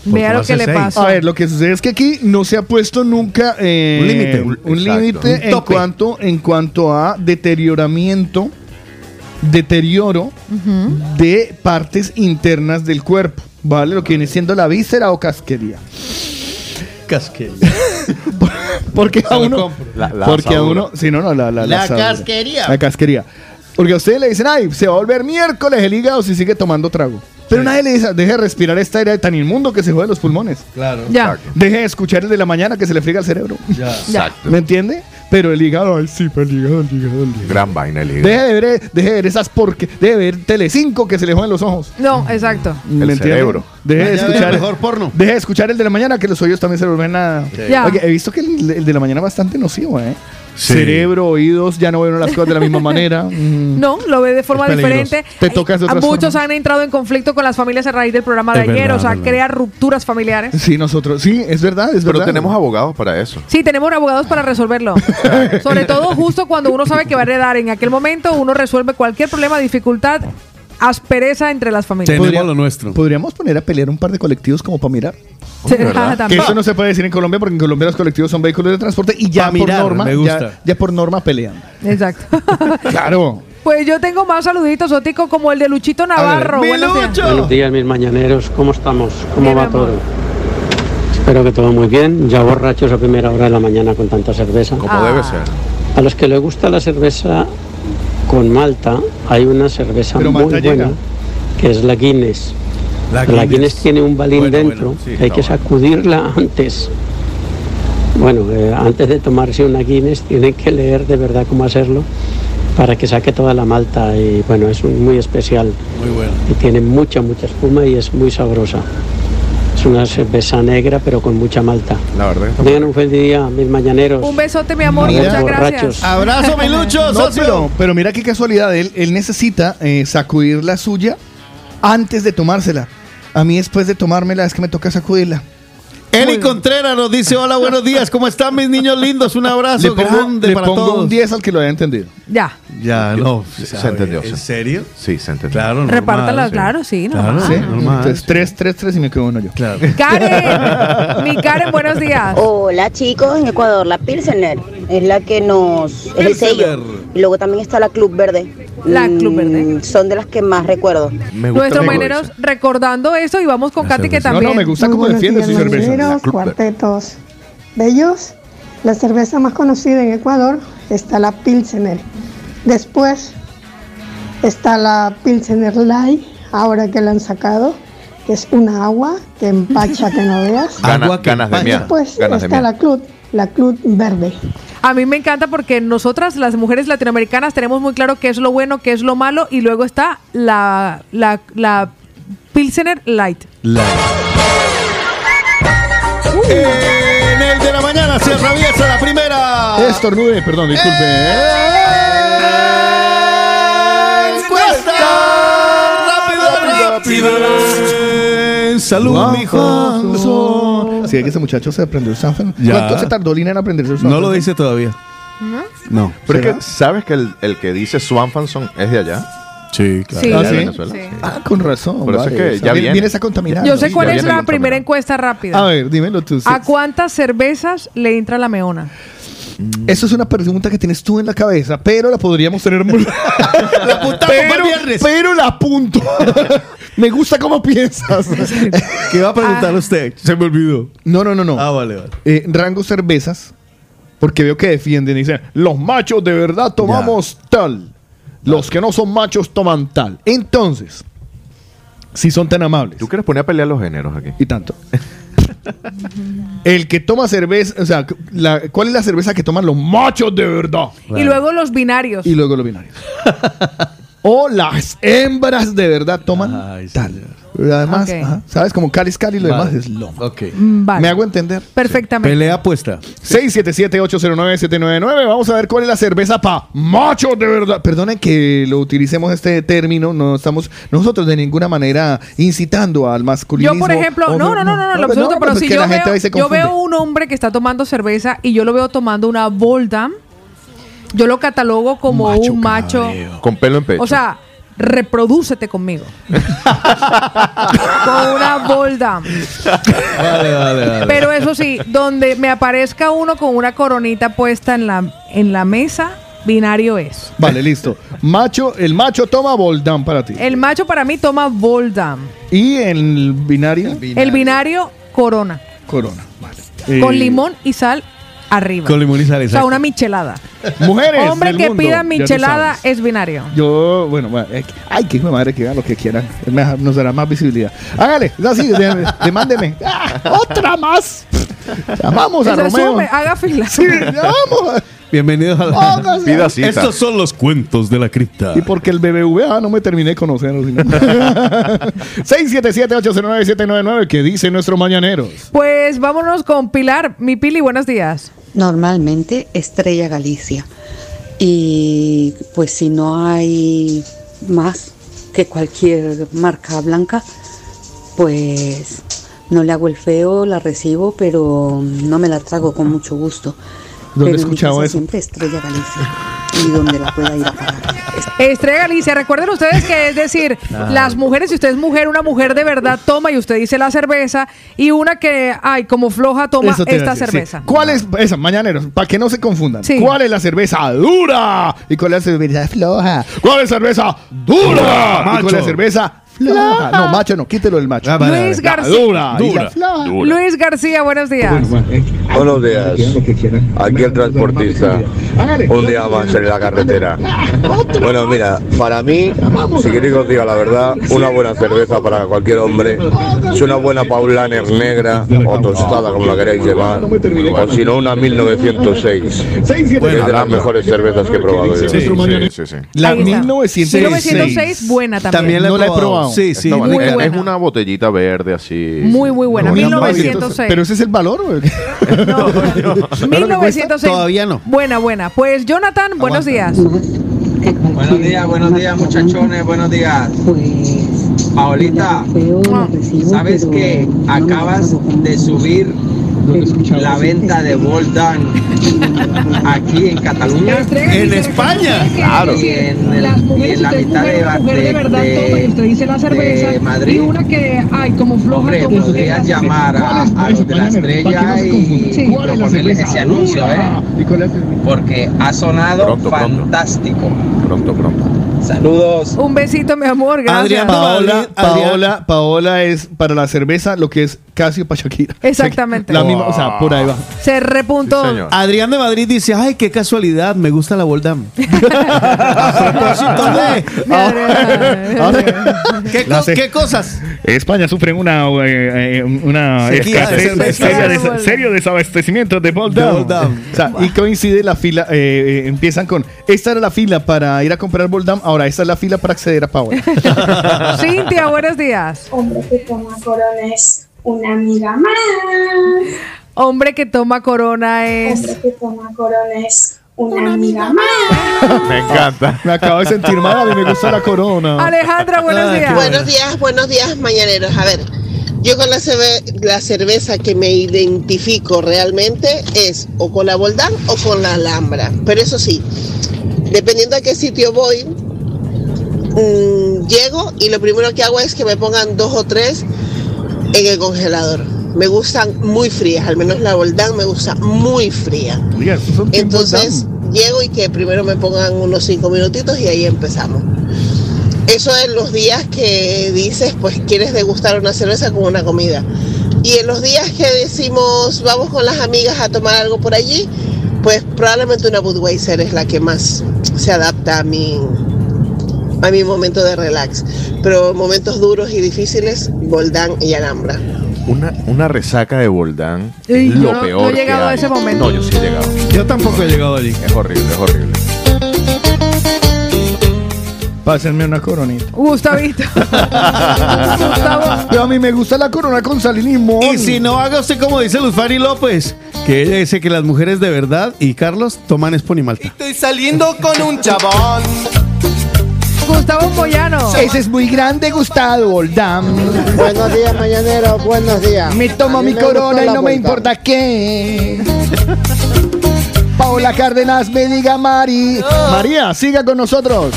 Vea lo que le pasó. A ver, lo que sucede es que aquí no se ha puesto nunca eh, Un límite. un límite en cuanto, en cuanto a deterioramiento, deterioro de partes internas del cuerpo, ¿vale? Lo que viene siendo la víscera o casquería. Casquería. Porque a uno. La- la porque a uno, si no, no, la, la, La casquería. La casquería. Porque a ustedes le dicen, ay, se va a volver miércoles el hígado si sigue tomando trago. Pero nadie le dice, deje de respirar esta aire tan inmundo que se jode los pulmones. Claro. Ya. Deje de escuchar el de la mañana que se le friega el cerebro. Ya. Exacto. ¿Me entiende? Pero el hígado, ay, sí, pero el hígado, el hígado, el hígado. Gran vaina el hígado. Deje de ver, deje de ver esas porque, deje de ver Telecinco que se le joden los ojos. No, exacto. ¿Me El entiende? cerebro. Deje de Mañana escuchar el mejor porno. Deje de escuchar el de la mañana que los oídos también se vuelven nada. Ya. Oye, he visto que el, el de la mañana es bastante nocivo, ¿eh? Sí. Cerebro, oídos, ya no ven las cosas de la misma manera. Mm. No, lo ve de forma Es diferente. Te tocas de A otras Muchos formas. han entrado en conflicto con las familias a raíz del programa de Es ayer, verdad, o sea, verdad. crea rupturas familiares. Sí, nosotros, sí, es verdad, es Pero verdad. tenemos abogados para eso. Sí, tenemos abogados para resolverlo. Sobre todo justo cuando uno sabe que va a heredar. En aquel momento uno resuelve cualquier problema, dificultad, aspereza entre las familias. Tenemos lo nuestro. Podríamos poner a pelear un par de colectivos como para mirar. Sí, ¿verdad? Que también. eso no se puede decir en Colombia porque en Colombia los colectivos son vehículos de transporte y ya Pa' por norma, me gusta. ya, ya por norma pelean. Exacto. Claro. Pues yo tengo más saluditos, Otico, como el de Luchito Navarro. ¡Mi Buenos días. Lucho! Buenos días, mis mañaneros. ¿Cómo estamos? ¿Cómo Bien, va amor. todo? Espero que todo muy bien. Ya borrachos a primera hora de la mañana con tanta cerveza. Como Ah. debe ser. A los que les gusta la cerveza con malta, hay una cerveza Pero muy Malta buena llega. que es la Guinness. La La Guinness. Guinness tiene un balín Bueno, dentro, bueno, sí, que hay que sacudirla antes. Bueno, eh, antes de tomarse una Guinness tienen que leer de verdad cómo hacerlo para que saque toda la malta y bueno, es un- muy especial Muy bueno. y tiene mucha, mucha espuma y es muy sabrosa. Es una cerveza negra pero con mucha malta. La verdad. Tengan un feliz día, mis mañaneros. Un besote, mi amor. Mira, Muchas gracias. Abrazo, mi Lucho, No, socio. pero, pero mira qué casualidad, él, él necesita eh, sacudir la suya antes de tomársela. A mí después de tomármela es que me toca sacudirla. Eli Contreras nos dice, hola, buenos días, ¿cómo están mis niños lindos? Un abrazo Le pongo, grande le para pongo todos. un 10 al que lo haya entendido. Ya. Ya, no. Se- entendió, ¿En se- serio? Sí, se entendió. Claro, normal, Repártalas, sí. claro, sí, Claro, normal. ¿Sí? normal. Entonces 3, 3, 3 y me quedo uno yo. Claro. Karen, mi Karen, buenos días. Hola chicos, en Ecuador la Pilsener es la que nos es el sello. Y luego también está la Club Verde. La Club Mm, Verde. Son de las que más recuerdo. Me gusta Nuestros dice. recordando eso y vamos con Katy que cerveza. No, también. no, me gusta cómo defiende su cerveza. Club cuartetos bellos. La cerveza más conocida en Ecuador está la Pilsener. Después está la Pilsener Light, ahora que la han sacado, que es una agua que empacha que no veas. Gana- Agua que ganas de miar. Después Ganas de está la Club, la Club Verde. A mí me encanta porque nosotras, las mujeres latinoamericanas, tenemos muy claro qué es lo bueno, qué es lo malo y luego está la, la, la Pilsener Light. Light. Uh. En el de la mañana se atraviesa la primera. Estornude, perdón, disculpe. Encuesta rápida, rápida. En salud, mijo. Sí, que ese muchacho se aprendió el Sanfen. Ya. ¿Cuánto se tardó Lina en aprenderse el No Sanfen? lo dice todavía. No. Pero es que, ¿sabes que el, el que dice Swanfanson es de allá? Sí, Sí. ¿Ah, sí? Venezuela. Ah, con razón. Por eso es que O sea, ya viene- viene. Vienes a contaminar. Yo sé cuál es la primera encuesta rápida. A ver, dímelo tú. sí. ¿A cuántas cervezas le entra la meona? Eso es una pregunta que tienes tú en la cabeza, pero la podríamos tener muy... La apuntamos pero, el viernes. pero la apunto. Me gusta cómo piensas. ¿Qué va a preguntar usted? Se me olvidó. No, no, no, no. Ah, vale, vale. Eh, rango cervezas, porque veo que defienden y dicen, los machos de verdad tomamos tal. Los que no son machos toman tal. Entonces, si son tan amables. ¿Tú quieres poner a pelear los géneros aquí? Y tanto. El que toma cerveza, o sea, la- ¿cuál es la cerveza que toman los machos de verdad? Y luego los binarios. Y luego los binarios. o las hembras de verdad toman tal. Además, ajá, ¿sabes? Como Calis Cali, lo Vale. demás es lomo. Ok. Mm, Vale. ¿Me hago entender? Perfectamente. Pelea apuesta. 677-809-799. Vamos a ver cuál es la cerveza pa' machos de verdad. Perdonen que lo utilicemos este término. No estamos nosotros de ninguna manera incitando al masculinismo. Yo, por ejemplo, no, no, no, no, no, en lo absoluto, pero pues si que yo la gente veo, yo un hombre que está tomando cerveza y yo lo veo tomando una Voldam, yo lo catalogo como un macho. Con pelo en pecho. O sea, reprodúcete conmigo. Con una Voldam. Vale, vale, vale. Pero eso sí, donde me aparezca uno con una coronita puesta en la, en la mesa, binario es. Vale, listo. Macho, el macho toma Voldam para ti. El macho para mí toma Voldam. Y el binario, El binario, corona. Corona. Vale. Con Eh, limón y sal arriba. Con limón y sal, O sea, exacto. una michelada. Mujeres. Hombre del que mundo, pida michelada sabes. es binario. Yo, bueno, bueno, eh, ay, que hijo de madre que hagan lo que quieran. Nos dará más visibilidad. Hágale, es así, de- de- demándeme. Ah, otra más. Llamamos a Se Romeo. haga fila. Sí, vamos. Bienvenidos a Póngase. Pida cita. Estos son los cuentos de la cripta. Y porque el BBVA no me terminé de conocer. sino- 677-809-799, que dice nuestros mañaneros. Pues vámonos con Pilar. Mi Pili, buenos días. Normalmente Estrella Galicia. Y pues si no hay más que cualquier marca blanca, pues no le hago el feo, la recibo, pero no me la trago con mucho gusto. ¿Dónde eso? siempre Estrella Galicia. Y donde la pueda ir a parar. Estrella Galicia, recuerden ustedes que es decir, las mujeres, si usted es mujer, una mujer de verdad toma y usted dice la cerveza, y una que, ay, como floja toma esta decir, sí. cerveza. ¿Cuál es esa, mañaneros? Para que no se confundan. Sí. ¿Cuál es la cerveza dura? ¿Y cuál es la cerveza floja? ¿Cuál es la cerveza dura? ¿Y cuál es la cerveza floja? No, macho no, quítelo el macho. Ah, Luis García. dura. y la Dura. floja. Luis García, buenos días. Buenos días. Aquí el transportista. Un día más en la carretera. Bueno, mira, para mí, si queréis que os diga la verdad, una buena cerveza para cualquier hombre es una buena Paulaner negra o tostada, como la queréis llevar, o si no, una 1906. que es de las mejores cervezas que he probado yo. Sí, sí, sí, sí. La Ahí está. 1906. 1906, buena también. También la he probado. Sí, sí. Muy es, buena. es una botellita verde así. Muy, muy buena. No, 1906. Pero ese es el valor. güey. No, 1906. Todavía no. Buena, buena. Pues Jonathan, buenos días. Buenos días, buenos días muchachones, buenos días. Paolita, ¿sabes que acabas de subir la venta de Voltan aquí en Cataluña? En España. Claro. Y en, el- y en la mitad de, de, de- de Madrid. Hombre, podrías llamar a, a los de la estrella y proponerles ese anuncio, ¿eh? Porque ha sonado fantástico. Pronto, pronto. Saludos. Un besito, mi amor. Gracias. Adrián, Paola, Adrián. Paola, Paola es para la cerveza lo que es Casio para Shakira. Exactamente. La misma, o sea, por ahí va. Se repuntó. Sí. Adrián de Madrid dice, ay, qué casualidad, me gusta la Voldam. A propósito de- Ahora- ¿Qué, co- sé. qué cosas? España sufre una, eh, eh, una escasez- de serio desabastecimiento de Bold De Down. Bold Down. O sea, y coincide la fila, eh, eh, empiezan con, esta era la fila para ir a comprar Bold Down, ahora esta es la fila para acceder a Power. Cintia, buenos días. Hombre que toma corona es una amiga más. Hombre que toma corona es. Hombre que toma corona es una amiga más. Me encanta. Me acabo de sentir mal, a mí me gusta la corona. Alejandra, buenos días. Buenos días, buenos días, mañaneros. A ver, Yo con la, cerve- la cerveza que me identifico realmente es o con la Boldán o con la Alhambra. Pero eso sí, dependiendo a qué sitio voy, mm, llego y lo primero que hago es que me pongan dos o tres en el congelador. Me gustan muy frías, al menos la Boldán me gusta muy fría. Oiga, Entonces llego y que primero me pongan unos cinco minutitos y ahí empezamos. Eso en los días que dices, pues quieres degustar una cerveza con una comida. Y en los días que decimos, vamos con las amigas a tomar algo por allí, pues probablemente una Budweiser es la que más se adapta a mi, a mi momento de relax. Pero momentos duros y difíciles, Goldán y Alhambra. Una, una resaca de Boldán es lo no- peor no he que llegado a ese momento. No, yo sí he llegado. Yo tampoco he llegado allí. Es horrible, es horrible. Pásenme una coronita. Gustavito. Gustavo. Pero a mí me gusta la corona con sal y limón. Y si no, haga usted como dice Luz Fanny López, que ella dice que las mujeres de verdad y Carlos toman Espon y Malta. Estoy saliendo con un chabón. Gustavo Moyano. Ese es muy grande, Gustavo Oldam. Buenos días, mañanero. Buenos días. Me tomo mi me corona y no me importa qué. Paola Cárdenas me diga Mari. María, siga con nosotros.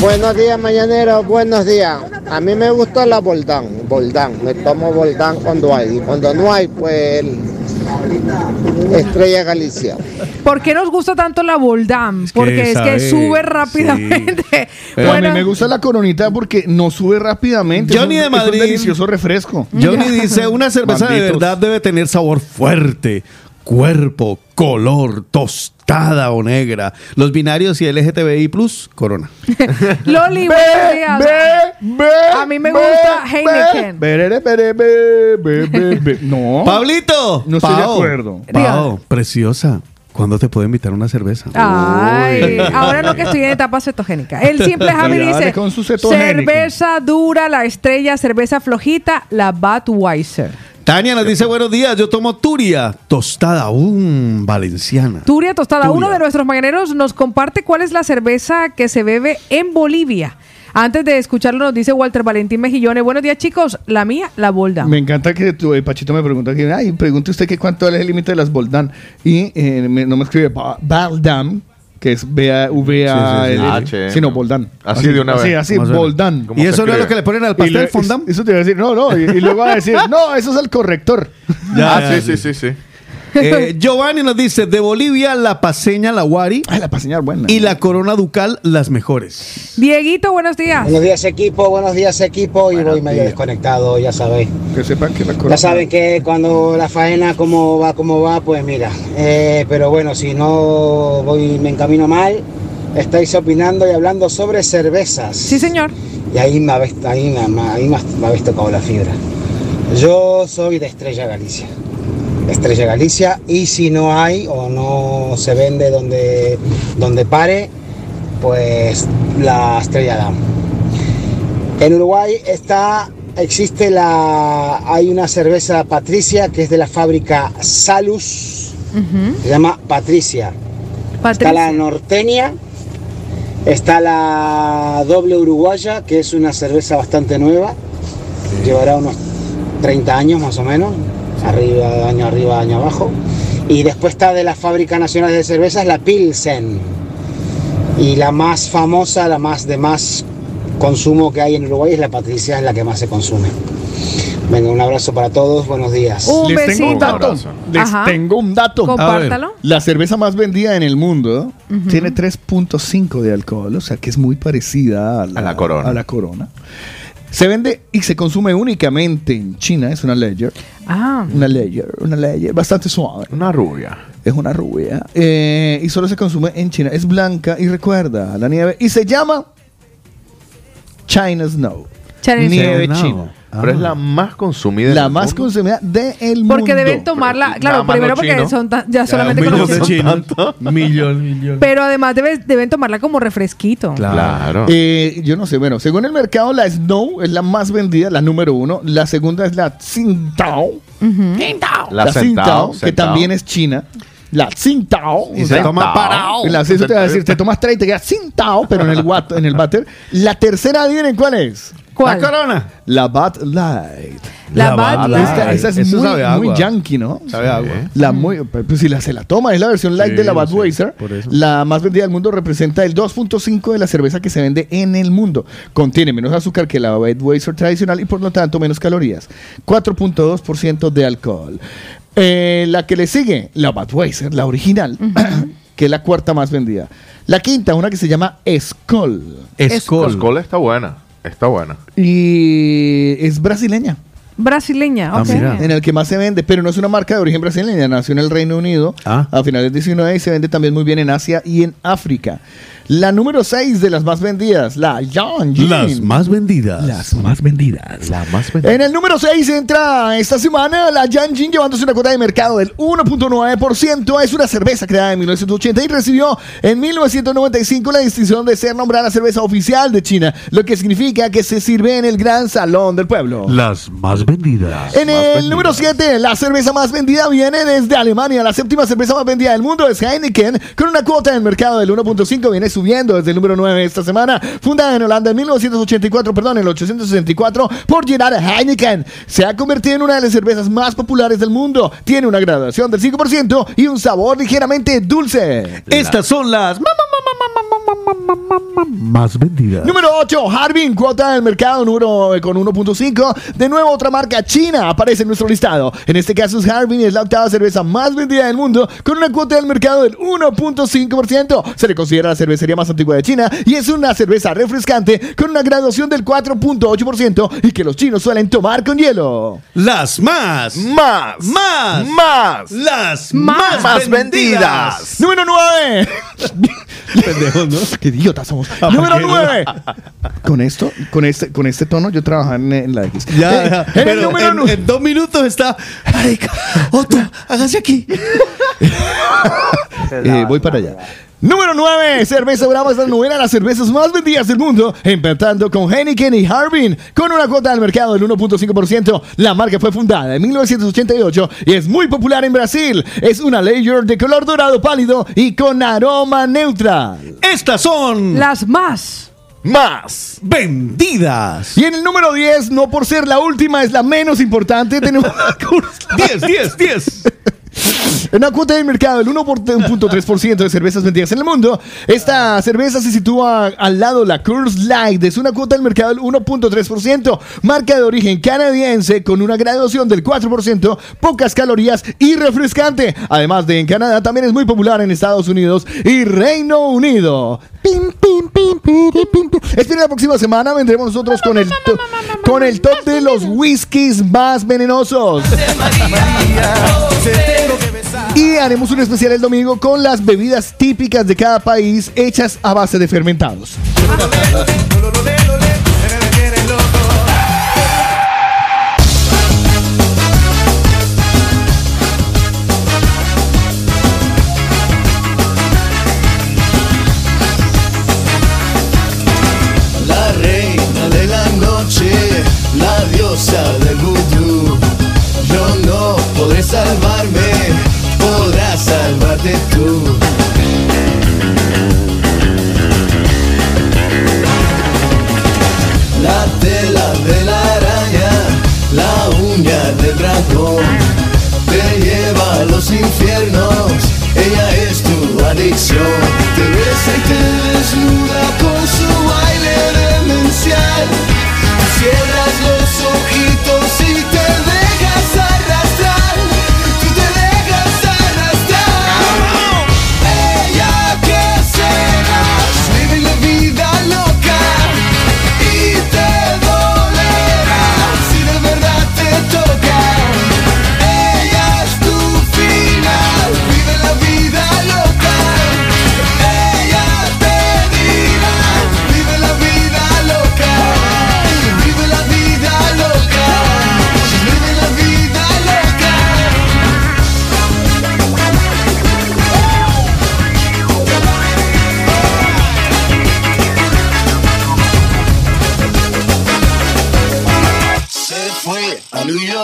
Buenos días, mañanero. Buenos días. A mí me gusta la Boldán. Boldán. Me tomo Boldán cuando hay. Y cuando no hay, pues. Estrella Galicia. ¿Por qué nos gusta tanto la Boldam? Porque es que sube rápidamente. Pero a Bueno, mí me gusta la coronita porque no sube rápidamente. Johnny Es de un- es un Madrid. delicioso refresco. Johnny dice, una cerveza de verdad debe tener sabor fuerte, cuerpo, color, tostada o negra. Los binarios y LGTBI plus, corona. Loli, buenos días. A mí me gusta Heineken. Be, be, be, be. No. Pablito. No estoy de acuerdo. Pao, preciosa. ¿Cuándo te puedo invitar a una cerveza? Ay, ahora no que estoy en etapa cetogénica. El simple Javi dice: con su cetogénico. cerveza dura, la estrella, cerveza flojita, la Budweiser. Tania nos dice buenos días, yo tomo Turia, tostada, un valenciana. Turia Tostada, Turia. uno de nuestros mañaneros nos comparte cuál es la cerveza que se bebe en Bolivia. Antes de escucharlo nos dice Walter Valentín Mejillones, buenos días chicos, la mía, la Bolda. Me encanta que tu, eh, Pachito me pregunta que, ay, pregunte usted que cuánto es el límite de las Boldán. Y eh, me- no me escribe Ba- Baldam, que es B-A-V-A, Sí, sí, sí. H. sino Boldán. Así de una Así, vez. así, ¿Cómo suena? Boldán. ¿Cómo ¿Y eso no es lo que le ponen al pastel fondant? Eso te iba a decir, no, no. Y, luego va a decir, no, eso es el corrector. Ya, ah, ya, sí, sí, sí, sí. Eh, Giovanni nos dice, de Bolivia la paseña, la Wari. la paseña buena. Y la corona ducal, las mejores. Dieguito, buenos días. Buenos días equipo, buenos días equipo y voy medio desconectado, ya sabéis. Que sepan que la corona... Ya saben que cuando la faena cómo va, cómo va, pues mira. Eh, pero bueno, si no voy, me encamino mal, estáis opinando y hablando sobre cervezas. Sí, señor. Y ahí me habéis, ahí me, me- ahí me, me habéis tocado la fibra. Yo soy de Estrella Galicia. Estrella Galicia y si no hay o no se vende donde, donde pare, pues la Estrella Damm. En Uruguay está, existe la, hay una cerveza Patricia que es de la fábrica Salus, se llama Patricia. Está la norteña, está la doble uruguaya, que es una cerveza bastante nueva, llevará unos 30 años más o menos, arriba, año arriba, año abajo. Y después está de la Fábrica Nacional de Cervezas, la Pilsen. Y la más famosa, la más de más consumo que hay en Uruguay es la Patricia, es la que más se consume. Venga, un abrazo para todos, buenos días. Un Les tengo un dato. Les Ajá. tengo un dato. Compártalo. A ver, La cerveza más vendida en el mundo Ujú. tiene 3.5 de alcohol, o sea que es muy parecida a la, A la Corona. a la corona. Se vende y se consume únicamente en China, es una lager. Ah. Una lager, una lager bastante suave. Una rubia. Es una rubia. eh, y solo se consume en China. Es blanca y recuerda a la nieve. Y se llama China Snow. Nieve Snow. china. Pero es la más consumida. La más mundo. consumida del mundo. Porque deben tomarla, claro, primero porque chinos. son tan- ya Ya, solamente conocidos. chinos. Millón, millón. Pero además debe- deben tomarla como refresquito. Claro. Eh, yo no sé, bueno, según el mercado, la Snow es la más vendida, la número uno. La segunda es la Tsingtao. Ujú. La La Tsingtao, que también es china. La Tsingtao. Y se sea, toma parado. La, eso te va a decir, te tomas 30 y te queda Tsingtao, pero en el, water, en el váter. La tercera, adivinen cuál es. ¿Cuál? La corona. La Bud Light. La Bud Light. Esta, esta es Eso muy, sabe a muy agua. yankee, ¿no? Sabe a agua. La muy, pues si la, se la toma, es la versión light Sí, de la Budweiser. por eso. La más vendida del mundo representa el 2.5 de la cerveza que se vende en el mundo. Contiene menos azúcar que la Budweiser tradicional y por lo tanto menos calorías. 4.2% de alcohol. Eh, la que le sigue, la Budweiser, la original, que es la cuarta más vendida. La quinta, una que se llama Skoll. Skol. Skol está buena. Está buena. Y es brasileña. Brasileña, ok. En el que más se vende, pero no es una marca de origen brasileña, nació en el Reino Unido a finales del 19 y se vende también muy bien en Asia y en África. La número 6 de las más vendidas, la John Gin. Las más vendidas. Las más vendidas. La más En el número 6 entra esta semana la Jan Gin llevándose una cuota de mercado del 1.9%. Es una cerveza creada en 1980 y recibió en 1995 la distinción de ser nombrada cerveza oficial de China, lo que significa que se sirve en el gran salón del pueblo. Las más vendidas. En el número 7, la cerveza más vendida viene desde Alemania. La séptima cerveza más vendida del mundo es Heineken, con una cuota del mercado del 1.5. Viene subiendo desde el número 9 esta semana. Fundada en Holanda en 1984, perdón, en el 864, por Gerard Heineken. Se ha convertido en una de las cervezas más populares del mundo. Tiene una graduación del 5% y un sabor ligeramente dulce. Estas son las más vendidas. Número 8, Harbin, cuota del mercado número eh, con 1.5. De nuevo, otra marca china aparece en nuestro listado. En este caso, Harbin es la octava cerveza más vendida del mundo con una cuota del mercado del 1.5%. Se le considera la cervecería más antigua de China y es una cerveza refrescante con una graduación del 4.8% y que los chinos suelen tomar con hielo. Las más. Más. Más. Más. Las Más, más, vendidas. Número 9. Pendejos, ¿no? Qué idiotas somos. Ah, Número ¿por qué no? 9. Con esto, con este, con este tono, yo trabajaba en, en la X. Ya, Eh, ya. en el Pero número en, en dos minutos está. Otto, hágase aquí. Eh, voy para allá. Número 9, cerveza brava es la novena de las cervezas más vendidas del mundo, empatando con Heineken y Harbin, con una cuota del mercado del 1.5%. La marca fue fundada en 1988 y es muy popular en Brasil. Es una lager de color dorado pálido y con aroma neutral. Estas son Las más. Más. vendidas. Y en el número 10, no por ser la última, es la menos importante, tenemos la Coors 10, 10, 10. En una cuota del mercado del 1.3% de cervezas vendidas en el mundo, esta cerveza se sitúa al lado de la Coors Light. Es una cuota del mercado del 1.3%, marca de origen canadiense con una graduación del 4%, pocas calorías y refrescante. Además de en Canadá, también es muy popular en Estados Unidos y Reino Unido. Pim, pim, pim, piri, pim, pim. Esperen la próxima semana, vendremos nosotros con el, con el top de los whiskies más venenosos. Y haremos un especial el domingo con las bebidas típicas de cada país hechas a base de fermentados. Infiernos, ella es tu adicción. Te besa y te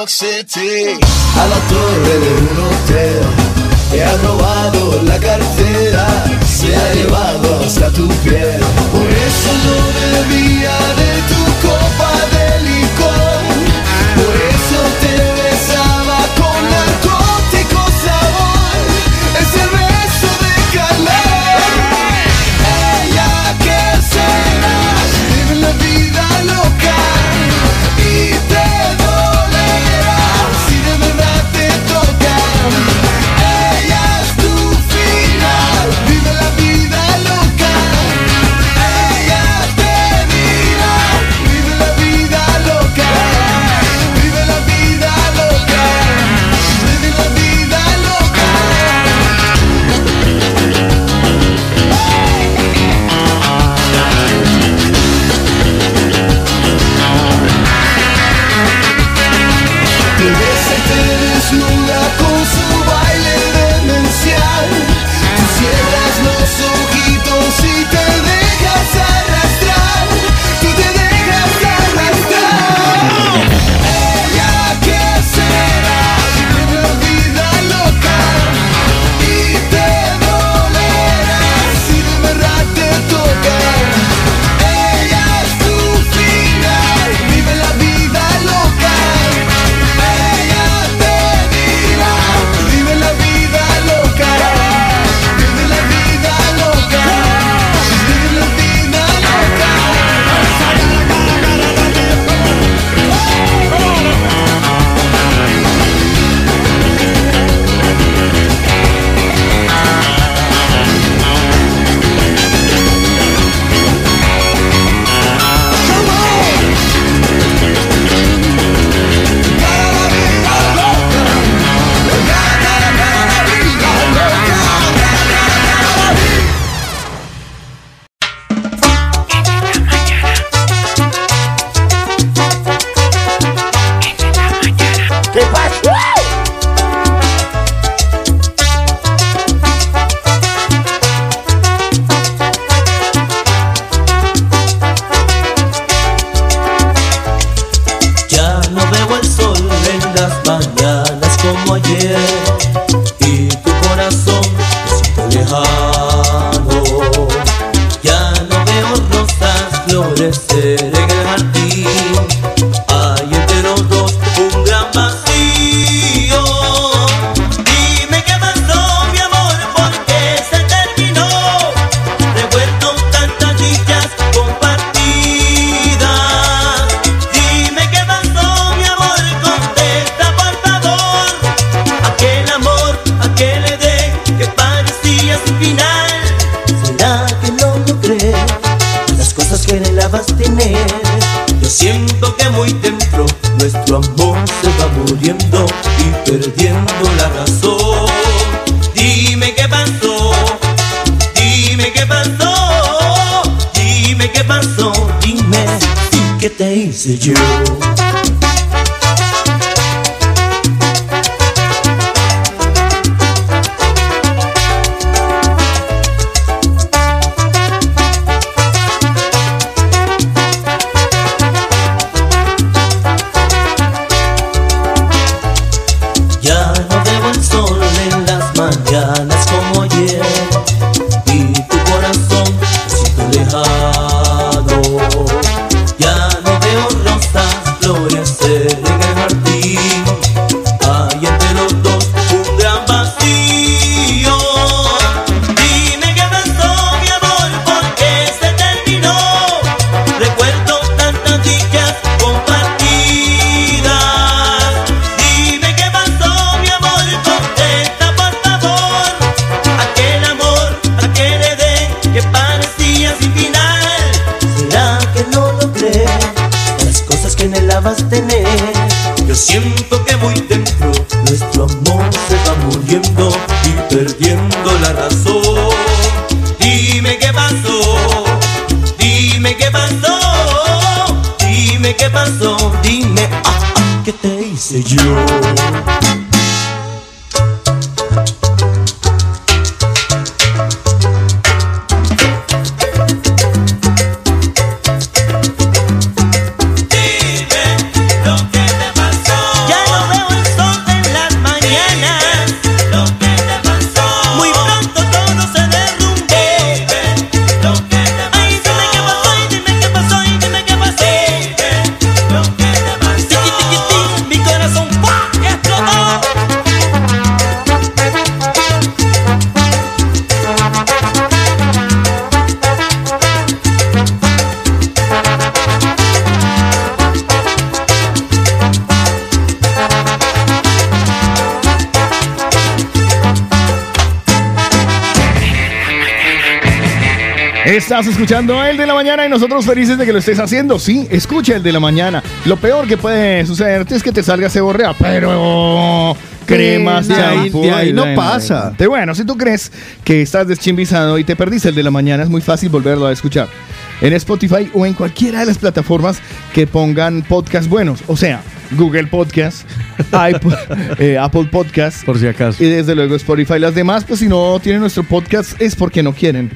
City, a la torre de un hotel. Te ha robado la cartera, se ha llevado hasta tu piel. Por eso no Yo siento que muy dentro nuestro amor se va muriendo y perdiendo la razón. Dime qué pasó, dime qué pasó, dime qué pasó, dime qué te hice yo. Estás escuchando el de la mañana y nosotros felices de que lo estés haciendo. Sí, escucha el de la mañana. Lo peor que puede sucederte es que te salga ceborrea, pero cremas, de ahí- de ahí no pasa. bueno. Bueno, si tú crees que estás deschimbizado y te perdiste el de la mañana, es muy fácil volverlo a escuchar. En Spotify o en cualquiera de las plataformas que pongan podcast buenos. O sea, Google Podcast, iPod- eh, Apple Podcast. Por si acaso. Y desde luego Spotify. Las demás, pues si no tienen nuestro podcast es porque no quieren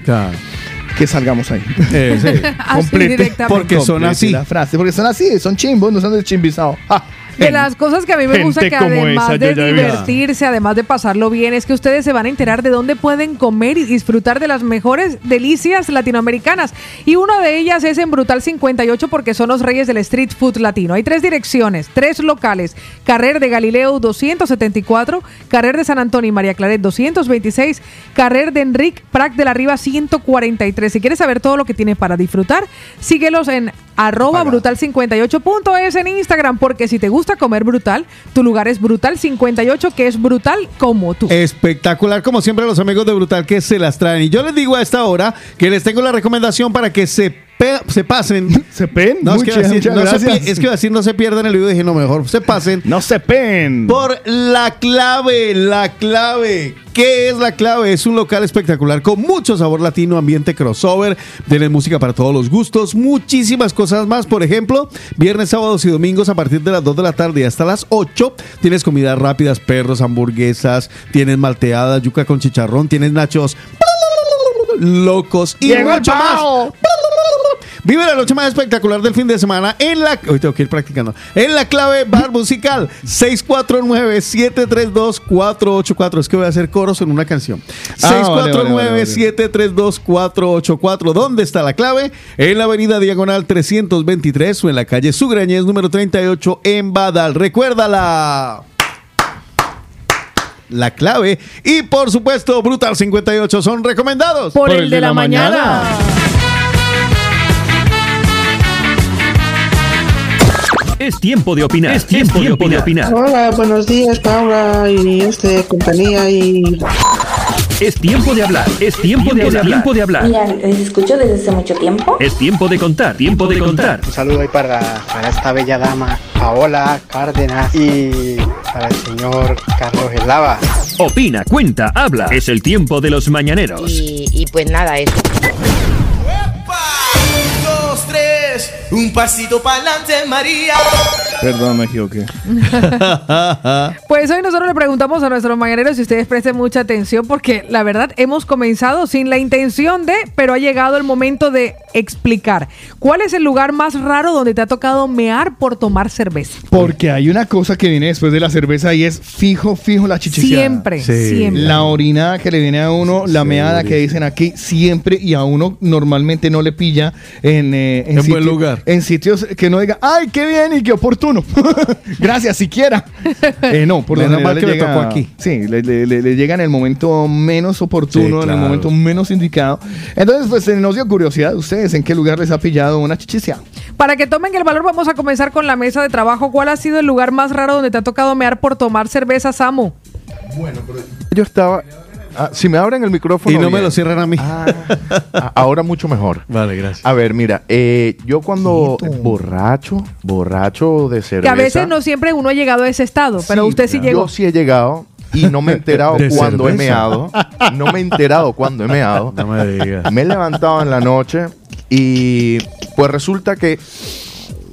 que salgamos ahí. Eh, sí. Así Complete- directamente. Porque son así. La frase, porque son así, son chimbos, no son deschimbizados. Ja, De las cosas que a mí me gusta que además esa, de divertirse, además de pasarlo bien, es que ustedes se van a enterar de dónde pueden comer y disfrutar de las mejores delicias latinoamericanas. Y una de ellas es en Brutal 58 porque son los reyes del street food latino. Hay tres direcciones, tres locales. Carrer de Galileo 274, Carrer de San Antonio y María Claret 226, Carrer de Enric Prac de la Riva 143. Si quieres saber todo lo que tiene para disfrutar, síguelos en arroba brutal58.es en Instagram porque si te gusta comer brutal, tu lugar es Brutal58 que es brutal como tú. Espectacular, como siempre, los amigos de Brutal que se las traen. Y yo les digo a esta hora que les tengo la recomendación para que se, se pasen. ¿Se pen? No, es que, Muchas- decir, muchas no se es que decir no se pierdan el video. Dije, no, mejor se pasen. No se pen. Por la clave, la clave. ¿Qué es la clave? Es un local espectacular con mucho sabor latino, ambiente crossover, tienen música para todos los gustos, muchísimas cosas más. Por ejemplo, viernes, sábados y domingos a partir de las 2 de la tarde y hasta las 8 tienes comidas rápidas, perros, hamburguesas, tienes malteadas, yuca con chicharrón, tienes nachos locos y Llegó el mucho más. Vive la noche más espectacular del fin de semana en la. Hoy tengo que ir practicando. En la clave bar musical 649-732-484. Es que voy a hacer coros en una canción. Ah, vale, vale, vale, vale. 649-732-484. ¿Dónde está la clave? En la avenida Diagonal 323 o en la calle Sugrañez número 38 en Badal. Recuérdala la clave. Y por supuesto, Brutal 58 son recomendados. Por, el, de, la, mañana. Es tiempo de opinar. Es tiempo, de, opinar. Hola, buenos días, Paula y este compañía y Es tiempo de hablar. Es tiempo de, hablar. Tiempo de hablar. Mira, les escucho desde hace mucho tiempo. Es tiempo de contar. Tiempo de contar. Un saludo ahí para, para esta bella dama, Paola Cárdenas, y para el señor Carlos Eslava. Opina, cuenta, habla. Es el tiempo de los mañaneros. Y, y pues nada, eso. Dos, tres, un pasito para adelante, María. Perdón, me equivoqué. Pues hoy nosotros le preguntamos a nuestros mañaneros si ustedes presten mucha atención porque la verdad hemos comenzado sin la intención de, pero ha llegado el momento de explicar. ¿Cuál es el lugar más raro donde te ha tocado mear por tomar cerveza? Porque hay una cosa que viene después de la cerveza y es fijo, fijo la chichiseada. Siempre, siempre. La orinada que le viene a uno, la meada que dicen aquí, siempre y a uno normalmente no le pilla en, eh, En buen lugar. En sitios que no diga, ay, qué bien y qué oportuno. Gracias, siquiera. Eh, no, por lo Menos general mal que le llega, tocó aquí. Sí, le, le- le- le llega en el momento menos oportuno, Sí, en el momento menos indicado. Entonces, pues nos dio curiosidad ustedes en qué lugar les ha pillado una chichiseada. Para que tomen el valor, vamos a comenzar con la mesa de trabajo. ¿Cuál ha sido el lugar más raro donde te ha tocado mear por tomar cerveza, Samu? Yo estaba. ah, si me abren el micrófono. Y no me lo cierran a mí. Ah, ahora mucho mejor. Vale, gracias. A ver, mira, eh, yo cuando borracho, borracho de cerveza. Que a veces no siempre uno ha llegado a ese estado, pero usted sí llegó. Yo sí he llegado y no me he enterado cuando he meado. No me he enterado cuando he meado. No me digas. Me he levantado en la noche y pues resulta que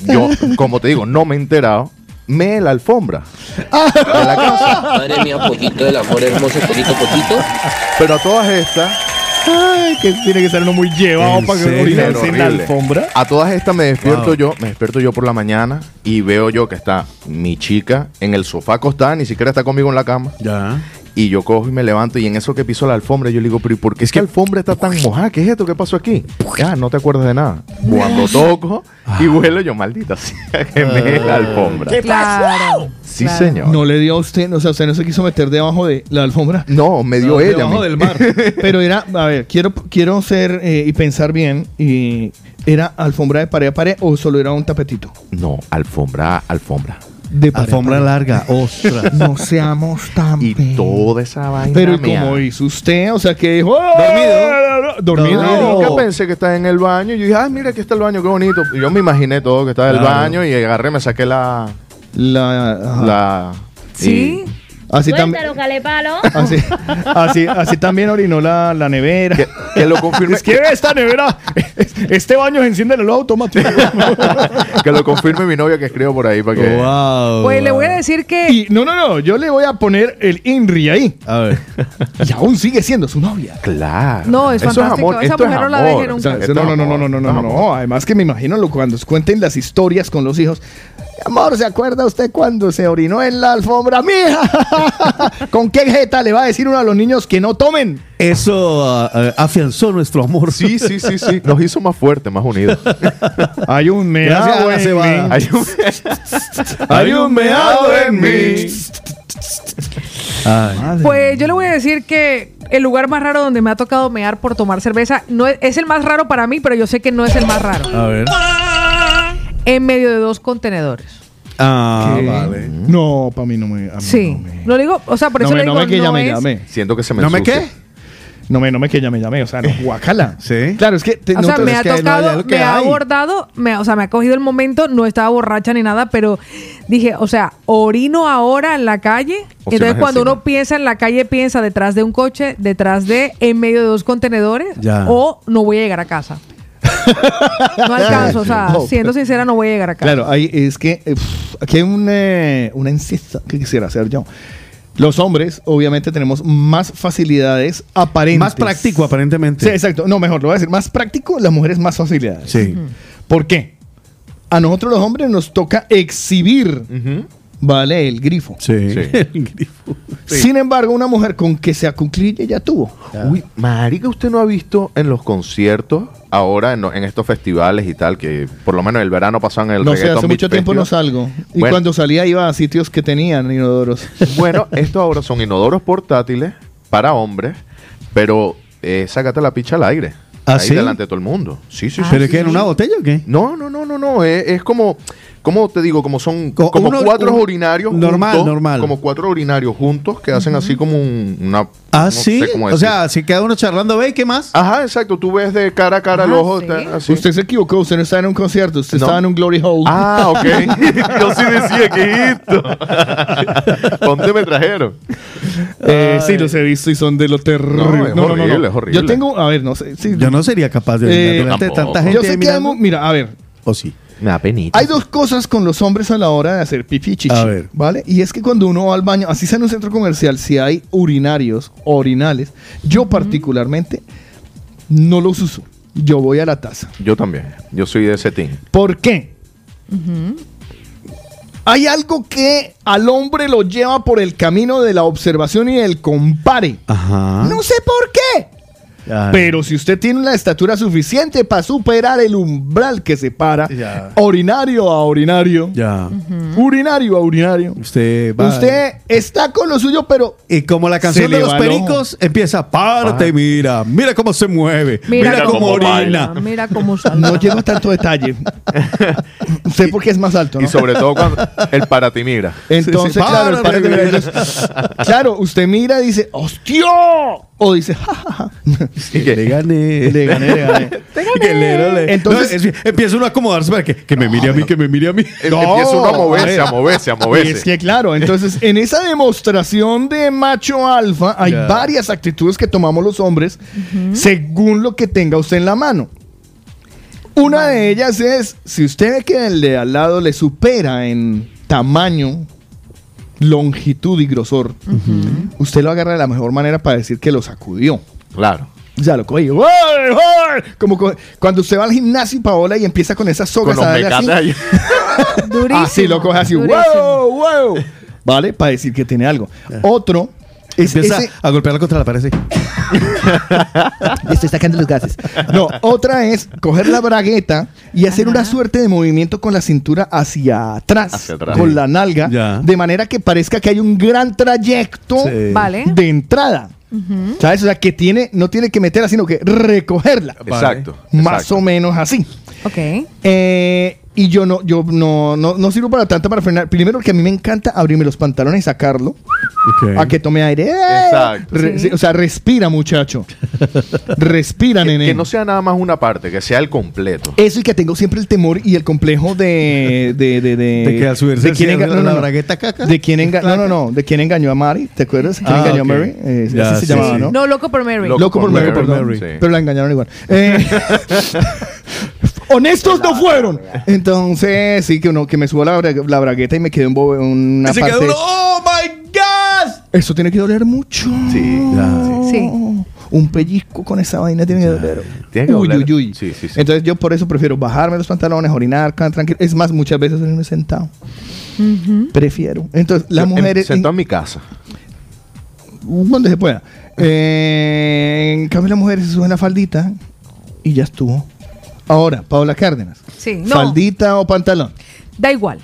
yo, como te digo, no me he enterado. Me en la alfombra de la casa. Madre mía, poquito del amor hermoso, poquito, poquito. Pero a todas estas, Ay, que tiene que ser uno muy llevado ¿En para que orinarse en la alfombra. A todas estas me despierto Wow. yo, me despierto yo por la mañana y veo yo que está mi chica en el sofá acostada, ni siquiera está conmigo en la cama. Ya. Y yo cojo y me levanto y en eso que piso la alfombra yo le digo, pero ¿y por qué es que la alfombra está tan mojada? ¿Qué es esto? ¿Qué pasó aquí? Ya, no te acuerdas de nada. Cuando toco y vuelo yo, maldita sea, que me la alfombra. Claro. Sí, claro. señor. No le dio a usted, o sea, usted no se quiso meter debajo de la alfombra. No, me dio No, ella. a debajo mí. del mar. Pero era, a ver, quiero, quiero ser eh, y pensar bien. Y ¿Era alfombra de pared a pared o solo era un tapetito? No, alfombra, alfombra. De pared Alfombra pared. larga, ostras. No seamos tan. Y pe- toda esa vaina. Pero ¿y mía. cómo hizo usted? O sea, que dijo. Dormido. Dormido. No, nunca pensé que estaba en el baño. Y yo dije, ay, mira, aquí está el baño, qué bonito. Y yo me imaginé todo que estaba en el baño y agarré, me saqué la. La, ajá. la Sí. Así también. calepalo. Así, así, así también orinó la, la nevera. Que, que lo confirme. Es que esta nevera, este baño se enciende en el automático. que lo confirme mi novia que escribo por ahí para que. Wow. Pues le voy a decir que Y no, no, no, yo le voy a poner el INRI ahí. A ver. Y aún sigue siendo su novia. Claro. No, es Eso fantástico. Esa esto es no la amor. deje nunca. O sea, Esto no, es no, no, no, no, no, no, es no. Además que me imagino lo- cuando cuenten las historias con los hijos. Amor, ¿se acuerda usted cuando se orinó en la alfombra? ¡Mija! ¿Con qué jeta le va a decir uno a los niños que no tomen? Eso ah, ah, afianzó nuestro amor. Sí, sí, sí, sí. Nos hizo más fuertes, más unidos. Hay un meado en mí. Hay un, Hay un meado en mí. Ay. Pues yo le voy a decir que el lugar más raro donde me ha tocado mear por tomar cerveza no es, es el más raro para mí, pero yo sé que no es el más raro. A ver. En medio de dos contenedores. Ah, ¿Qué? vale. No, para mí no me. a mí Sí. No me, Lo digo, o sea, por no eso me, le no digo, me que no llame, es- llame. Siento que se me ¿No me qué? No me, no me que llame, llame. O sea, no, guacala. Sí. Claro, es que. te- O sea, me ha que no, tocado, me ha abordado, me, o sea, me ha cogido el momento, no estaba borracha ni nada, pero dije, o sea, orino ahora en la calle. O Entonces, no es cuando encima. uno piensa en la calle, piensa detrás de un coche, detrás de, en medio de dos contenedores, Ya. o no voy a llegar a casa. No alcanzo, o sea, No. siendo sincera, no voy a llegar a casa. Claro, ahí es que aquí hay un, eh, una incisa que quisiera hacer yo. Los hombres, obviamente, tenemos más facilidades aparentes. Más práctico, aparentemente. Sí, exacto. No, mejor, lo voy a decir. Más práctico, las mujeres más facilidades. Sí. ¿Por qué? A nosotros los hombres nos toca exhibir, ¿vale? El grifo. Sí. Sin embargo, una mujer con que se acuclille ya tuvo. Uy, marica, ¿usted no ha visto en los conciertos ahora, en, estos festivales y tal, que por lo menos el verano pasaban el no sé, hace mucho tiempo no salgo. Y Bueno. cuando salía iba a sitios que tenían inodoros. Bueno, estos ahora son inodoros portátiles para hombres, pero eh, sácate la picha al aire. ¿Ah, ahí sí? delante de todo el mundo. Sí, sí, sí. ¿Pero sí, qué, en sí. una botella o qué? No, no, no, no, no. Es, es como, ¿cómo te digo? Como son Co- como uno- cuatro un- urinarios normal, juntos, normal. Como cuatro urinarios juntos que hacen así como un- una. Ah, no sí. sé cómo o sea, si queda uno charlando, ve, ¿qué más? Ajá, exacto. Tú ves de cara a cara el Ah, ojo. sí. está así. Usted se equivocó, usted no estaba en un concierto, usted No. estaba en un Glory Hole. Ah, ok. Yo sí decía que esto. ¿Dónde me trajeron? Eh, sí, los he visto y son de lo terrible. No, es horrible, es horrible. Yo tengo, a ver, no sé. sí, Yo no sería capaz de Eh, delante de tampoco. tanta gente. yo sé que mu- mira, a ver, ¿O sí? Me da penita. hay dos cosas con los hombres a la hora de hacer pipí y chichi. A ver. ¿Vale? Y es que cuando uno va al baño, así sea en un centro comercial, si hay urinarios o orinales, yo particularmente no los uso. Yo voy a la taza. Yo también. Yo soy de ese team. ¿Por qué? Hay algo que al hombre lo lleva por el camino de la observación y del compare. Ajá. No sé por qué. Pero si usted tiene la estatura suficiente para superar el umbral que separa Ya. orinario a urinario, Ya. urinario a urinario, Usted va. usted está con lo suyo, pero Y como la canción de los pericos empieza, párate, mira, mira cómo se mueve, mira, Mira, cómo cómo orina. baila, Mira cómo salta. no llego a tanto detalle. sé por qué es más alto, ¿no? Y sobre todo cuando el para ti mira. Entonces, Sí, sí. claro, el Párate, párate, mira, mira. entonces, claro, usted mira y dice, ¡hostia! O dice, ¡ja, ja, ja! Y que- Le gané. Le gané, le gané. Que le- le- le- Entonces- No, es- empieza uno a acomodarse para que, que me mire a mí, que me mire a mí. em- No, empieza uno a a moverse, ver. a moverse, a Es moverse. que claro, entonces en esa demostración de macho alfa hay varias actitudes que tomamos los hombres según lo que tenga usted en la mano. Una de ellas es, si usted ve que el de al lado le supera en tamaño, longitud y grosor, usted lo agarra de la mejor manera para decir que lo sacudió. Claro. Ya lo cogió. ¡Uy, uy! Como co- cuando usted va al gimnasio Paola y empieza con esas sogas Con los a darle así. mecates ahí. Durísimo. Así lo coge así. durísimo. ¡Wow! ¡Wow! ¿Vale? Para decir que tiene algo. Otro es Empieza ese- a golpearla contra la pared. sí. Estoy sacando los gases. No, otra es coger la bragueta y hacer una suerte de movimiento con la cintura hacia atrás, Hacia atrás. con Sí. la nalga, Ya. de manera que parezca que hay un gran trayecto Sí. Vale. de entrada. ¿Sabes? O sea, que tiene, no tiene que meterla, sino que recogerla. Exacto. Más exacto. o menos así. Ok. Eh, y yo no, yo no, no, no sirvo para tanto para frenar. Primero que a mí me encanta abrirme los pantalones y sacarlo. Ok. A que tome aire. ¡Eh! Exacto. Re- Sí. sí, o sea, respira, muchacho. respira, nene. que no sea nada más una parte, que sea el completo. Eso y que tengo siempre el temor y el complejo de. De, de, de, De que al subirse de quién enga- no, no, la no. bragueta caca. De quién enga- no, no, no. De quién engañó a Mari. ¿Te acuerdas? ¿Quién Ah, engañó a Mary? Eh, Ya, así se llamaba, sí. ¿no? No, loco por Mary. Loco Loco por por Mary, Mary, perdón. sí. Pero la engañaron igual. Eh, Honestos no fueron. Entonces, sí, que uno que me subo la, bra- la bragueta y me quedé en bo- una Y se parte. queda uno, ¡Oh, my God! Eso tiene que doler mucho. Sí. Sí. Un pellizco con esa vaina tiene que doler. Tiene que uy, doler. uy, uy. Sí, sí, sí. Entonces yo por eso prefiero bajarme los pantalones, orinar, tranquilo. Es más, muchas veces en sentado. Prefiero. Entonces, las Yo, em, mujeres... Sentado en mi casa. donde se pueda. Eh, en cambio, las mujeres se suben la faldita y ya estuvo. Ahora, Paola Cárdenas. Sí, no. ¿Faldita o pantalón? Da igual.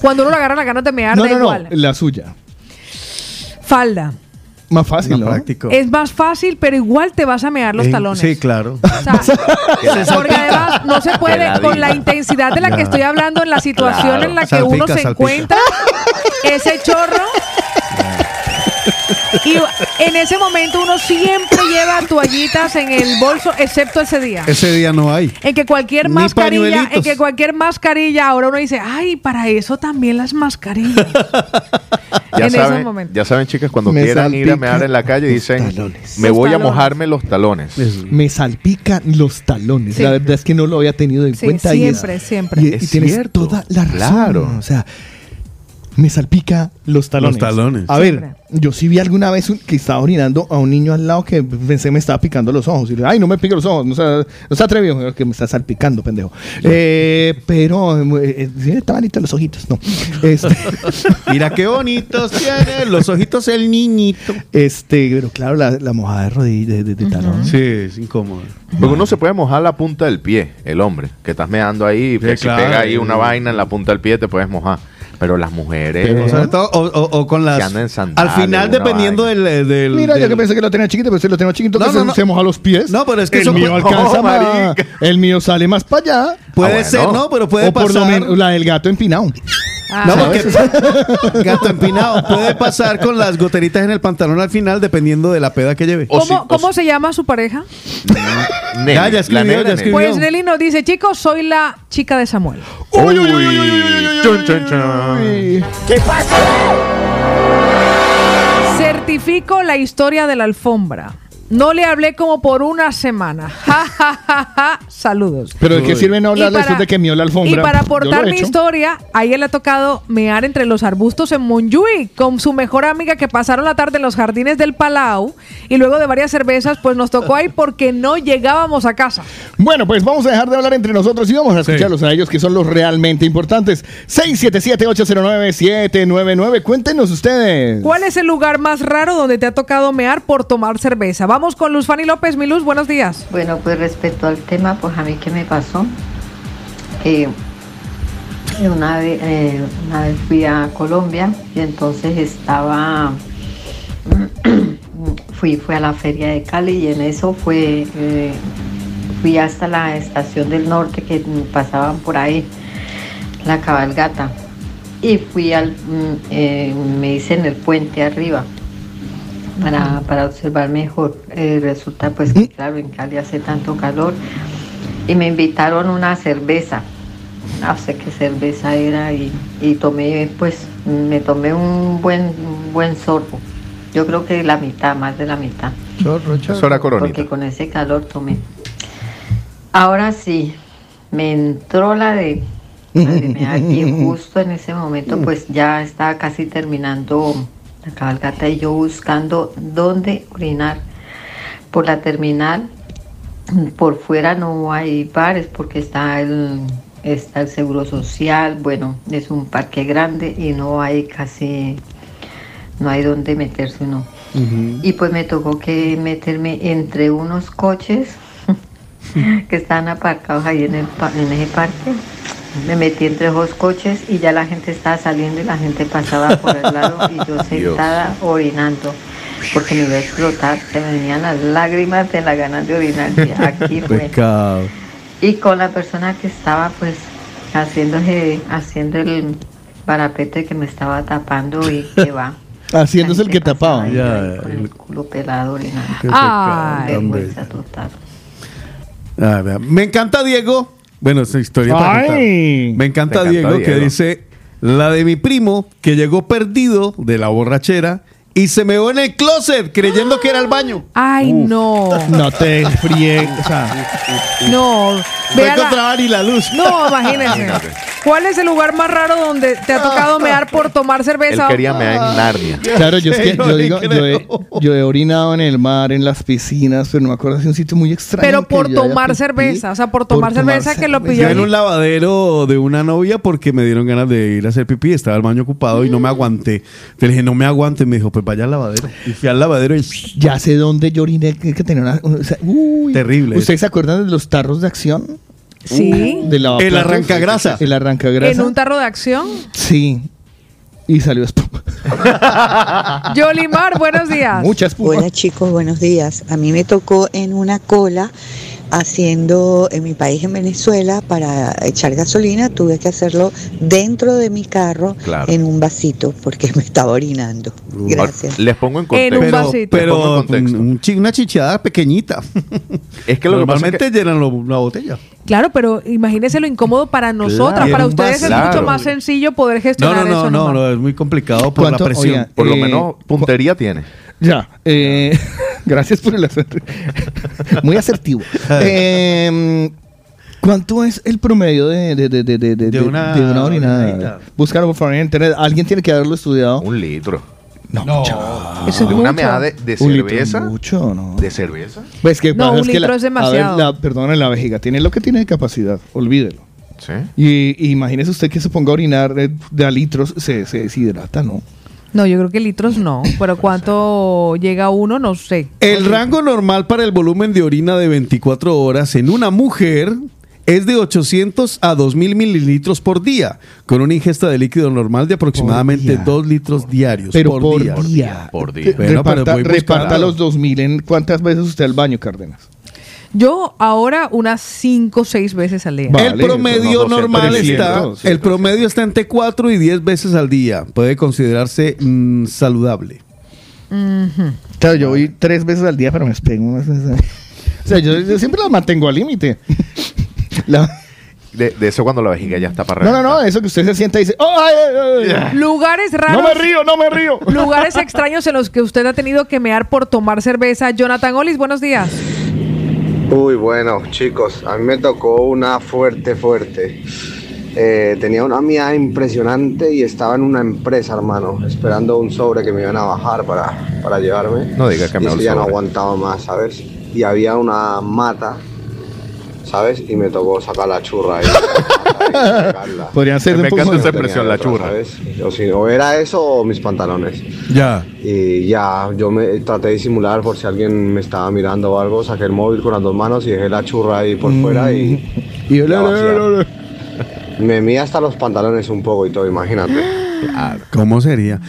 Cuando uno le agarra la gana de mear, no, da no, igual. no. La suya. Falda. Más fácil, ¿no? práctico. Es más fácil, pero igual te vas a mear los talones. Sí, claro. O sea, porque además no se puede con la intensidad de la que estoy hablando, en la situación Claro. en la que Salpica, uno se salpica. encuentra, ese chorro. Y en ese momento uno siempre lleva toallitas en el bolso, excepto ese día. Ese día no hay. En que cualquier Ni mascarilla, en que cualquier mascarilla, ahora uno dice, ay, para eso también las mascarillas. Ya en esos saben, momentos. ya saben, chicas, cuando Me quieran ir a mear en la calle, dicen, talones. me Los voy a mojarme los talones. Me salpican los talones. Sí. La verdad es que no lo había tenido en Sí, cuenta. y es- siempre, siempre. Y, y Es tienes cierto, toda la razón. claro. O sea, me salpica los talones. Los talones. A ver, yo sí vi alguna vez un- que estaba orinando a un niño al lado que pensé me estaba picando los ojos. Y le, Ay, no me pique los ojos, no se, no se atrevió, que me está salpicando, pendejo. Eh, pero eh, eh, sí, estaban bonitos los ojitos, no. Este, Mira qué bonitos tiene los ojitos el niñito. este, pero claro, la, la mojada de rodilla, de, de- de talón. Sí, es incómodo. Porque uno se puede mojar la punta del pie, el hombre, que estás meando ahí, que si claro. pega ahí una vaina en la punta del pie te puedes mojar. Pero las mujeres Pero sobre todo, o, o- o con las. que andan en Al final, dependiendo del, del- Mira, yo que pensé que lo tenía chiquito, pero si lo tengo chiquito, No, que no, se, no. se moja los pies. No, pero es que el eso mío puede- alcanza No, más. El mío sale más para allá. Puede Ah, ser, no, pero puede o por lo pasar. menos la del gato empinado. Ah. No, porque gato empinado puede pasar con las goteritas en el pantalón al final, dependiendo de la peda que lleve. ¿Cómo, si- se llama su pareja? Nelly, Ya, ya escribió, la negra ya Nelly. escribió. Pues Nelly nos dice, chicos, soy la chica de Samuel. Uy, chun, chun, chun. Certifico la historia de la alfombra. No le hablé como por una semana. Ja, ja, ja, ja. Saludos. Pero ¿de qué sirve no hablarle después de que mió la alfombra? Y para aportar he mi historia, a ella le ha tocado mear entre los arbustos en Monjuy con su mejor amiga que pasaron la tarde en los jardines del Palau y luego de varias cervezas, pues nos tocó ahí porque no llegábamos a casa. Bueno, pues vamos a dejar de hablar entre nosotros y vamos a escucharlos a ellos que son los realmente importantes. 677-809-799. Cuéntenos ustedes. ¿Cuál es el lugar más raro donde te ha tocado mear por tomar cerveza? Vamos con Luz Fanny López. Mi Luz, buenos días. Bueno, pues respecto al tema, pues a mí qué me pasó. Eh, una, vez, eh, una vez fui a Colombia y entonces estaba, fui, fui a la feria de Cali y en eso fue, eh, fui hasta la estación del norte que pasaban por ahí, la cabalgata. Y fui al, mm, eh, me hice en el puente arriba para, para observar mejor. Eh, resulta pues que claro, en Cali hace tanto calor y me invitaron una cerveza. No sé qué cerveza era y, y tomé pues me tomé un buen, un buen sorbo. Yo creo que la mitad, más de la mitad. Era coronita. Porque con ese calor tomé. Ahora sí, me entró la de, la de mear y justo en ese momento pues ya estaba casi terminando la cabalgata y yo buscando dónde orinar. Por la terminal, por fuera no hay bares porque está el, está el seguro social, bueno, es un parque grande y no hay casi, no hay donde meterse uno. Y pues me tocó que meterme entre unos coches que estaban aparcados ahí en, el, en ese parque. Me metí entre dos coches y ya la gente estaba saliendo y la gente pasaba por el lado y yo sentada orinando porque me iba a explotar, se me venían las lágrimas de la ganas de orinar. y Aquí fue. Pecado. Y con la persona que estaba pues haciéndose, haciendo el parapete que me estaba tapando y que va. Haciéndose el que tapaba. Ya, El culo pelado orinando. Total. Ah. Me encanta Diego. Bueno, esa historia para Ay. Me encanta, Diego, que Diego. dice la de mi primo que llegó perdido de la borrachera y se me en el closet creyendo que era el baño. Ay, no. No te friegues. o sea, No. No Vea la- encontraba ni la luz. No, imagínense. ¿Cuál es el lugar más raro donde te ha tocado mear por tomar Él cerveza? quería mear en Narnia. Claro, yo, es que, Yo digo, yo, he, yo he orinado en el mar, en las piscinas, pero no me acuerdo de un sitio muy extraño. Pero por tomar cerveza. O sea, por tomar cerveza que lo pilló. Yo en un lavadero de una novia porque me dieron ganas de ir a hacer pipí. Estaba el baño ocupado y no me aguanté. Le dije, no me aguante. Me dijo, pues vaya al lavadero. Y fui al lavadero y Ya sé dónde yo oriné, que, tenía una... o sea, uy. Terrible. ¿Ustedes se acuerdan de los tarros de acción? Sí. De lavaplatos. El arrancagrasa. El arrancagrasa. En un tarro de acción. Sí. Y salió espuma. Yolimar, buenos días. Mucha espuma. Hola chicos, buenos días. A mí me tocó en una cola haciendo en mi país, en Venezuela, para echar gasolina, tuve que hacerlo dentro de mi carro Claro. en un vasito porque me estaba orinando. Gracias. Les pongo en En contexto. un pero, vasito. Pero en contexto. un una chicheada pequeñita. Es que lo que pasa es Normalmente que llenan lo- la botella. Claro, pero imagínese lo incómodo para nosotras. Para en un ustedes es mucho Claro. más sencillo poder No, gestionar no, no, eso. no, nomás. no, es muy complicado por la presión. Oiga, por lo Eh, menos puntería tiene. Ya. eh, gracias por el acertivo. Muy asertivo. Eh, ¿Cuánto es el promedio de, de, de, de, de, de- De una de una orinada? Búscalo por favor en internet. Alguien tiene que haberlo estudiado. Un litro. No, Eso es ¿De una mucho. meada de, de Un litro cerveza? mucho, ¿no? ¿De cerveza? Pues que No, un es que la- litro es a ver, demasiado. la- perdón, la vejiga tiene lo que tiene de capacidad. Olvídelo. Sí. Y, y imagínese usted que se ponga a orinar de a litros, se, se deshidrata, ¿no? No, yo creo que litros no. Pero cuánto llega uno, no sé. El rango normal para el volumen de orina de 24 horas en una mujer es de 800 a 2000 mililitros por día, con una ingesta de líquido normal de aproximadamente 2 litros diarios Pero por, por, día. día. Por día. Bueno, pero reparta los 2000 en cuántas veces usted al baño, Cárdenas. Yo ahora unas 5 o 6 veces al día. El promedio son 200, normal está, 300, el promedio está entre 4 y 10 veces al día. Puede considerarse mm, saludable. Claro, yo voy tres veces al día, pero me unas veces. O sea, yo, yo siempre la mantengo al límite. La- De, de eso cuando la vejiga ya está para No, no, no, eso que usted se sienta y dice, ¡Oh, ay, ay, ay! Lugares raros. No me río, no me río. Lugares extraños en los que usted ha tenido que mear por tomar cerveza. Jonathan Olis, buenos días. Uy, bueno, chicos, a mí me tocó una fuerte, fuerte. Eh, tenía una mía impresionante y estaba en una empresa, hermano, esperando un sobre que me iban a bajar para, para llevarme. No diga que me y eso ya no aguantaba más, ¿sabes? Y había una mata, ¿sabes? Y me tocó sacar la churra ahí. Podrían ser Me encanta esa expresión, la churra. ¿sabes? O, si- o era eso o mis pantalones. Ya. Y ya, yo me traté de disimular por si alguien me estaba mirando o algo, saqué el móvil con las dos manos y dejé la churra ahí por fuera y Y yo, la vacía. me mí hasta los pantalones un poco y todo, imagínate. ¿Cómo sería?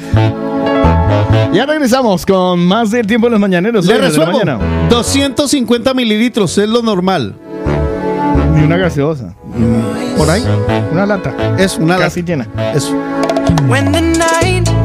Ya regresamos con más del tiempo de los mañaneros. Le hoy, desde la resuelvo. mañana. 250 mililitros es lo normal. Y una gaseosa. Por ahí. Una lata. Es una Casi llena. Eso. When the night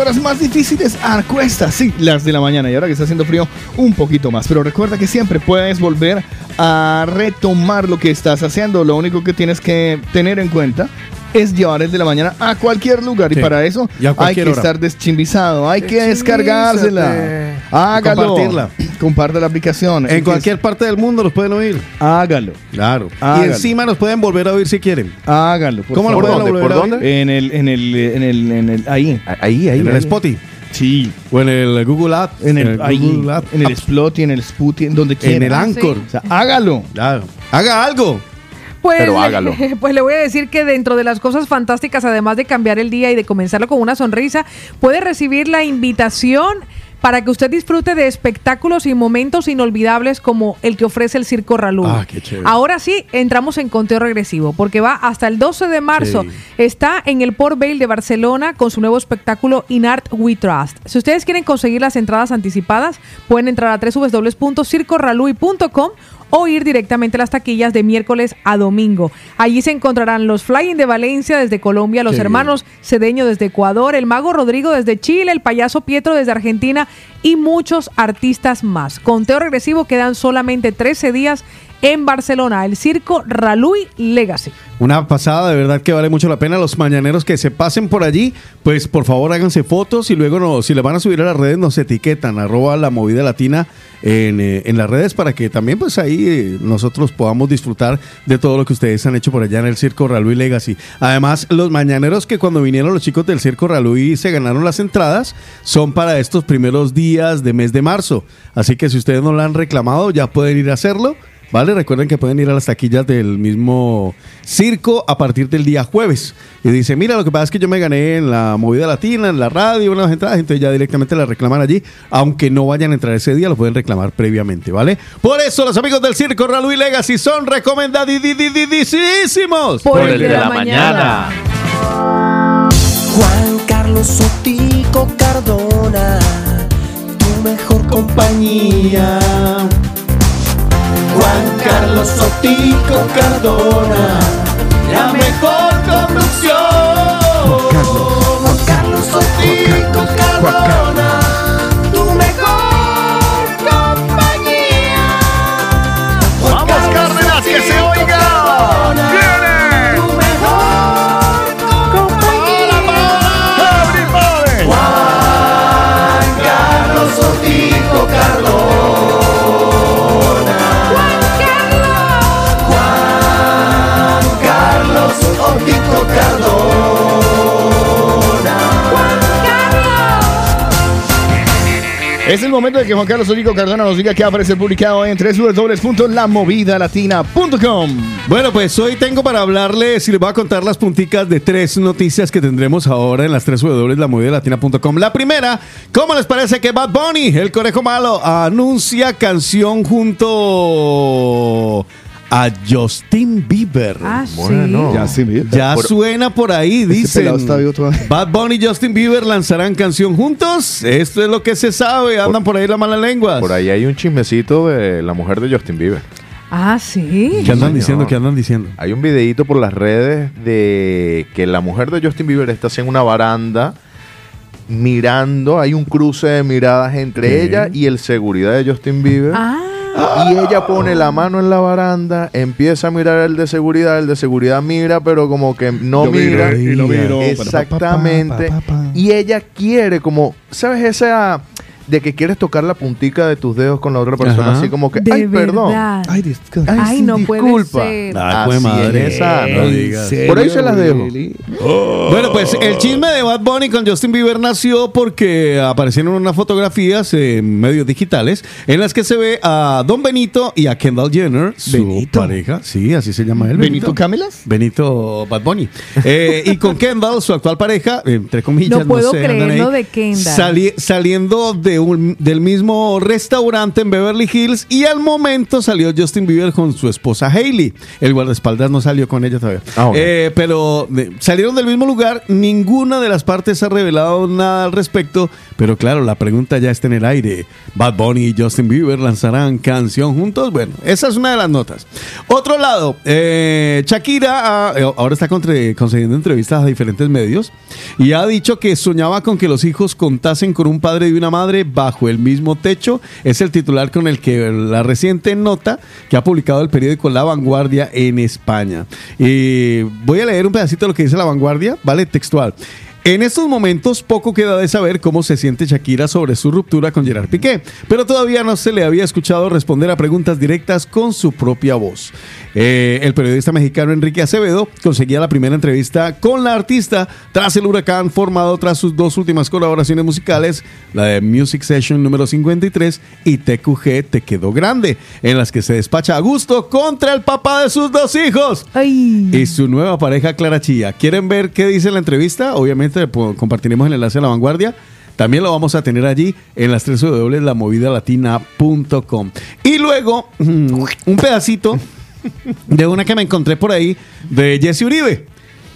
horas más difíciles a cuestas. Sí, las de la mañana. Y ahora que está haciendo frío, un poquito más. Pero recuerda que siempre puedes volver a retomar lo que estás haciendo. Lo único que tienes que tener en cuenta es llevar el de la mañana a cualquier lugar. Sí. Y para eso Y hay que hora. estar deschimbizado. Hay que descargársela. Hágalo. Comparte la aplicación. En que cualquier parte del mundo los pueden oír. Hágalo. Claro. Y encima nos pueden volver a oír si quieren. Hágalo. por ¿Cómo lo favor. pueden volver a oír? En el, en el, en el, en el, ahí. Ahí, ahí. En el. Spotify. Sí. O en el Google App. En el, ahí, Google App. en el Splotty, en el Spooty, en donde quiera. En el Anchor. O sea, hágalo. Claro. Haga algo. Pues, Pero hágalo. pues le voy a decir que dentro de las cosas fantásticas, además de cambiar el día y de comenzarlo con una sonrisa, puede recibir la invitación para que usted disfrute de espectáculos y momentos inolvidables como el que ofrece el Circo Ralú. Ah, qué chévere. Ahora sí, entramos en conteo regresivo, porque va hasta el 12 de marzo. Sí. Está en el Port Vale de Barcelona con su nuevo espectáculo In Art We Trust. Si ustedes quieren conseguir las entradas anticipadas, pueden entrar a www.circorralui.com o ir directamente a las taquillas de miércoles a domingo. Allí se encontrarán los Flying de Valencia desde Colombia, los Qué hermanos Cedeño desde Ecuador, el mago Rodrigo desde Chile, el payaso Pietro desde Argentina y muchos artistas más. Conteo regresivo quedan solamente 13 días en Barcelona, el circo Ralui Legacy. Una pasada, de verdad que vale mucho la pena. Los mañaneros que se pasen por allí, pues por favor háganse fotos y luego si le van a subir a las redes nos etiquetan, arroba la movida latina en, eh, las redes para que también pues ahí eh, nosotros podamos disfrutar de todo lo que ustedes han hecho por allá en el Circo Raluy Legacy. Además, los mañaneros que cuando vinieron los chicos del Circo Raluy se ganaron las entradas son para estos primeros días de mes de marzo. Así que si ustedes no la han reclamado, ya pueden ir a hacerlo. ¿Vale? Recuerden que pueden ir a las taquillas del mismo circo a partir del día jueves. Y dice, mira, lo que pasa es que yo me gané en la movida latina, en la radio, unas entradas, entonces ya directamente las reclaman allí. Aunque no vayan a entrar ese día, lo pueden reclamar previamente, ¿vale? Por eso los amigos del circo Ralu y Legacy son recomendadísimos. Por el de la mañana. Juan Carlos Sotico Cardona, tu mejor compañía. Juan Carlos Sotico Cardona, la mejor conducción. Juan Carlos. Sotico Cardona, Es el momento de que Juan Carlos Olico Cardona nos diga qué aparece publicado en www.lamovidalatina.com. Bueno, pues hoy tengo para hablarles y les voy a contar las punticas de tres noticias que tendremos ahora en las www.lamovidalatina.com. La primera, ¿cómo les parece que Bad Bunny, el conejo malo, anuncia canción junto a Justin Bieber? Ah, sí. Bueno. Ya sí, mira. Ya Por- suena por ahí, dicen. Bad Bunny y Justin Bieber lanzarán canción juntos. Esto es lo que se sabe. Andan por ahí la mala lengua. Por ahí hay un chismecito de la mujer de Justin Bieber. Ah, sí. ¿Qué andan diciendo? ¿Qué andan diciendo? Hay un videíto por las redes de que la mujer de Justin Bieber está en una baranda mirando, hay un cruce de miradas entre ¿Qué? ella y el seguridad de Justin Bieber. Ah. Y ella pone la mano en la baranda, empieza a mirar el de seguridad, el de seguridad mira, pero como que no Yo miro mira. y lo miro. Exactamente. Pa, pa, pa, pa, pa. Y ella quiere como, ¿sabes esa de que quieres tocar la puntica de tus dedos con la otra persona? Ajá. Así como que, De ay, perdón. verdad. Ay, disculpa. Ay, sí, no puede disculpa. ser. Ah, Así madre. es esa, No digas. Por ahí se las dejo. Bueno, pues el chisme de Bad Bunny con Justin Bieber nació porque aparecieron unas fotografías en medios digitales en las que se ve a Don Benito y a Kendall Jenner, su ¿Benito? pareja. Sí, así se llama él. ¿Benito Camelas? Benito Bad Bunny. Eh, y con Kendall, su actual pareja, entre comillas, No puedo sé, andan ahí, de Kendall. sali- saliendo de un- del mismo restaurante en Beverly Hills y al momento salió Justin Bieber con su esposa Hailey. El guardaespaldas no salió con ella todavía. Ah. Eh, pero de- salieron del mismo lugar, ninguna de las partes ha revelado nada al respecto, pero claro, la pregunta ya está en el aire. Bad Bunny y Justin Bieber lanzarán canción juntos. Bueno, esa es una de las notas. Otro lado, eh, Shakira ah, eh, ahora está concediendo entrevistas a diferentes medios y ha dicho que soñaba con que los hijos contasen con un padre y una madre bajo el mismo techo. Es el titular con el que la reciente nota que ha publicado el periódico La Vanguardia en España. Voy a leer un pedacito de lo que dice La Vanguardia, ¿vale? Textual. En estos momentos poco queda de saber cómo se siente Shakira sobre su ruptura con Gerard Piqué, pero todavía no se le había escuchado responder a preguntas directas con su propia voz. Eh, el periodista mexicano Enrique Acevedo conseguía la primera entrevista con la artista tras el huracán formado tras sus dos últimas colaboraciones musicales, la de Music Session número 53 y TQG Te Quedó Grande, en las que se despacha a gusto contra el papá de sus dos hijos y su nueva pareja Clara Chilla. ¿Quieren ver qué dice la entrevista? Obviamente compartiremos el enlace a la vanguardia. También lo vamos a tener allí en las 3 W, lamovidalatina.com. Y luego, un pedacito de una que me encontré por ahí de Jesse Uribe,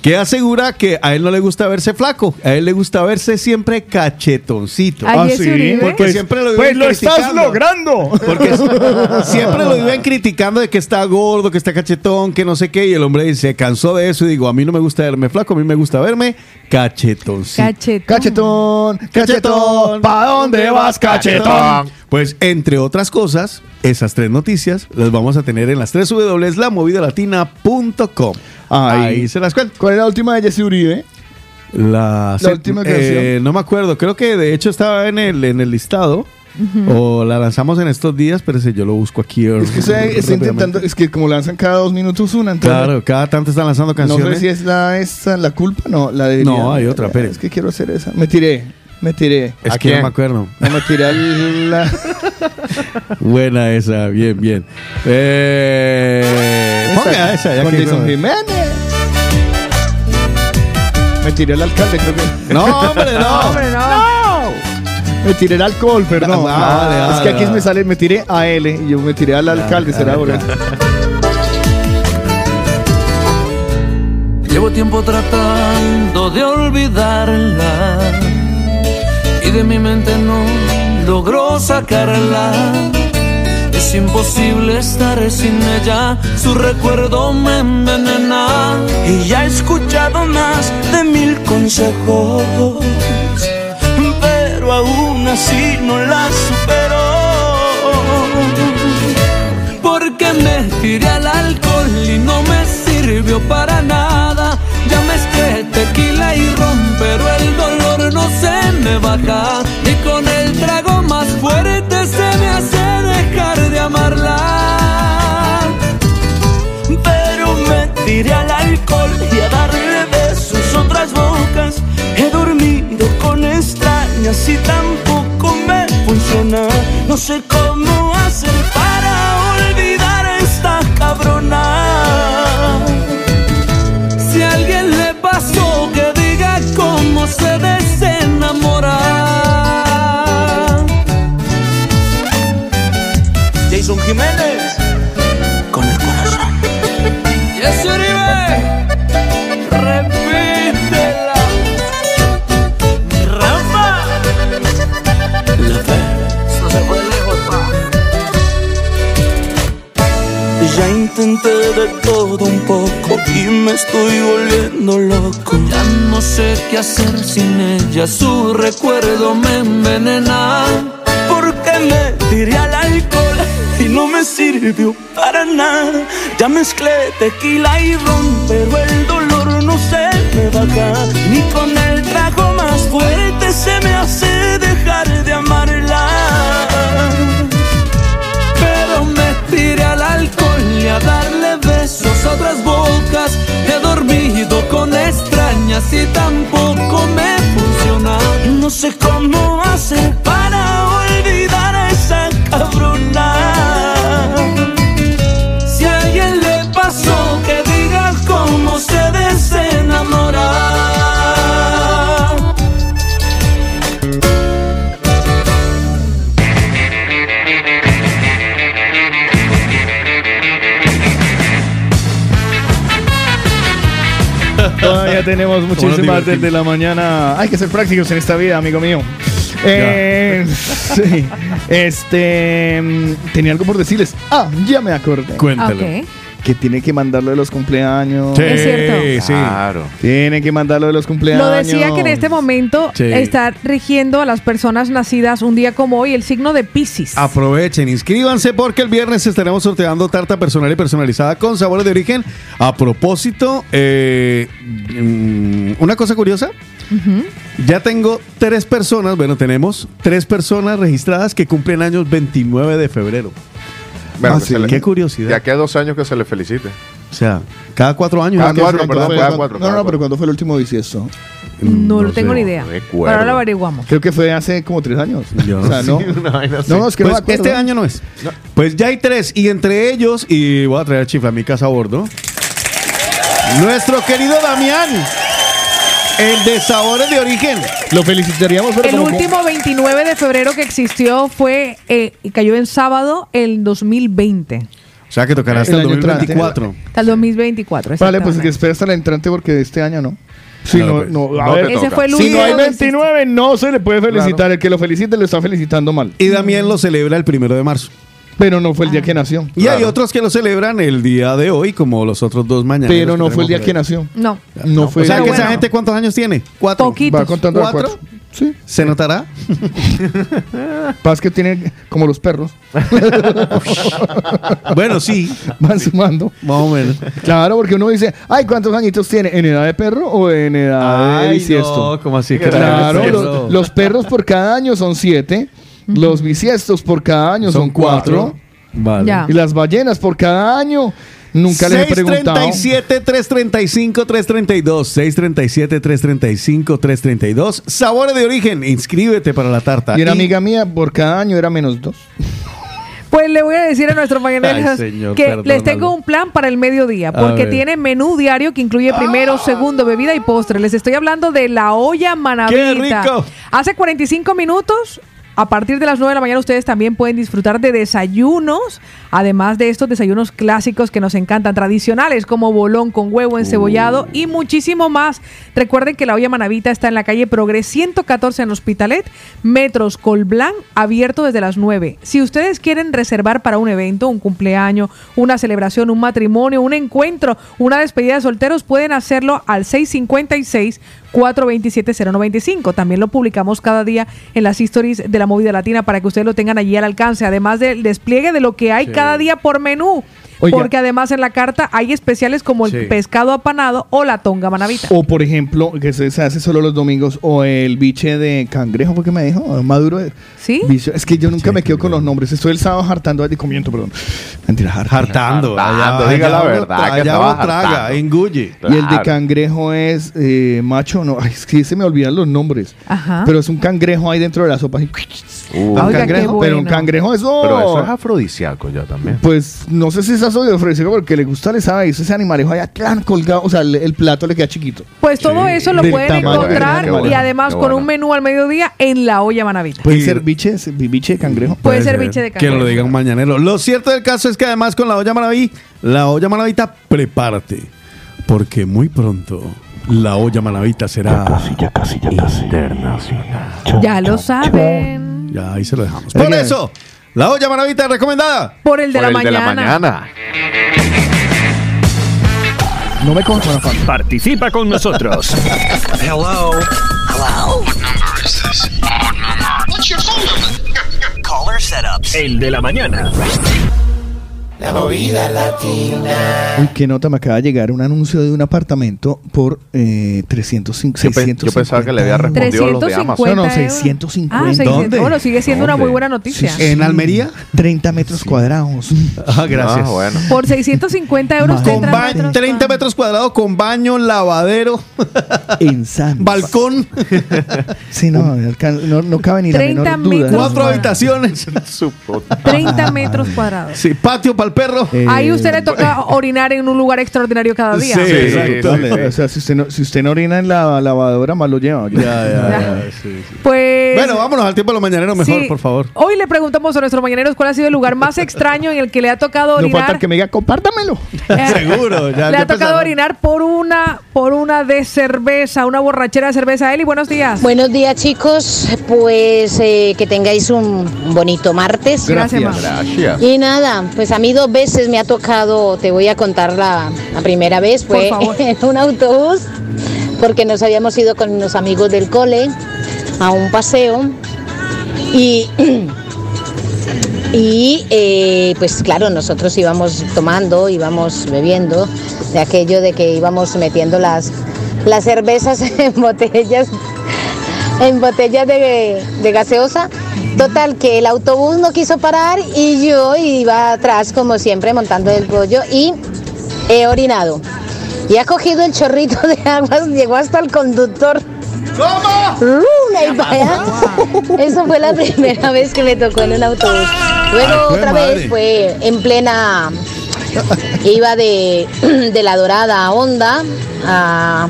que asegura que a él no le gusta verse flaco, a él le gusta verse siempre cachetoncito. ¿A ¿Ah, sí? Uribe? Porque Pues- siempre lo pues lo estás criticando. logrando. Porque siempre lo viven criticando de que está gordo, que está cachetón, que no sé qué, y el hombre se cansó de eso y digo, a mí no me gusta verme flaco, a mí me gusta verme cachetoncito. Cachetón. Cachetón, cachetón, ¿pa' dónde vas, cachetón? Pues, entre otras cosas, esas tres noticias las vamos a tener en las tres W, Ahí se las cuento. ¿Cuál es la última de Jesse Uribe? La, La última eh, no me acuerdo, creo que de hecho estaba en el, en el listado. O la lanzamos en estos días, pero ese yo lo busco aquí. Es que se- está intentando, es que como lanzan cada dos minutos una, entonces Claro, cada tanto están lanzando no canciones. sé si es la esta la culpa, no, la de No, hay otra, espere. Es que quiero hacer esa. Me tiré, me tiré. Es ¿A que no me acuerdo. No me tiré al- la Buena esa, bien, bien. Eh, ponga esa, ya con que Jason no- Jiménez. Me tiré al alcalde, creo que. No, hombre, no. Hombre, no. Me tiré el alcohol, perdón. Ah, vale, es vale, que aquí vale. me sale, me tiré a L y yo me tiré al alcalde, será por eso. Llevo tiempo tratando de olvidarla de mi mente no logro sacarla. Es imposible estar sin ella, su recuerdo me envenena. Y ya he escuchado más de mil consejos, pero aún así no la supero. Porque me tiré al alcohol y no me sirvió para nada. Ya mezclé tequila y ron, pero el dolor no se me baja. Y con el trago más fuerte se me hace dejar de amarla. Pero me tiré al alcohol y a darle besos otras bocas. He dormido con extrañas y tampoco me funciona. No sé cómo hacer para olvidar a esta cabrona. Si alguien le pasó, que diga cómo se desenamora. Jason Jiménez, con el corazón. Yes, Uribe, repítela. Rafa, la fe, esto se fue lejos, pa. Ya intenté de todo un poco y me estoy volviendo loco. Ya no sé qué hacer sin ella, su recuerdo me envenena. Porque me tiré al alcohol no me sirvió para nada. Ya mezclé tequila y ron, pero el dolor no se me baja. Ni con el trago más fuerte se me hace dejar de amarla pero me tiré al alcohol y a darle besos a otras bocas. He dormido con extrañas y tampoco me funciona. No sé cómo hacer para olvidar a esa cabrona. Si a alguien le pasó, que digas cómo se desenamora. Todavía tenemos muchísimas desde la mañana. Hay que ser prácticos en esta vida, amigo mío. Eh, sí. Este. mm, Tenía algo por decirles. Ah, ya me acordé. Cuéntalo. Ok. Que tiene que mandarlo de los cumpleaños. Sí, Es cierto. sí. Claro. Tiene que mandarlo de los cumpleaños. Lo decía que en este momento Sí. está rigiendo a las personas nacidas un día como hoy el signo de Pisces. Aprovechen, inscríbanse porque el viernes estaremos sorteando tarta personal y personalizada con sabores de origen. A propósito, eh, mm, una cosa curiosa. Ya tengo tres personas, bueno, tenemos tres personas registradas que cumplen años 29 de febrero. Bueno, Ah, que sí. se le- Qué curiosidad. De aquí a dos años que se le felicite. O sea, cada cuatro años. Cada ¿no? cuatro, perdón, cada cuatro, no, cada no, pero ¿cuándo fue el último bisiesto? no, lo sé. tengo ni idea. no recuerdo. Pero ahora lo averiguamos. Creo que fue hace como tres años. Yo o sea, no no. sé. No, no, es que Pues este año no es. Pues ya hay tres y entre ellos, y voy a traer chifla a mi casa a bordo, nuestro querido Damián, el de sabores de origen. Lo felicitaríamos, pero El como- último 29 de febrero que existió fue eh, y cayó en sábado el 2020. O sea que tocará hasta El el, año entrante. 2024. Hasta el 2024. Vale, pues que espera hasta la entrante porque este año no. Si Claro, no, pues. no, a No ver, Ese fue el si no hay que existió. 29, no se le puede felicitar. El que lo felicite lo está felicitando mal. Y Damián lo celebra el primero de marzo. Pero no fue el día que nació. Y hay otros que lo celebran el día de hoy, como los otros dos mañana. Pero no fue el día que nació. No. No fue O sea que esa gente, ¿cuántos años tiene? Cuatro. Poquitos. Va contando ¿Cuatro? cuatro. Sí. ¿Se notará? Paz que tiene como los perros. bueno, sí, Van sumando. más o menos. Claro, porque uno dice, ay, ¿cuántos añitos tiene? ¿En edad de perro o en edad de Ay, bisiesto? no, ¿cómo así? que Claro, los, los perros por cada año son siete. Los bisiestos por cada año son, cuatro. Vale. Ya. Y las ballenas por cada año. Nunca les he preguntado. 637 335 332 637 335 332 Sabores de origen, inscríbete para la tarta. Y una amiga mía por cada año era menos dos. Pues le voy a decir a nuestros mañaneros que perdónalo. les tengo un plan para el mediodía, porque tiene menú diario que incluye primero, segundo, bebida y postre. Les estoy hablando de la olla manavita. ¡Qué rico! Hace 45 minutos. A partir de las 9 de la mañana ustedes también pueden disfrutar de desayunos, además de estos desayunos clásicos que nos encantan, tradicionales como bolón con huevo encebollado y muchísimo más. Recuerden que la olla manavita está en la calle Progres 114 en Hospitalet, Metros Colblanc, abierto desde las 9. Si ustedes quieren reservar para un evento, un cumpleaños, una celebración, un matrimonio, un encuentro, una despedida de solteros, pueden hacerlo al 656 427-095. También lo publicamos cada día en las stories de la movida latina para que ustedes lo tengan allí al alcance, además del despliegue de lo que hay Sí. cada día por menú. Oiga. Porque además en la carta hay especiales como el Sí. pescado apanado o la tonga manavita. O por ejemplo, que se, se hace solo los domingos, o el biche de cangrejo, ¿por qué me dijo? Maduro. de- ¿Sí? bicho- Es que yo nunca me quedo con los nombres. Estoy el sábado hartando, de comiendo, perdón. Mentira, hartando. Hartando. Hartando, allá- diga la allá verdad, Allá traga, hartando. engulle. Y el de cangrejo es eh, macho, no, ay, es que se me olvidan los nombres. Ajá. Pero es un cangrejo ahí dentro de la sopa. así. Uh, Un cangrejo, pero un cangrejo eso. pero eso es afrodisíaco ya también. Pues no sé si es de ofrecer porque le gusta, le sabe, hizo ese animalejo allá tan colgado, o sea, el, el plato le queda chiquito. Pues todo eso lo Del pueden tamaño. encontrar Qué bueno, y qué además bueno. con un menú al mediodía en la olla manavita. Puede ser biche, biche de cangrejo. Puede ser biche de Que cangrejo. lo diga un mañanero. Lo cierto del caso es que además con la olla maraví, la olla maravita, prepárate. Porque muy pronto la olla maravita será internacional. Ya lo saben. Ya ahí se lo dejamos. Por eso, la olla maravita recomendada. Por el de, Por la, el de la mañana. mañana. No me consta, Participa con nosotros. Hello. Hello. What number is this? What number? What's your phone number? Caller setups. El de la mañana. La movida latina. Uy, qué nota me acaba de llegar un anuncio de un apartamento por eh, 305, Yo, pe- 650. yo pensaba que le había respondido a los de Amazon. 350 No, no, euros. 650. Ah, 600. ¿Dónde? Bueno, sigue siendo una ¿Dónde? muy buena noticia. Sí, sí. ¿En Almería? 30 metros cuadrados. Ah, gracias. Ah, bueno. Por 650 euros, Con 30 ba- metros. 30 metros cuadrados con baño, lavadero, en San. balcón, Sí, no, no, no cabe ni la 30 menor duda. metros. cuatro cuadrados. habitaciones. Su puta. 30 metros cuadrados. Sí, patio para perro. Ahí usted le toca orinar en un lugar extraordinario cada día. Sí, exacto. O sea, si usted, no, si usted no orina en la lavadora, más lo lleva. Ya, ya, Pues Bueno, vámonos al tiempo de los mañaneros mejor, Sí. por favor. hoy le preguntamos a nuestros mañaneros cuál ha sido el lugar más extraño en el que le ha tocado No falta orinar. que me diga, compártamelo. Seguro, ya, le ya ha tocado orinar por una por una de cerveza, una borrachera de cerveza. Eli, buenos días. Buenos días chicos, pues eh, que tengáis un bonito martes. Gracias, ma. Gracias. Y nada, pues a mí dos veces me ha tocado, te voy a contar la, la primera vez, fue en un autobús, porque nos habíamos ido con unos amigos del cole a un paseo y, y eh, pues claro, nosotros íbamos tomando, íbamos bebiendo, de aquello de que íbamos metiendo las, las cervezas en botellas en botellas de, de gaseosa. Total, que el autobús no quiso parar y yo iba atrás, como siempre, montando el pollo y he orinado. Y ha cogido el chorrito de agua, llegó hasta el conductor. ¿Cómo? Eso fue la primera vez que me tocó en un autobús. Luego Ay, otra madre. vez fue en plena... Iba de, de la Dorada a Honda, a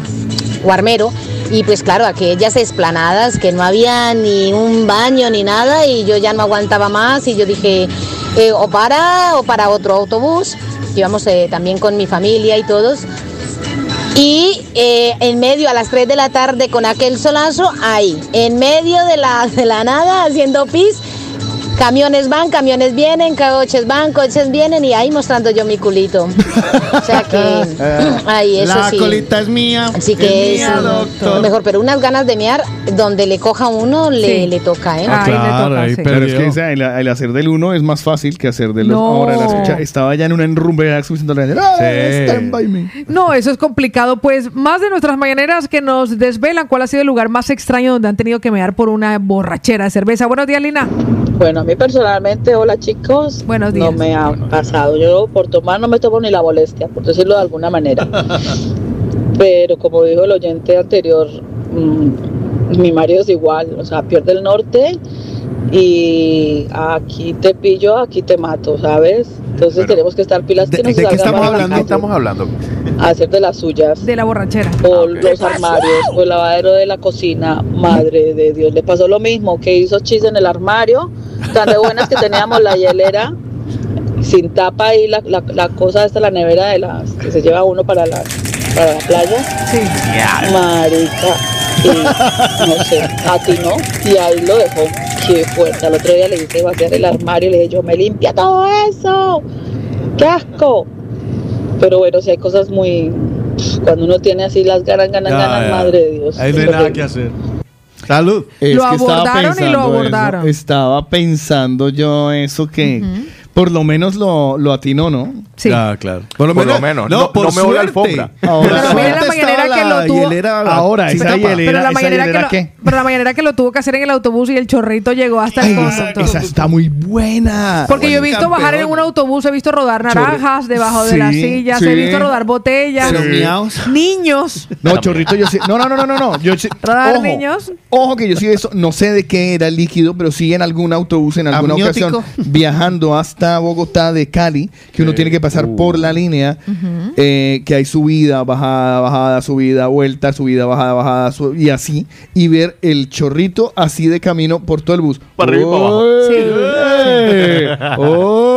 Guarmero, y pues claro, aquellas esplanadas que no había ni un baño ni nada, y yo ya no aguantaba más, y yo dije, eh, o para o para otro autobús. Íbamos eh, también con mi familia y todos. Y eh, en medio, a las 3 de la tarde, con aquel solazo, ahí, en medio de la, de la nada, haciendo pis, camiones van, camiones vienen, coches van, coches vienen, y ahí mostrando yo mi culito. O sea que, ahí, eso La sí. colita es mía. Así que es es mía, doctor. mejor, pero unas ganas de mear, donde le coja uno, le, Sí. le toca, ¿eh? Ah, claro, ahí Pero es que o sea, el, el hacer del uno es más fácil que hacer de los. No. Ahora la escucha, estaba ya en una enrumbe "Ah, me". No, eso es complicado. Pues más de nuestras mañaneras que nos desvelan cuál ha sido el lugar más extraño donde han tenido que mear por una borrachera de cerveza. Buenos días, Lina. Bueno, a mí personalmente, hola chicos, Buenos no días. me ha pasado. Yo por tomar no me tomo ni la molestia, por decirlo de alguna manera. Pero como dijo el oyente anterior, mm, mi marido es igual, o sea, pierde el norte y aquí te pillo, aquí te mato, ¿sabes? Entonces tenemos que estar pilas que nos salgamos a la calle estamos hablando? a hacer de las suyas. De la borrachera. O los armarios, o el lavadero de la cocina. Madre de Dios, le pasó lo mismo, que hizo chis en el armario, tan de buenas que teníamos la hielera sin tapa y la, la, la cosa esta, la nevera de las que se lleva uno para la, para la playa. Sí. Marica. Y no sé, a ti no. Y ahí lo dejó. Qué fuerte. Al otro día le hice vaciar el armario y le dije, yo me limpia todo eso. ¡Qué asco! Pero bueno, si hay cosas muy. Cuando uno tiene así las ganas, ganas, Ya, ganas, ya. madre de Dios. Ahí no hay nada que hacer. Salud. Es Lo que estaba abordaron y lo pensando eso, abordaron. Estaba pensando yo eso que por lo menos lo, lo atinó, ¿no? Sí. Ah, claro. Por lo Por menos. lo menos. No, No- por no me voy a la suerte. alfombra. Ahora, Pero mira la Suerte mañanera que la lo tuvo. hielera Ahora, sin esa tapa. hielera- Pero la, ¿esa mañanera que lo, qué? pero la mañanera que lo tuvo que hacer en el autobús y el chorrito llegó hasta el esa, está muy buena. Porque yo he visto Campeón. bajar en un autobús, he visto rodar naranjas debajo de las sillas, sí. he visto rodar botellas, Pero niños. No, chorrito, yo sí. No, no, no, no, no, no. Yo sí- Rodar ojo, niños. Ojo que yo sí eso, no sé de qué era el líquido, pero sí en algún autobús, en alguna ocasión, viajando hasta Bogotá de Cali, que uno tiene que pasar por la línea, eh, que hay subida, bajada, bajada, subida, vuelta, subida, bajada, bajada, y así, y ver el chorrito así de camino por todo el bus. Para arriba y para abajo. ¡Oh!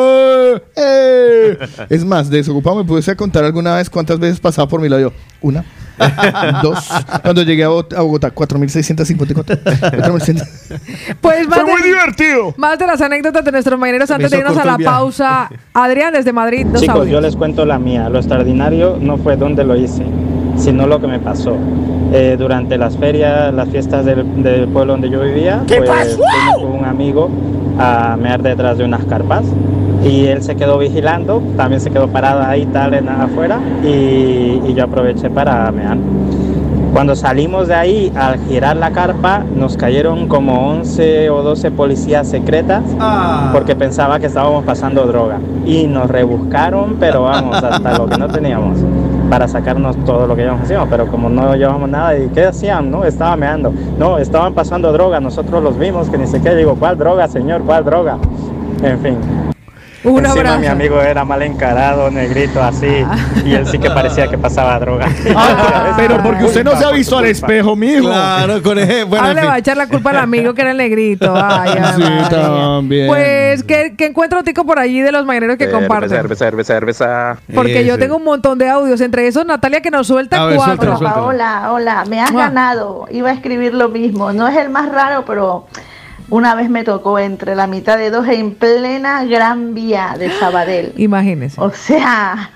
¡Eh! Es más, desocupado me puse a contar alguna vez cuántas veces pasaba por mi lado yo. Una, dos. Cuando llegué a Bogotá, 4.654. 4.600. Pues más Fue muy de, divertido. más de las anécdotas de nuestros mañaneros antes de irnos a la pausa. Adrián, desde Madrid, dos Chicos, audios. yo les cuento la mía. Lo extraordinario no fue donde lo hice, sino lo que me pasó. Eh, durante las ferias, las fiestas del, del pueblo donde yo vivía, pues fuimos con un amigo a mear detrás de unas carpas y él se quedó vigilando, también se quedó parado ahí tal en afuera y, y yo aproveché para mear. Cuando salimos de ahí, al girar la carpa, nos cayeron como 11 o 12 policías secretas porque pensaba que estábamos pasando droga. Y nos rebuscaron, pero vamos, hasta lo que no teníamos, para sacarnos todo lo que llevamos encima. Pero como no llevamos nada, ¿y qué hacían? No, estaban meando. No, estaban pasando droga, nosotros los vimos, que ni qué. Digo, ¿cuál droga, señor? ¿Cuál droga? En fin. Un Encima abrazo. mi amigo era mal encarado, negrito, así. Y él sí que parecía que pasaba droga. Ah, pero porque usted no se ha visto al espejo, mijo. Claro, con ese, bueno, Ahora en le fin. va a echar la culpa al amigo que era el negrito. Ay, Sí, también. Pues, ¿qué, qué encuentra Tico por allí de los mañaneros que comparten? cerveza, cerveza, cerveza. Porque yo tengo un montón de audios, entre esos Natalia que nos suelta ver, cuatro. suéltalo, suéltalo. Hola, hola, me has Mua. ganado. Iba a escribir lo mismo. No es el más raro, pero una vez me tocó entre la mitad de dos en plena Gran Vía de Sabadell. Imagínese. O sea,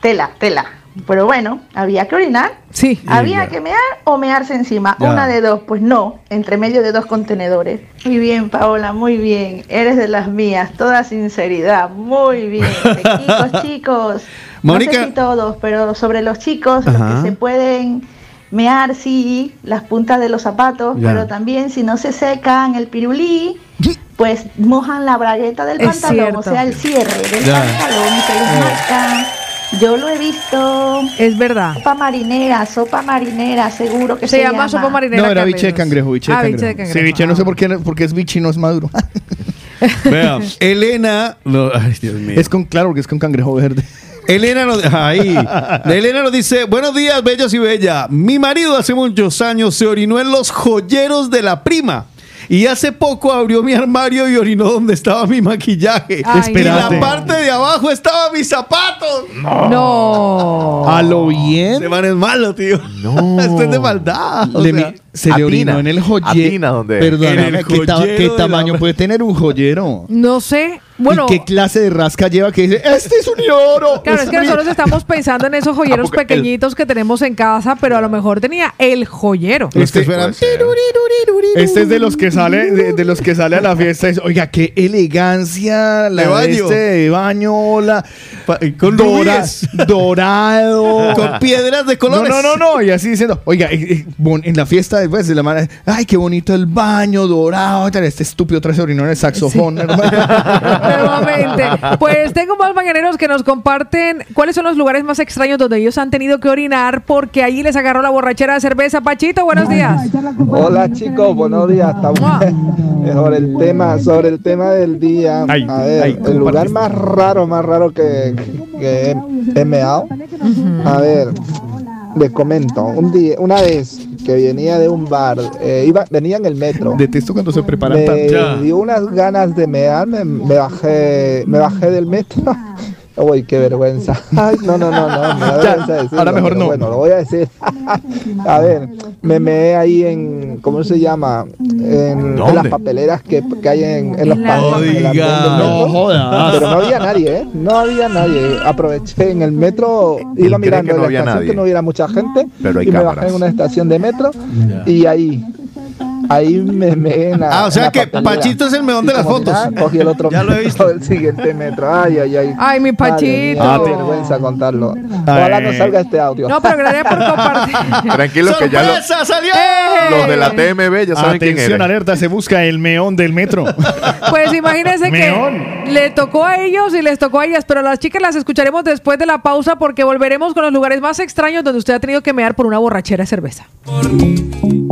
tela, tela. Pero bueno, había que orinar. Sí. Había que mear o mearse encima. Ya. Una de dos, pues no, entre medio de dos contenedores. Muy bien, Paola, muy bien. Eres de las mías, toda sinceridad. Muy bien. Chicos, chicos. Mónica. No sé si todos, pero sobre los chicos, los que se pueden mear, sí, las puntas de los zapatos, Ya. pero también si no se secan el pirulí, pues mojan la bragueta del Es pantalón, cierto. o sea, el cierre del Ya. pantalón se les marca. Yo lo he visto. Es verdad. Sopa marinera, sopa marinera, seguro que se, Se llama sopa marinera. No, era biche de cangrejo, biche de Ah, biche cangrejo. de cangrejo. Sí, biche, no Ah. sé por qué, porque es biche y no es maduro. Vea, Elena, no, ay, Dios mío. es con, claro, porque es con cangrejo verde. Elena nos, ahí. Elena nos dice, buenos días, bellos y bella. Mi marido hace muchos años se orinó en los joyeros de la prima. Y hace poco abrió mi armario y orinó donde estaba mi maquillaje. Ay, y la parte de abajo estaban mis zapatos. No. A lo bien. Ese man es malo, tío. No. Esto es de maldad. o Le sea. se le Atina. orinó en el joyero. Atina, ¿dónde? Perdóname, En el ¿qué, ta- joyero qué de la- tamaño puede tener un joyero? No sé. Bueno, ¿Y qué clase de rasca lleva que dice, este es un oro? claro, es que nosotros estamos pensando en esos joyeros Ah, el- pequeñitos que tenemos en casa, pero a lo mejor tenía el joyero. Este-. Este es de los que sale, de, de los que sale a la fiesta. y dice, Oiga, qué elegancia la De baño. este de baño, la Con dora- rubíes. dorado. Con piedras de No, colores. no, no, no. Y así diciendo, oiga, eh, eh, en la fiesta después de la mano, ay, qué bonito el baño dorado. Este estúpido trae orinó en el saxofón, hermano. Nuevamente. Pues tengo más mañaneros que nos comparten cuáles son los lugares más extraños donde ellos han tenido que orinar porque allí les agarró la borrachera de cerveza. Pachito, buenos días. Hola chicos, buenos días. Estamos eh, sobre el tema, sobre el tema del día. Ay, a ver, ay, el lugar más raro, más raro que, que he, he meado. A ver, les comento. Un día, una vez que venía de un bar, eh, iba, venía en el metro. Detesto cuando se preparan Me tanto. dio unas ganas de mear, me, me bajé, me bajé del metro. Uy, qué vergüenza. Ay, no, no, no, no, me da Ya, vergüenza decirlo, ahora mejor no. Bueno, lo voy a decir. a ver, me meé ahí en, ¿cómo se llama? En, en las papeleras que, que hay en, en los En la- pasos. No jodas. Pero no había nadie, ¿eh? No había nadie. Aproveché en el metro, iba mirando que no en la había estación nadie. que no hubiera mucha gente. Pero hay y me bajé en una estación de metro y ahí. Ahí me meé en la. Ah, o sea que papelera. Pachito es el meón de Y las fotos. cogí el otro Ya lo he visto. del siguiente metro. Ay, ay, ay. Ay, mi Madre Pachito. qué vergüenza contarlo. Ojalá no salga este audio. No, pero gracias por compartir. Tranquilo que ya lo- ¡Sorpresa, salió! ¡Eh! los de la TMB ya saben quién Atención, eres. alerta, se busca el meón del metro. Pues imagínense Meón. que le tocó a ellos y les tocó a ellas, pero las chicas las escucharemos después de la pausa porque volveremos con los lugares más extraños donde usted ha tenido que mear por una borrachera de cerveza. Baby,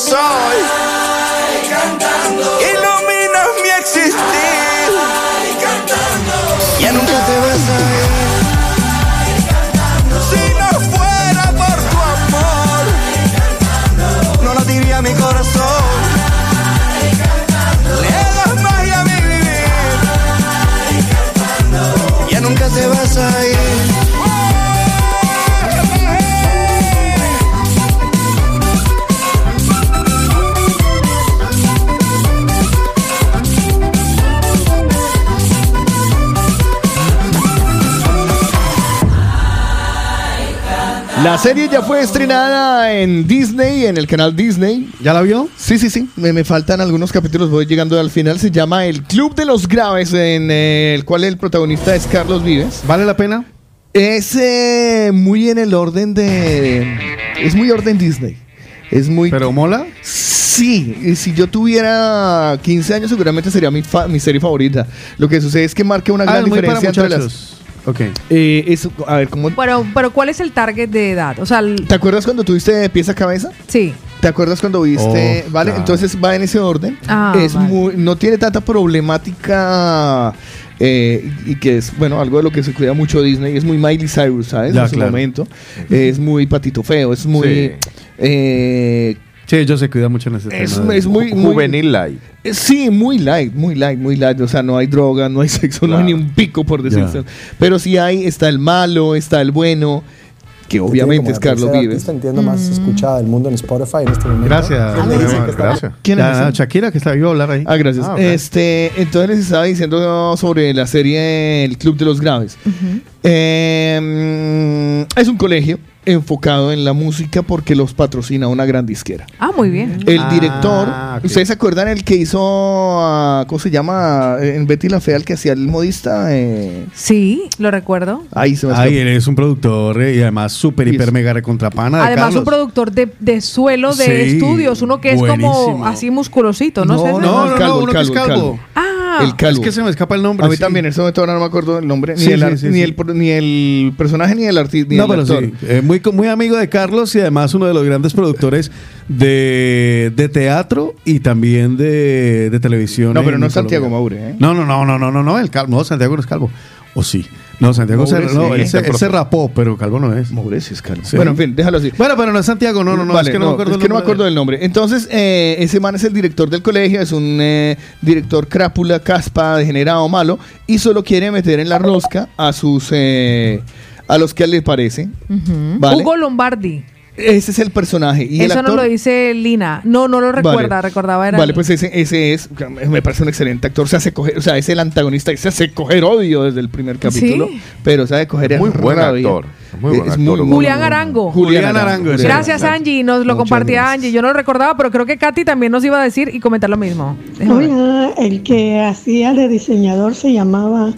ser La serie ya fue estrenada en Disney, en el canal Disney. ¿Ya la vio? Sí, sí, sí. Me, me faltan algunos capítulos, voy llegando al final. Se llama El Club de los Graves, en el cual el protagonista es Carlos Vives. ¿Vale la pena? Es eh, muy en el orden de... Es muy orden Disney. Es muy... ¿Pero mola? Sí, y si yo tuviera 15 años seguramente sería mi, fa- mi serie favorita. Lo que sucede es que marca una Ah, gran diferencia entre las... Ok. Eh, es- a ver, ¿cómo, Pero, pero ¿cuál es el target de edad? O sea, el- ¿Te acuerdas cuando tuviste de pies a cabeza? sí. ¿Te acuerdas cuando viste? Oh, vale, claro. entonces va en ese orden. Ah, es vale. muy, no tiene tanta problemática eh, y que es, bueno, algo de lo que se cuida mucho Disney. Es muy Miley Cyrus, ¿sabes? Ya, en su claro. momento. Es muy patito feo, es muy... Sí. eh, Sí, ellos se cuidan mucho en ese es, tema. es muy, muy- Juvenil light. eh, Sí, muy light, muy light, muy light. O sea, no hay droga, no hay sexo, no hay ni un pico, por decirlo. Pero sí hay, está el malo, está el bueno, que obviamente es la Carlos Vives. entiendo, más escuchada del mundo en Spotify en este momento. Gracias. Ah, me dicen que está- Gracias. ¿Quién es esa? Shakira, que está iba a hablar ahí. Ah, gracias. Ah. Este, entonces les estaba diciendo sobre la serie El Club de los Graves. Eh, es un colegio enfocado en la música porque los patrocina una gran disquera. Ah, muy bien. El Ah, director. ¿ustedes se acuerdan el que hizo, ¿cómo se llama? En Betty la Fea, el que hacía el modista. Eh, Sí, lo recuerdo. ahí se me Ay, él es un productor eh, y además súper, hiper, mega recontrapana de Además, un productor de, de suelo de Sí, estudios, uno que es buenísimo. como así musculosito, ¿no? No, sé? no, No, el no, calvo, no, el calvo, el calvo. calvo. Ah, el calvo. Es que se me escapa el nombre. A mí sí. también, en ese momento ahora no me acuerdo el nombre, ni, Sí, el, sí, ni, sí. El, ni el personaje ni el artista. No, pero sí. eh, muy, muy amigo de Carlos y además uno de los grandes productores de, de teatro y también de, de televisión. No, pero no es Santiago. Maure, ¿eh? No, no, no, no, no, no, no, el calvo. No, Santiago no es calvo. ¿O sí? No, Santiago se, Maure no, sí. él, se, él se rapó, pero calvo no es. Mauricio es calvo. Sí. Bueno, en fin, déjalo así. Bueno, pero no es Santiago, no, no, no, Vale, es que no, me acuerdo, es que no me acuerdo de del nombre. Entonces, eh, ese man es el director del colegio, es un eh, director crápula, caspa, degenerado, malo, y solo quiere meter en la rosca a sus eh, a los que le parece. Vale. Hugo Lombardi. Ese es el personaje. Y el Eso actor, no lo dice Lina. No, no lo recuerda, Vale. recordaba era. Vale, pues ese, ese es, me parece un excelente actor, se hace coger, o sea, es el antagonista, se hace coger odio desde el primer capítulo, Sí. pero sabe coger Muy buen rabia. actor. Muy buen Es actor, Hugo. Julián Arango. Julián Arango, Julián Gracias, Arango. Angie. Nos lo Muchas compartía gracias. Angie. Yo no lo recordaba, pero creo que Katy también nos iba a decir y comentar lo mismo. Hola, el que hacía de diseñador se llamaba,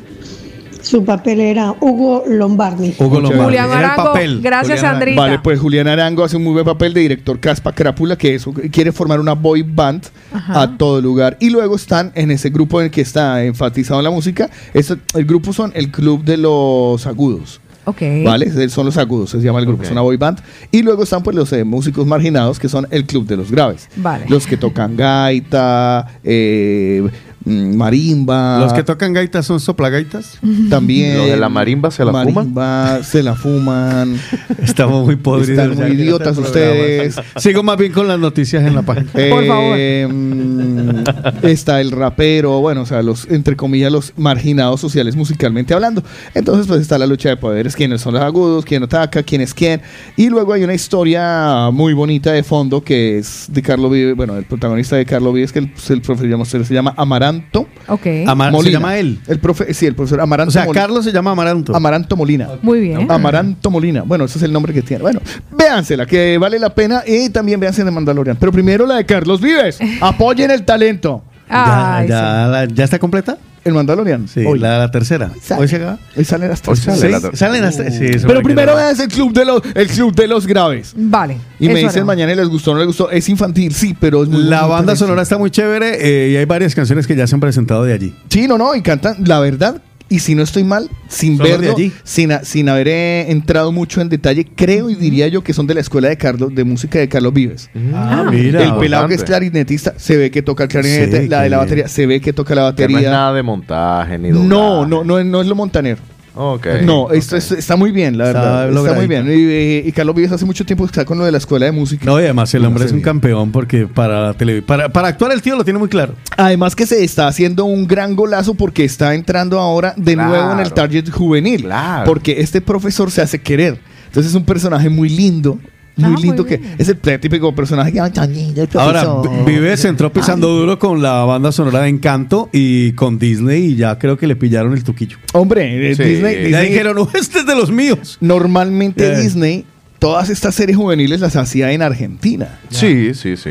su papel era Hugo Lombardi. Hugo Lombardi. Julián Arango, papel. gracias, Julián Arango. Vale, pues Julián Arango hace un muy buen papel de director Caspa Crápula, que es, quiere formar una boy band Ajá. a todo lugar. Y luego están en ese grupo en el que está enfatizado en la música. Es- el grupo son el Club de los Agudos. Ok. ¿Vale? Son los agudos, se llama el grupo, es una boy band. Y luego están pues los eh, músicos marginados, que son el Club de los Graves. Vale. Los que tocan gaita, eh, marimba. Los que tocan gaitas son soplagaitas. También. Los de la marimba se la fuman. Marimba, se la fuman. Estamos muy podridos. Están muy idiotas este ustedes. Sigo más bien con las noticias en la página. Por favor. Eh, mm, está el rapero, bueno, o sea, los, entre comillas, los marginados sociales musicalmente hablando. Entonces, pues está la lucha de poderes, quiénes son los agudos, quién ataca, quién es quién. Y luego hay una historia muy bonita de fondo que es de Carlos Vives, bueno, el protagonista de Carlos Vives, que el, el profesor llama- se llama Amaranto. Ok. Amar- ¿Se Molina. llama él? El profe, sí, el profesor Amaranto O sea, Molina. Carlos se llama Amaranto. Amaranto Molina. Muy bien. Amaranto Molina. Bueno, ese es el nombre que tiene. Bueno, véansela, que vale la pena. Y también véanse de Mandalorian. Pero primero la de Carlos Vives. Apoyen el talento. ya, Ay, la- ¿ya está completa? El Mandalorian. Sí, Hoy. la, la tercera. Sale. Hoy llega. Hoy salen las tres. sale la salen hasta. sí, eso Pero me primero véanse el club de los, el club de los graves. Vale. Y me dicen haremos. mañana y les gustó o no les gustó. Es infantil, sí, pero es muy La banda sonora está muy chévere eh, y hay varias canciones que ya se han presentado de allí. Sí, no, no, y cantan, la verdad, y si no estoy mal, sin verlo, allí. sin, a- sin haber eh, entrado mucho en detalle, creo y diría yo que son de la escuela de Carlos, de música de Carlos Vives. Ah, mira. el pelado que es clarinetista se ve que toca el clarinete, Sí, la de la bien. batería se ve que toca la Que no es batería. nada de montaje ni No, doblaje. no, no, es- no es lo montanero. Ok. No, esto es- está muy bien, la Está verdad. Está, muy bien. Y, eh, y Carlos Vives hace mucho tiempo que está con lo de la escuela de música. No, y además el hombre es un bien. campeón porque para la tele, para, para actuar el tío lo tiene muy claro. Además que se está haciendo un gran golazo porque está entrando ahora de Claro. nuevo en el target juvenil. Claro. Porque este profesor se hace querer. Entonces es un personaje muy lindo. Muy Ah, muy lindo que es el típico personaje que "Ay, Toñito, el Ahora, profesor". Vi- Vives entró pisando duro con la banda sonora de Encanto y con Disney y ya creo que le pillaron el tuquillo. Hombre, eh, Sí. Disney, Ya Disney- dijeron, no, este es de los míos. normalmente Eh. Disney todas estas series juveniles las hacía en Argentina. Sí, sí, sí.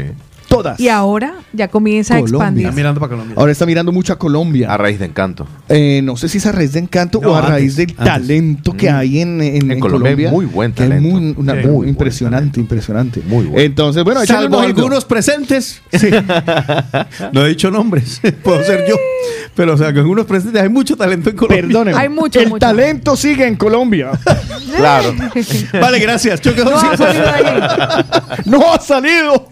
Todas. Y ahora ya comienza a expandir. Ahora está mirando mucho a Colombia. A raíz de encanto. Eh, no sé si es a raíz de encanto No, o a antes, raíz del antes. talento que Mm. hay en, en- En en Colombia hay Colombia. muy buen es talento. muy- una- Sí, muy muy impresionante, impresionante. Muy Entonces, bueno, Salvo algunos presentes. no he dicho nombres, puedo ser yo. Pero, o sea, que algunos presentes hay mucho talento en Colombia. Perdónenme. el talento sigue en Colombia. Claro. vale, gracias. Choque No ha salido ¡No ha salido!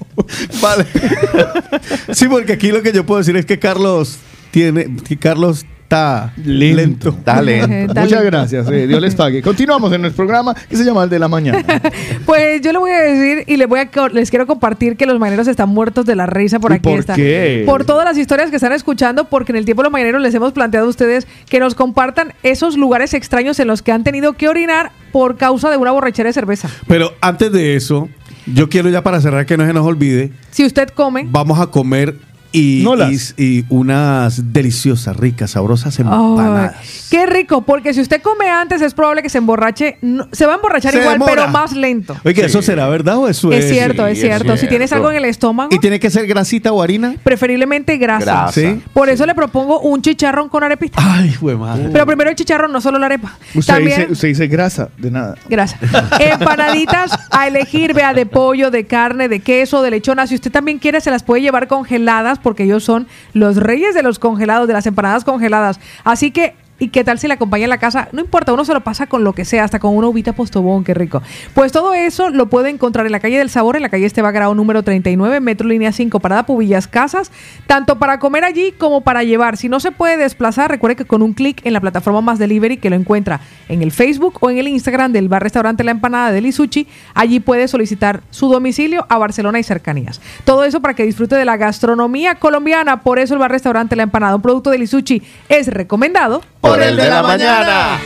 Vale. sí, porque aquí lo que yo puedo decir es que Carlos tiene. Que Carlos está lento. Está lento. Muchas gracias. eh, Dios les pague. Continuamos en nuestro programa que se llama El de la Mañana. Pues yo le voy a decir y les voy a les quiero compartir que los mañaneros están muertos de la risa por ¿Y aquí. por está. qué? Por todas las historias que están escuchando, porque en el tiempo de los mañaneros les hemos planteado a ustedes que nos compartan esos lugares extraños en los que han tenido que orinar por causa de una borrachera de cerveza. Pero antes de eso, yo quiero ya para cerrar que no se nos olvide, Si usted come, vamos a comer y, Nolas. y, y unas deliciosas, ricas, sabrosas empanadas. Qué rico, porque si usted come antes es probable que se emborrache, no- se va a emborrachar Se igual, demora. pero más lento. Oye, ¿eso será verdad o eso es? Es cierto, es cierto. Si tienes algo en el estómago, ¿Y tiene que ser grasita o harina? preferiblemente grasa. Grasa. Sí. Por eso le propongo un chicharrón con arepita. Ay, güey, madre. Pero primero el chicharrón, no solo la arepa. Usted También dice, usted dice grasa, de nada. Gracias. Empanaditas a elegir, vea, de pollo, de carne, de queso, de lechona. Si usted también quiere, se las puede llevar congeladas porque ellos son los reyes de los congelados, de las empanadas congeladas. Así que, ¿y qué tal si le acompaña en la casa? No importa, uno se lo pasa con lo que sea, hasta con una uvita postobón, qué rico. Pues todo eso lo puede encontrar en la calle del Sabor, en la calle Esteba Grau número 39, Metro Línea 5, Parada Pubillas Casas, tanto para comer allí como para llevar. Si no se puede desplazar, recuerde que con un clic en la plataforma Más Delivery, que lo encuentra en el Facebook o en el Instagram del bar restaurante La Empanada del Isuchi, allí puede solicitar su domicilio a Barcelona y cercanías. Todo eso para que disfrute de la gastronomía colombiana. Por eso el bar restaurante La Empanada, un producto del Isuchi, es recomendado Por el de la mañana.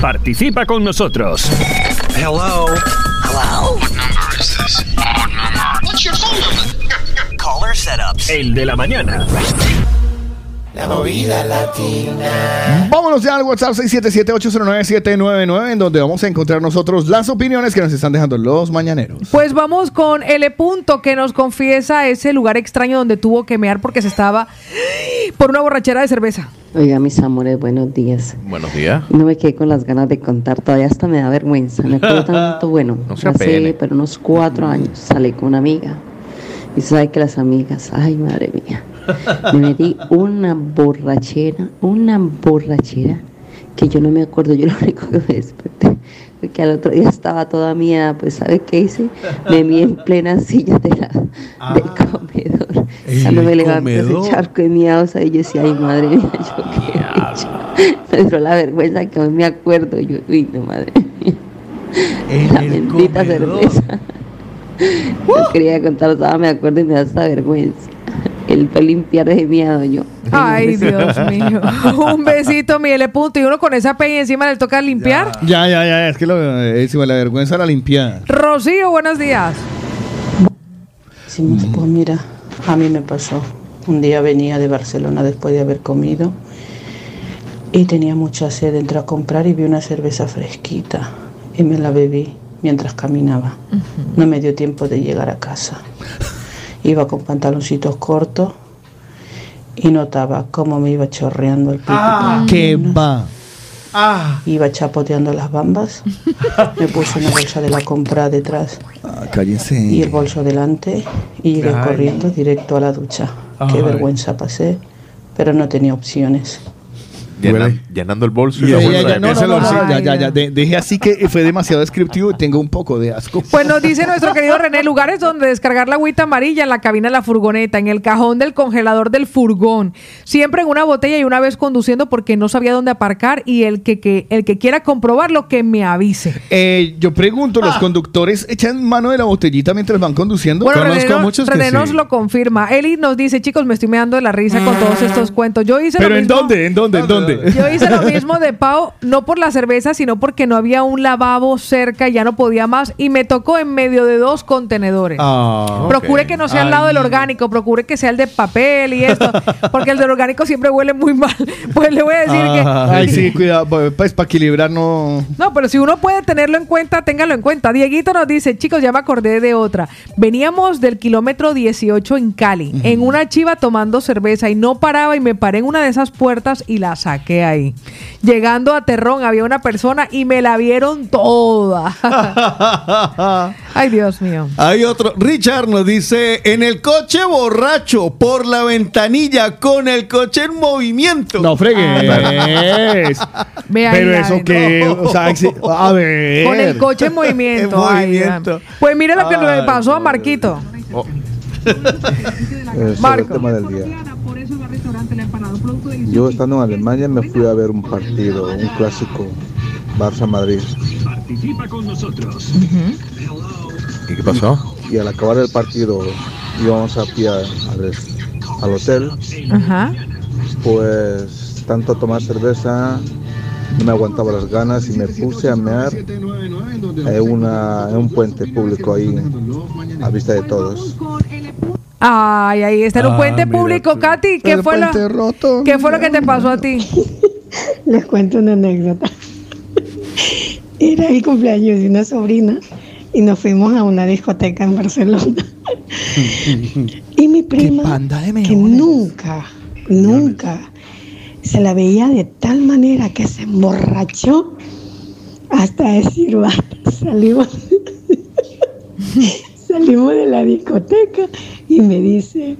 Participa con nosotros. Hello. Hello. What number is this? What number? What's your phone number? Caller setups. El de la mañana. La movida latina. Vámonos ya al WhatsApp 677-809-799, en donde vamos a encontrar nosotros las opiniones que nos están dejando los mañaneros. Pues vamos con L. Punto que nos confiesa ese lugar extraño donde tuvo que mear porque se estaba por una borrachera de cerveza. Oiga, mis amores, buenos días. Buenos días. No me quedé con las ganas de contar, todavía hasta me da vergüenza. Me acuerdo tanto, bueno, No se hace apene. pero unos cuatro años salí con una amiga. Y sabe que las amigas, ay madre mía, me metí una borrachera, una borrachera, que yo no me acuerdo, yo lo único que me desperté, que al otro día estaba toda mía, pues ¿sabe qué hice? Me vi en plena silla de la, del comedor. Cuando me ¿El levanté ese charco de miados ahí, yo decía, ay madre mía, yo qué he hecho. Me entró la vergüenza que hoy me acuerdo, yo, uy, no madre mía. La bendita cerveza. No quería contar, estaba, me acuerdo y me da esta vergüenza. Él fue limpiar de miedo yo. Ay, Dios mío. Un besito, mi L. Punto. Y uno con esa peña encima le toca limpiar. Ya, ya, ya, es que lo, eh, si me la vergüenza la limpiada. Rocío, buenos días. Sí, pues mira, a mí me pasó. Un día venía de Barcelona después de haber comido y tenía mucha sed. Entré a comprar y vi una cerveza fresquita y me la bebí mientras caminaba. No me dio tiempo de llegar a casa. Iba con pantaloncitos cortos y notaba cómo me iba chorreando el pipí. ¿Qué va? Iba chapoteando las bambas. Me puse una bolsa de la compra detrás Ah, cállense. y el bolso delante y llegué Ay. corriendo directo a la ducha. Qué Ay. vergüenza pasé, pero no tenía opciones. Llena- llenando el bolso y Ya, la ya, ya, no, no, no, ya, Ay, ya, no. ya. De- deje así que fue demasiado descriptivo y tengo un poco de asco. Pues nos dice nuestro querido René, lugares donde descargar la agüita amarilla en la cabina de la furgoneta, en el cajón del congelador del furgón, siempre en una botella y una vez conduciendo porque no sabía dónde aparcar y el que, que- el que quiera comprobarlo que me avise. Eh, yo pregunto, Ah. ¿los conductores echan mano de la botellita mientras van conduciendo? Bueno, René, no- René nos lo confirma. Eli nos dice, chicos, me estoy meando de la risa con todos estos cuentos. Yo hice ¿Pero lo en mismo. dónde? ¿En dónde? ¿En dónde? Yo hice lo mismo de Pau, no por la cerveza, sino porque no había un lavabo cerca, ya no podía más, y me tocó en medio de dos contenedores. Ah, Procure que no sea al lado del orgánico, procure que sea el de papel y esto, porque el del orgánico siempre huele muy mal. Pues le voy a decir que... Ay, sí, cuidado, pues para equilibrar no... No, pero si uno puede tenerlo en cuenta, téngalo en cuenta. Dieguito nos dice, chicos, ya me acordé de otra. Veníamos del kilómetro 18 en Cali, en una chiva tomando cerveza y no paraba y me paré en una de esas puertas y la saqué ahí. Llegando a Terrón había una persona y me la vieron toda. Ay, Dios mío. Hay otro. Richard nos dice: En el coche borracho, por la ventanilla, con el coche en movimiento. No fregues. Ve ahí Pero eso que, o sea, exi- a ver. Con el coche en movimiento. Ay, pues mire lo que le pasó a Marquito. Sobre Marco. el tema del día. Yo estando en Alemania me fui a ver un partido, un clásico, Barça-Madrid. Participa con nosotros. ¿Y qué pasó? Y al acabar el partido íbamos a pie al, al hotel, Ajá. pues tanto tomar cerveza, no me aguantaba las ganas y me puse a mear en, una, en un puente público ahí a vista de todos. Ay, ahí está en un Ah, puente público, tú. Katy. ¿Qué fue, lo, roto, ¿Qué fue lo que te pasó a ti? Les cuento una anécdota. Era el cumpleaños de una sobrina y nos fuimos a una discoteca en Barcelona. Y mi prima, que nunca, nunca se la veía de tal manera que se emborrachó hasta decir, salimos, salimos de la discoteca y me dice,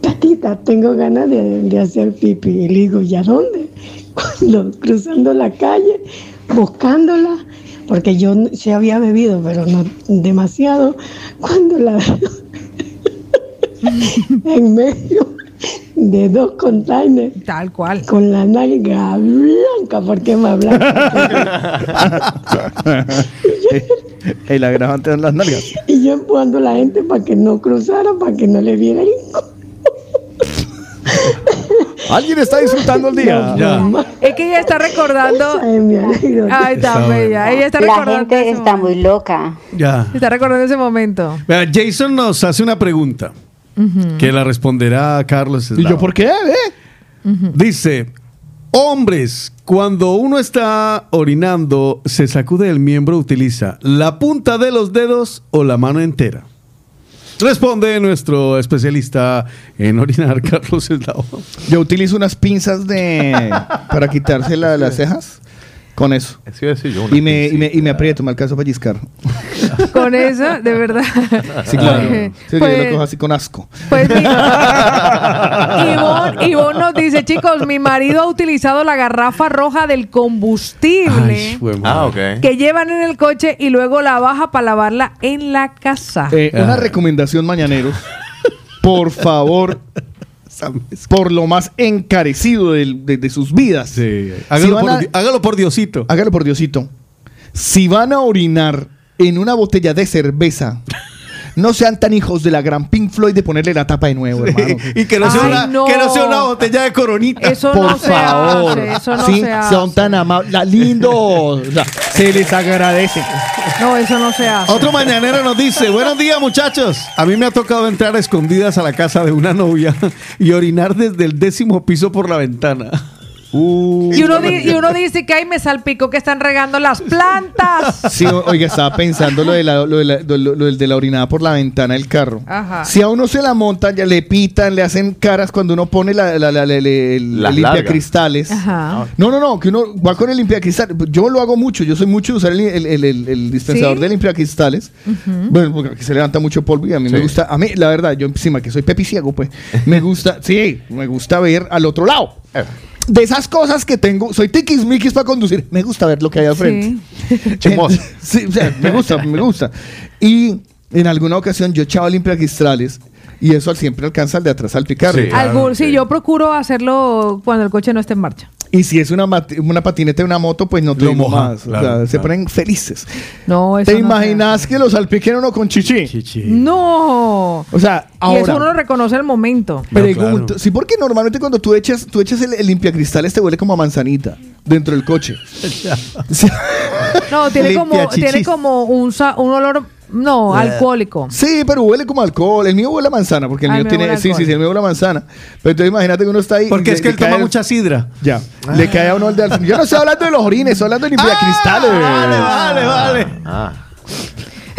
Tatita, tengo ganas de, de hacer pipi. Y le digo, ¿y a dónde? Cuando cruzando la calle, buscándola, porque yo sí había bebido, pero no demasiado, cuando la veo en medio de dos containers. Tal cual. Con la nalga blanca, porque más blanca. Y la grabante en las nalgas. Y yo empujando a la gente para que no cruzara, para que no le viera el ¿Alguien está disfrutando el día? Es que ella está recordando. Ay, está bella. Ella está La recordando. gente ese está muy loca. Ya. Está recordando ese momento. Vea, Jason nos hace una pregunta que la responderá Carlos. ¿Y yo por qué? eh? Dice, hombres, cuando uno está orinando, se sacude el miembro, utiliza la punta de los dedos o la mano entera. Responde nuestro especialista en orinar, Carlos Eslavo. Yo utilizo unas pinzas de para quitarse la- las cejas. Con eso. y, me, y, me, y me aprieto, me alcanzo a pellizcar. Con eso, de verdad. Sí, claro. Pues- Sí, yo lo cojo así con asco. Pues Ivonne, Ivonne nos dice, chicos, mi marido ha utilizado la garrafa roja del combustible Ah, ok. que llevan en el coche y luego la baja para lavarla en la casa. Eh, una recomendación mañaneros. Por favor, por lo más encarecido de, de sus vidas. Hágalo, van por, a- Di- hágalo por Diosito. Hágalo por Diosito. Si van a orinar en una botella de cerveza, no sean tan hijos de la gran Pink Floyd de ponerle la tapa de nuevo, hermano. Y que no, sea Ay, una, no. que no sea una botella de coronita. Eso por no se favor. hace, eso no Sí, se hace. son tan amables. La- Lindos. O sea, se les agradece. No, eso no se hace. Otro mañanero nos dice, buenos días muchachos. A mí me ha tocado entrar a escondidas a la casa de una novia y orinar desde el décimo piso por la ventana. Y uno, di- y uno dice que ahí me salpicó que están regando las plantas. Sí, oiga, estaba pensando lo de la, lo de la, lo- lo- de la orinada por la ventana del carro. Ajá. Si a uno se la montan, ya le pitan, le hacen caras cuando uno pone la, la, la- Las limpiacristales. Ajá. No, no, no, que uno va con el limpiacristales. Yo lo hago mucho, yo soy mucho de usar el, el- el- el- el dispensador ¿Sí? de limpiacristales. Bueno, porque aquí se levanta mucho polvo y a mí me gusta, a mí, la verdad, yo encima que soy pepiciego, pues, me gusta, sí, me gusta ver al otro lado. De esas cosas que tengo, soy tiquismiquis para conducir, me gusta ver lo que hay al frente. Chismoso. Sí, o sea, me gusta, me gusta. Y en alguna ocasión yo echaba limpiacristales y eso siempre alcanza al de atrás al picar. Sí. Algún, sí, yo procuro hacerlo cuando el coche no esté en marcha. Y si es una, una patineta de una moto, pues no te Lo digo moja, más. O claro, sea, Se claro. ponen felices. No, eso ¿Te no imaginas que los salpiquen uno con chichi? No. O sea, y ahora. eso uno reconoce el momento. Pregunto, sí, porque normalmente cuando tú echas, tú echas el, el limpiacristales te huele como a manzanita dentro del coche. No, tiene como, tiene como un, un olor, no, Eh. alcohólico. Sí, pero huele como alcohol. El mío huele a manzana, porque el Ah, mío tiene. Sí, sí, sí, el mío huele a manzana. Pero entonces imagínate que uno está ahí. Porque es que él toma el- mucha sidra. Ya. Le cae a uno el de Yo no estoy hablando de los orines, estoy hablando de limpiacristales. vale, vale, vale. Ah.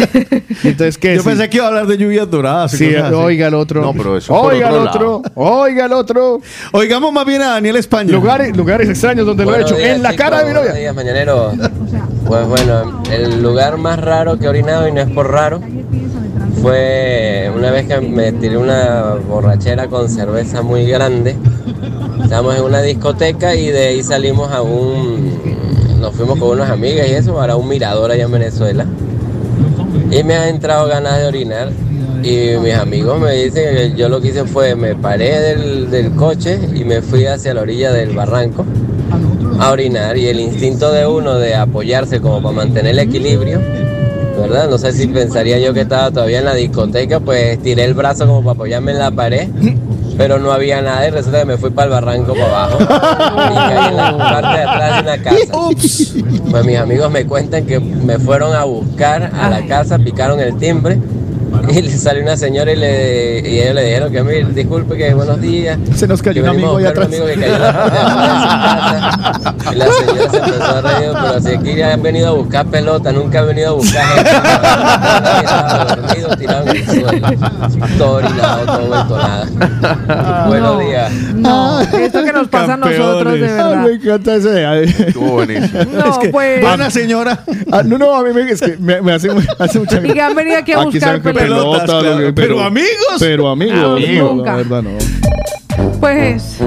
Entonces, ¿qué? Yo Sí. pensé que iba a hablar de lluvias doradas. Sí, oiga el otro. No, pero eso Oiga el otro otro. Oiga el otro. Oigamos más bien a Daniel España. Lugares, lugares extraños donde lo he hecho. días, en la chicos. cara de mi Buenos novia. días, mañanero. Pues bueno, el lugar más raro que he orinado, y no es por raro, fue una vez que me tiré una borrachera con cerveza muy grande. Estábamos en una discoteca y de ahí salimos a un... Nos fuimos con unas amigas y eso, para un mirador allá en Venezuela. Y me ha entrado ganas de orinar. Y mis amigos me dicen que yo lo que hice fue, me paré del, del coche y me fui hacia la orilla del barranco a orinar. Y el instinto de uno de apoyarse como para mantener el equilibrio, ¿verdad? No sé si pensaría yo que estaba todavía en la discoteca, pues tiré el brazo como para apoyarme en la pared. Pero no había nada y resulta que me fui para el barranco para abajo. Y caí en la parte de atrás de una casa. Pues mis amigos me cuentan que me fueron a buscar a la casa, picaron el timbre y le salió una señora y, le, y ellos le dijeron que mire, disculpe que buenos días. Se nos cayó un amigo a ahí buscar un atrás. amigo que cayó en la atrás casa. Y la señora se empezó a reír, pero si aquí han venido a buscar pelota, nunca han venido a buscar gente. Nadie estaba dormido, tirado en el suelo. Todo orinado, todo vuelto nada. Buenos días. No, esto que nos pasa a nosotros, de Ay, verdad. me encanta ese. Estuvo buenísimo. No, pues. Buena señora. Ah, no, no, a mí me, es que me, me hace, hace mucha Y que han venido aquí a buscar saben pelotas, claro. que- Pero amigos. Pero amigos. Amigos. no, Nunca. la verdad no. Pues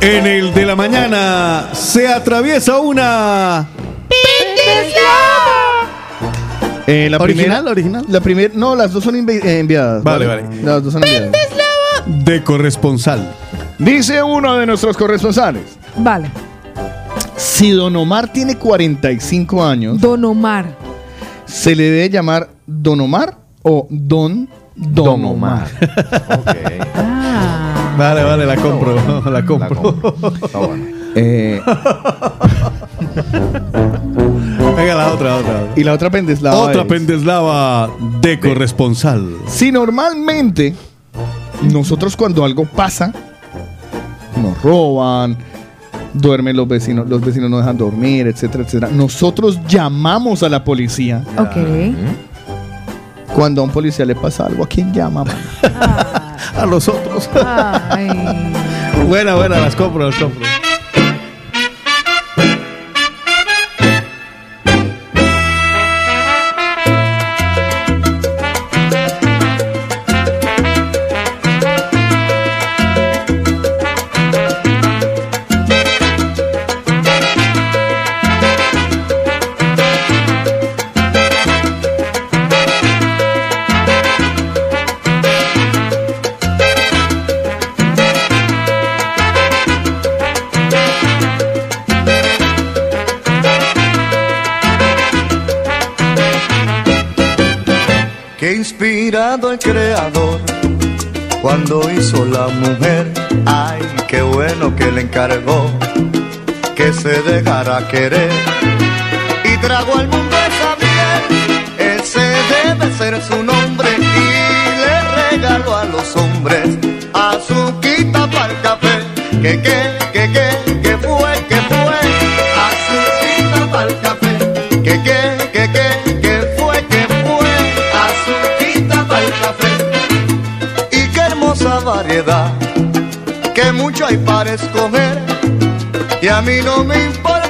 En el de la mañana se atraviesa una. Eh, la ¿Original, primera, original? La primera, no, las dos son envi- eh, enviadas. Vale, vale. Las dos son enviadas. De corresponsal. Dice uno de nuestros corresponsales. Vale. Si Don Omar tiene 45 años, Don Omar. ¿Se le debe llamar Don Omar o Don Don, Don Omar? Omar. Ah. Vale, vale, la compro. La compro. Está bueno. Eh, Venga, la otra, la otra. la otra. y la otra pendeslava Otra es, pendeslava de corresponsal. Si normalmente nosotros cuando algo pasa, nos roban, duermen los vecinos, los vecinos no dejan dormir, etcétera, etcétera. Nosotros llamamos a la policía. Ok. Cuando a un policía le pasa algo, ¿a quién llama? mano? A los otros. Ay. buena, buena, las compro, las compro. El creador cuando hizo la mujer. Ay, qué bueno que le encargó que se dejara querer y trago al mundo esa miel. Ese debe ser su nombre y le regaló a los hombres azuquita para el café. Que que que que mucho hay para escoger. Y a mí no me importa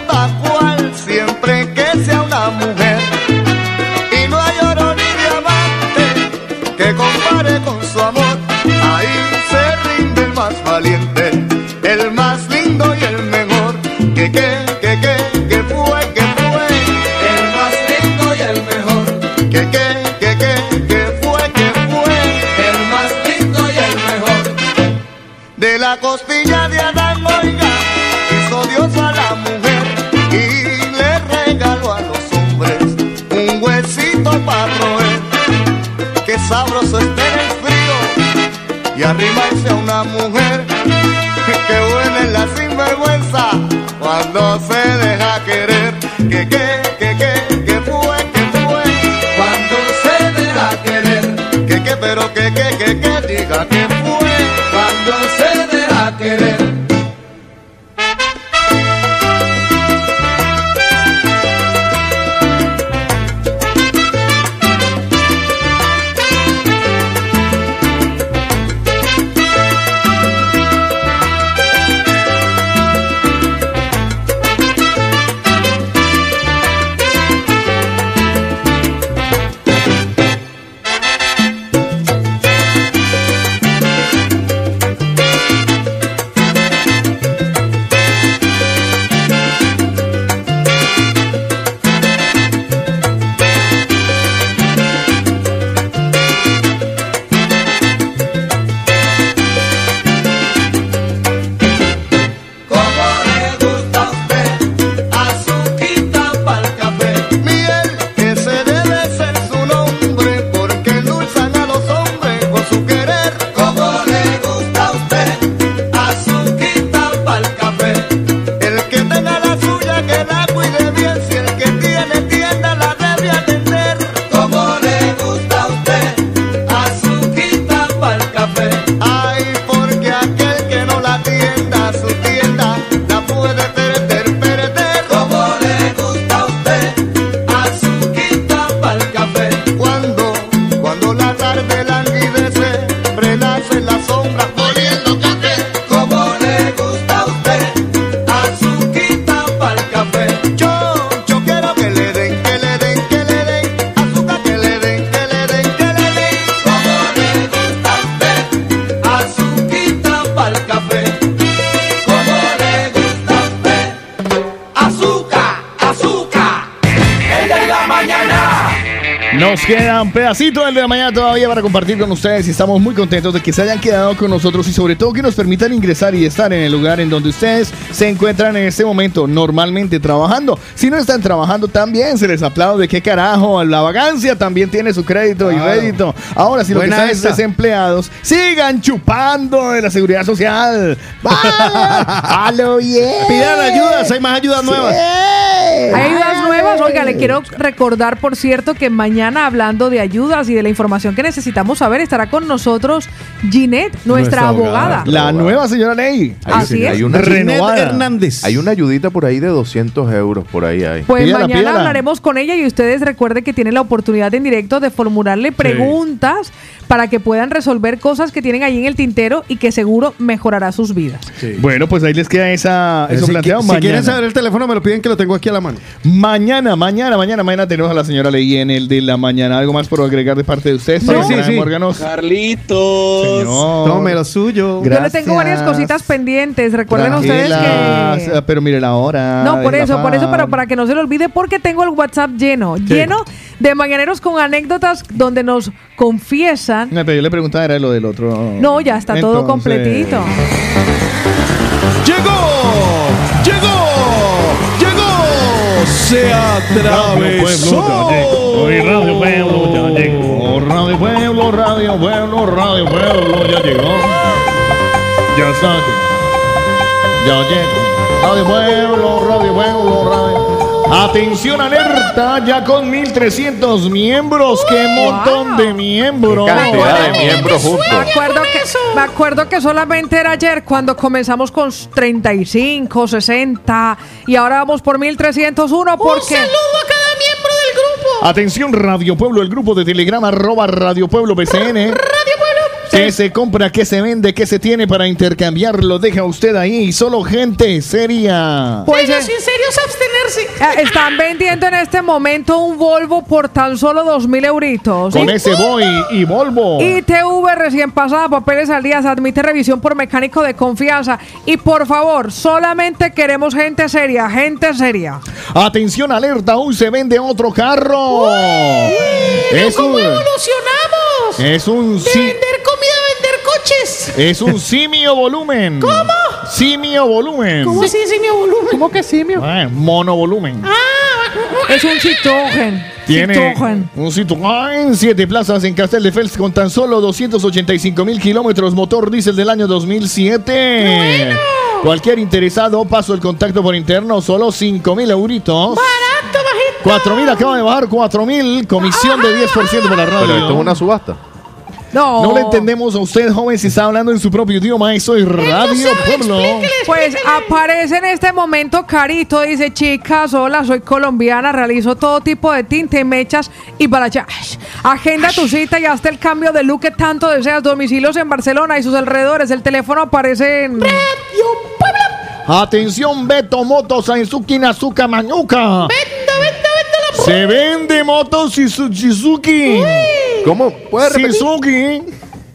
sabroso esté en el frío y arrimarse a una mujer. Que es la sinvergüenza cuando se mañana todavía para compartir con ustedes y estamos muy contentos de que se hayan quedado con nosotros y sobre todo que nos permitan ingresar y estar en el lugar en donde ustedes se encuentran en este momento normalmente trabajando. Si no están trabajando también se les aplaude, qué carajo, la vagancia también tiene su crédito y rédito. Ahora si los que están esa. desempleados sigan chupando de la seguridad social. ¡Vaya! ¡A lo bien! Pidan ayudas, hay más ayudas nuevas. Ayudas nuevas. Oiga, le quiero recordar, por cierto, que mañana hablando de ayudas y de la información que necesitamos saber, estará con nosotros Ginette, nuestra, Nuestra abogada. La nueva señora ley. Así es. Hay una, Renovada. Hernández. Hay una ayudita por ahí de 200 euros por ahí. Hay. Pues Pídala, mañana pídala. hablaremos con ella y ustedes recuerden que tienen la oportunidad en directo de formularle preguntas para que puedan resolver cosas que tienen ahí en el tintero y que seguro mejorará sus vidas. Bueno, pues ahí les queda esa, eso si, planteado. si mañana. quieren saber el teléfono, me lo piden que lo tengo aquí a la mano. Mañana, mañana, mañana, mañana tenemos a la señora Ley en el de la mañana. ¿Algo más por agregar de parte de ustedes? Sí, para sí, sí. Órganos? Carlitos. Señor. Tome lo suyo. Yo le tengo varias cositas pendientes. Recuerden ustedes que... ah, Pero mire la hora. No, por eso, por eso, pero para que no se lo olvide, porque tengo el WhatsApp lleno, lleno de mañaneros con anécdotas donde nos confiesan. No, pero yo le preguntaba era lo del otro. No, ya está todo completito. ¡Llegó! ¡Llegó! ¡Llegó! ¡Se atravesó! Radio Pueblo ya llegó. Radio Pueblo, Radio Pueblo, Radio Pueblo ya llegó. Ya está aquí. Ya llegó. Radio Pueblo, Radio Pueblo, Radio. Atención alerta, ya con 1300 miembros. ¡Qué montón de miembros! Qué cantidad de miembros juntos. Me acuerdo, que, me acuerdo que solamente era ayer cuando comenzamos con 35, 60 y ahora vamos por 1301 porque... Atención Radio Pueblo, el grupo de Telegram arroba Radio Pueblo BCN. ¿Qué se compra, qué se vende, qué se tiene para intercambiarlo? Deja usted ahí, solo gente seria. Pues eh, eh, están vendiendo en este momento un Volvo por tan solo 2 mil euritos. Con ese voy y Volvo. ITV recién pasada, papeles al día, se admite revisión por mecánico de confianza. Y por favor, solamente queremos gente seria, gente seria. Atención, alerta, aún se vende otro carro. es un, evolucionamos? es un De Es un simio volumen. ¿Cómo? Simio volumen. ¿Cómo así simio volumen? ¿Cómo que simio? Ah, monovolumen. Es un Citroën. Tiene Citroën. un Citroën, siete plazas en Castel de Fels con tan solo 285 mil kilómetros, motor diésel del año 2007. Cualquier interesado, paso el contacto por interno, solo 5 mil euritos. Barato, bajito. 4 mil, acaba de bajar 4 mil, comisión de 10% por la radio. Pero esto es una subasta. No. No le entendemos a usted, joven, si está hablando en su propio idioma. Eso es Radio Pueblo. Pues aparece en este momento Carito, dice, chicas, hola, soy colombiana, realizo todo tipo de tinte, mechas y balachash. Agenda tu cita y hazte el cambio de look que tanto deseas. Domicilios en Barcelona y sus alrededores. El teléfono aparece en... Atención, Beto Motos, Ainsuki, Nazuka, Mañuca. Se vende motos Shizu- Shizuki. ¿Cómo? ¿Puede repetir? Shizuki.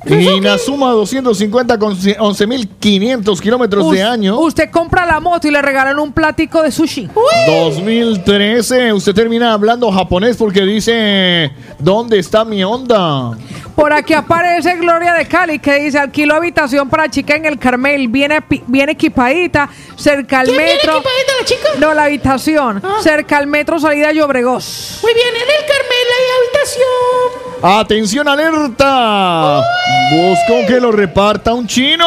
Y Nazuma 250 con 11.500 kilómetros de año. Usted compra la moto y le regalan un platico de sushi. 2013. Usted termina hablando japonés porque dice, ¿dónde está mi onda? Por aquí aparece Gloria de Cali que dice alquilo habitación para chica en el Carmel, viene, pi- bien equipadita, cerca al ¿Quién viene metro. equipadita, la chica? No, la habitación, cerca al metro salida a Llobregós. Muy bien, en el Carmel hay habitación. ¡Atención, alerta! Busco que lo reparta un chino.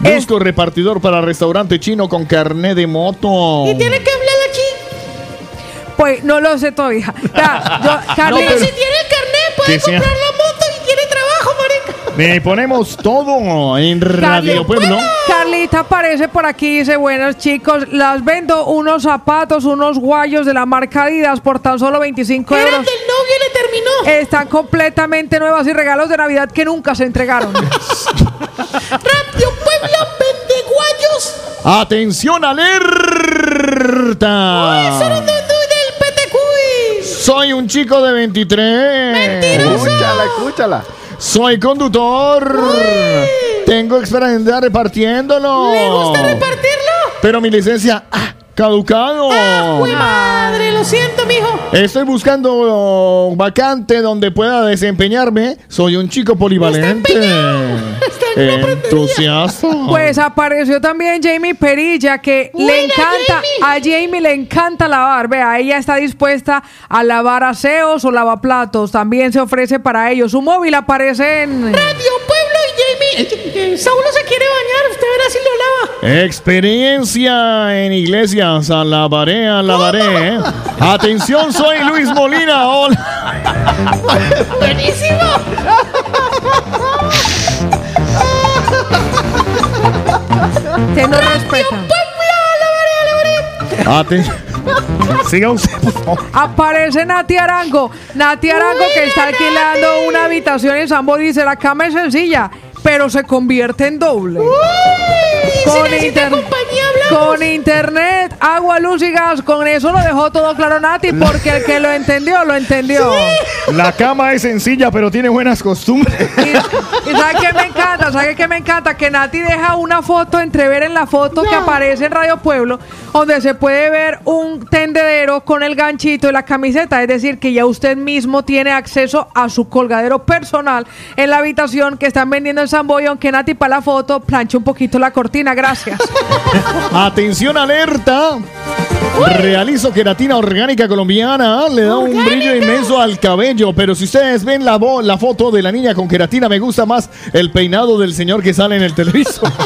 Busco repartidor para restaurante chino con carné de moto. Y tiene que hablar la chica. Pues no lo sé todavía. Yo- Pero si tiene el carnet, puede Que sea- comprar la Le ponemos todo en Radio Pueblo. Carlita aparece por aquí dice, buenos chicos, las vendo unos zapatos, unos guayos de la marca Adidas por tan solo 25 Eran euros. del novio y le terminó. Están completamente nuevas y regalos de Navidad que nunca se entregaron. Radio Pueblo vende guayos. ¡Atención, alerta! Del PTQI. Soy un chico de 23. Escúchala, escúchala. Soy conductor. Tengo experiencia repartiéndolo. ¿Le gusta repartirlo? Pero mi licencia ah, caducado. Uy, madre, lo siento, mijo. Estoy buscando vacante donde pueda desempeñarme. Soy un chico polivalente. Entusiasta. Pues apareció también Jamie Perilla, que le encanta, a Jamie le encanta lavar. Vea, ella está dispuesta a lavar aseos o lavaplatos. También se ofrece para ello. Su móvil aparece en. Radio Pueblo Saulo se quiere bañar, usted verá si lo lava. Experiencia en iglesias. Alabaré, alabaré. Atención, soy Luis Molina. Hola. Buenísimo. Que no respeta. Atención. Siga usted, por favor. Aparece Nati Arango. Nati Arango que está alquilando una habitación en San Boris. dice, La cama es sencilla, pero se convierte en doble. Con, inter- compañía, hablamos. con internet, agua, luz y gas. Con eso lo dejó todo claro Nati, porque el que lo entendió, lo entendió. La cama es sencilla, pero tiene buenas costumbres. Y, y ¿sabe qué me encanta? ¿Sabe qué me encanta? Que Nati deja una foto, entrever en la foto que aparece en Radio Pueblo, donde se puede ver un tendedero con el ganchito y la camiseta. Es decir, que ya usted mismo tiene acceso a su colgadero personal en la habitación que están vendiendo en San Boy, aunque Nati para la foto plancha un poquito la cortina. Gracias. Atención, alerta. Realizo queratina orgánica colombiana. Le da un brillo inmenso al cabello. Pero si ustedes ven la, foto de la niña con queratina, me gusta más el peinado del señor que sale en el televisor.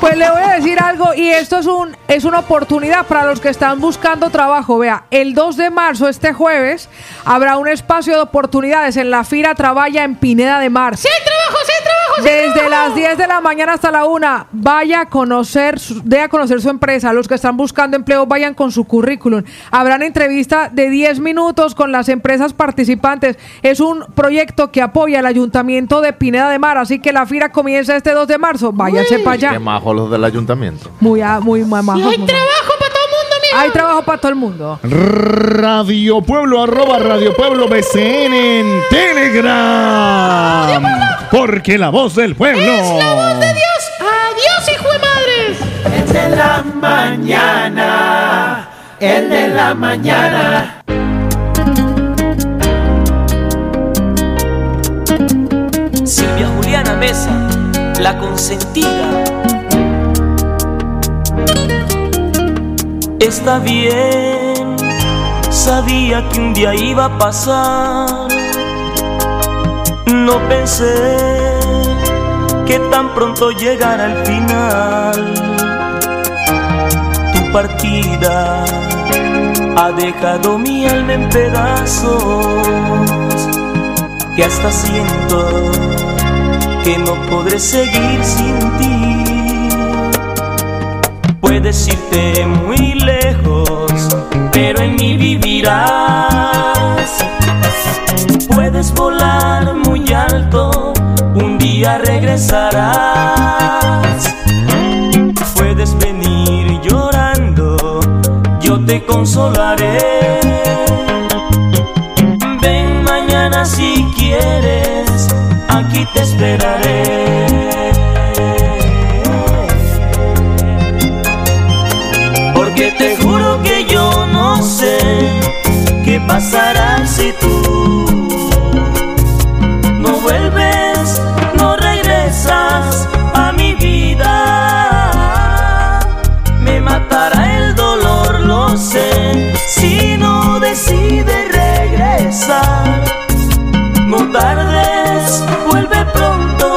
Pues le voy a decir algo y esto es un es una oportunidad para los que están buscando trabajo. Vea, el 2 de marzo, este jueves, habrá un espacio de oportunidades en la Fira Traballa en Pineda de Mar. ¡Sí hay trabajo, sí hay trabajo! Desde las 10 de la mañana hasta la 1, vaya a conocer, su- dé a conocer su empresa. Los que están buscando empleo, vayan con su currículum. Habrán entrevista de 10 minutos con las empresas participantes. Es un proyecto que apoya el Ayuntamiento de Pineda de Mar, así que la fira comienza este 2 de marzo. Váyanse para Qué allá. majos los del ayuntamiento. Muy, muy, muy majos, Y hay muy trabajo para Hay trabajo para todo el mundo. Radio Pueblo, arroba Radio Pueblo BCN en Telegram. Porque la voz del pueblo. Es la voz de Dios. Adiós, hijo de madres. El de la mañana, el de la mañana. Adriana Mesa, la consentida. Está bien, sabía que un día iba a pasar. No pensé que tan pronto llegara el final. Tu partida ha dejado mi alma en pedazos, que hasta siento que no podré seguir sin ti. Puedes irte muy lejos, pero en mí vivirás. Puedes volar muy alto, un día regresarás. Puedes venir llorando, yo te consolaré. Ven mañana si quieres, aquí te esperaré. Porque te juro que yo no sé qué pasará si tú no vuelves, no regresas a mi vida. Me matará el dolor, lo sé, si no decides regresar. No tardes, vuelve pronto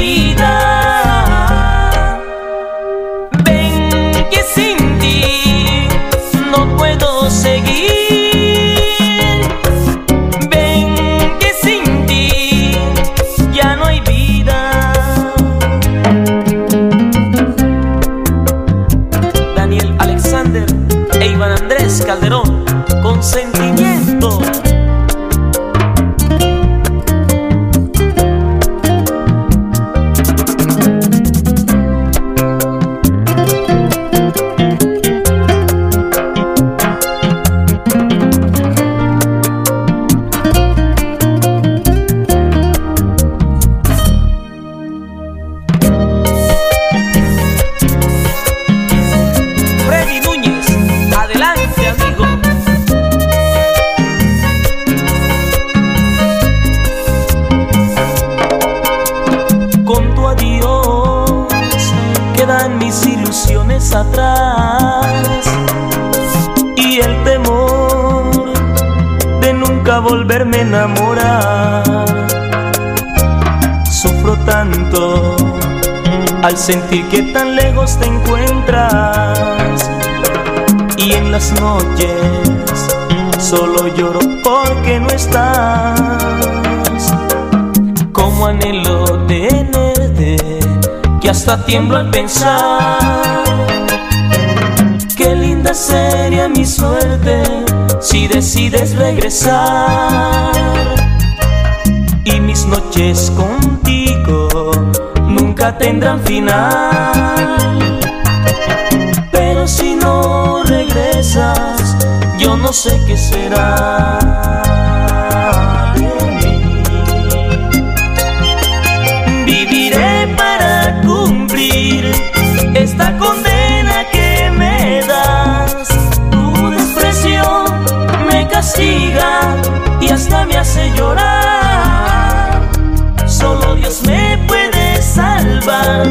vida. Ven que sin ti no puedo seguir. Hasta tiemblo al pensar. Qué linda sería mi suerte si decides regresar. Y mis noches contigo nunca tendrán final. Pero si no regresas, yo no sé qué será. Y hasta me hace llorar. Solo Dios me puede salvar,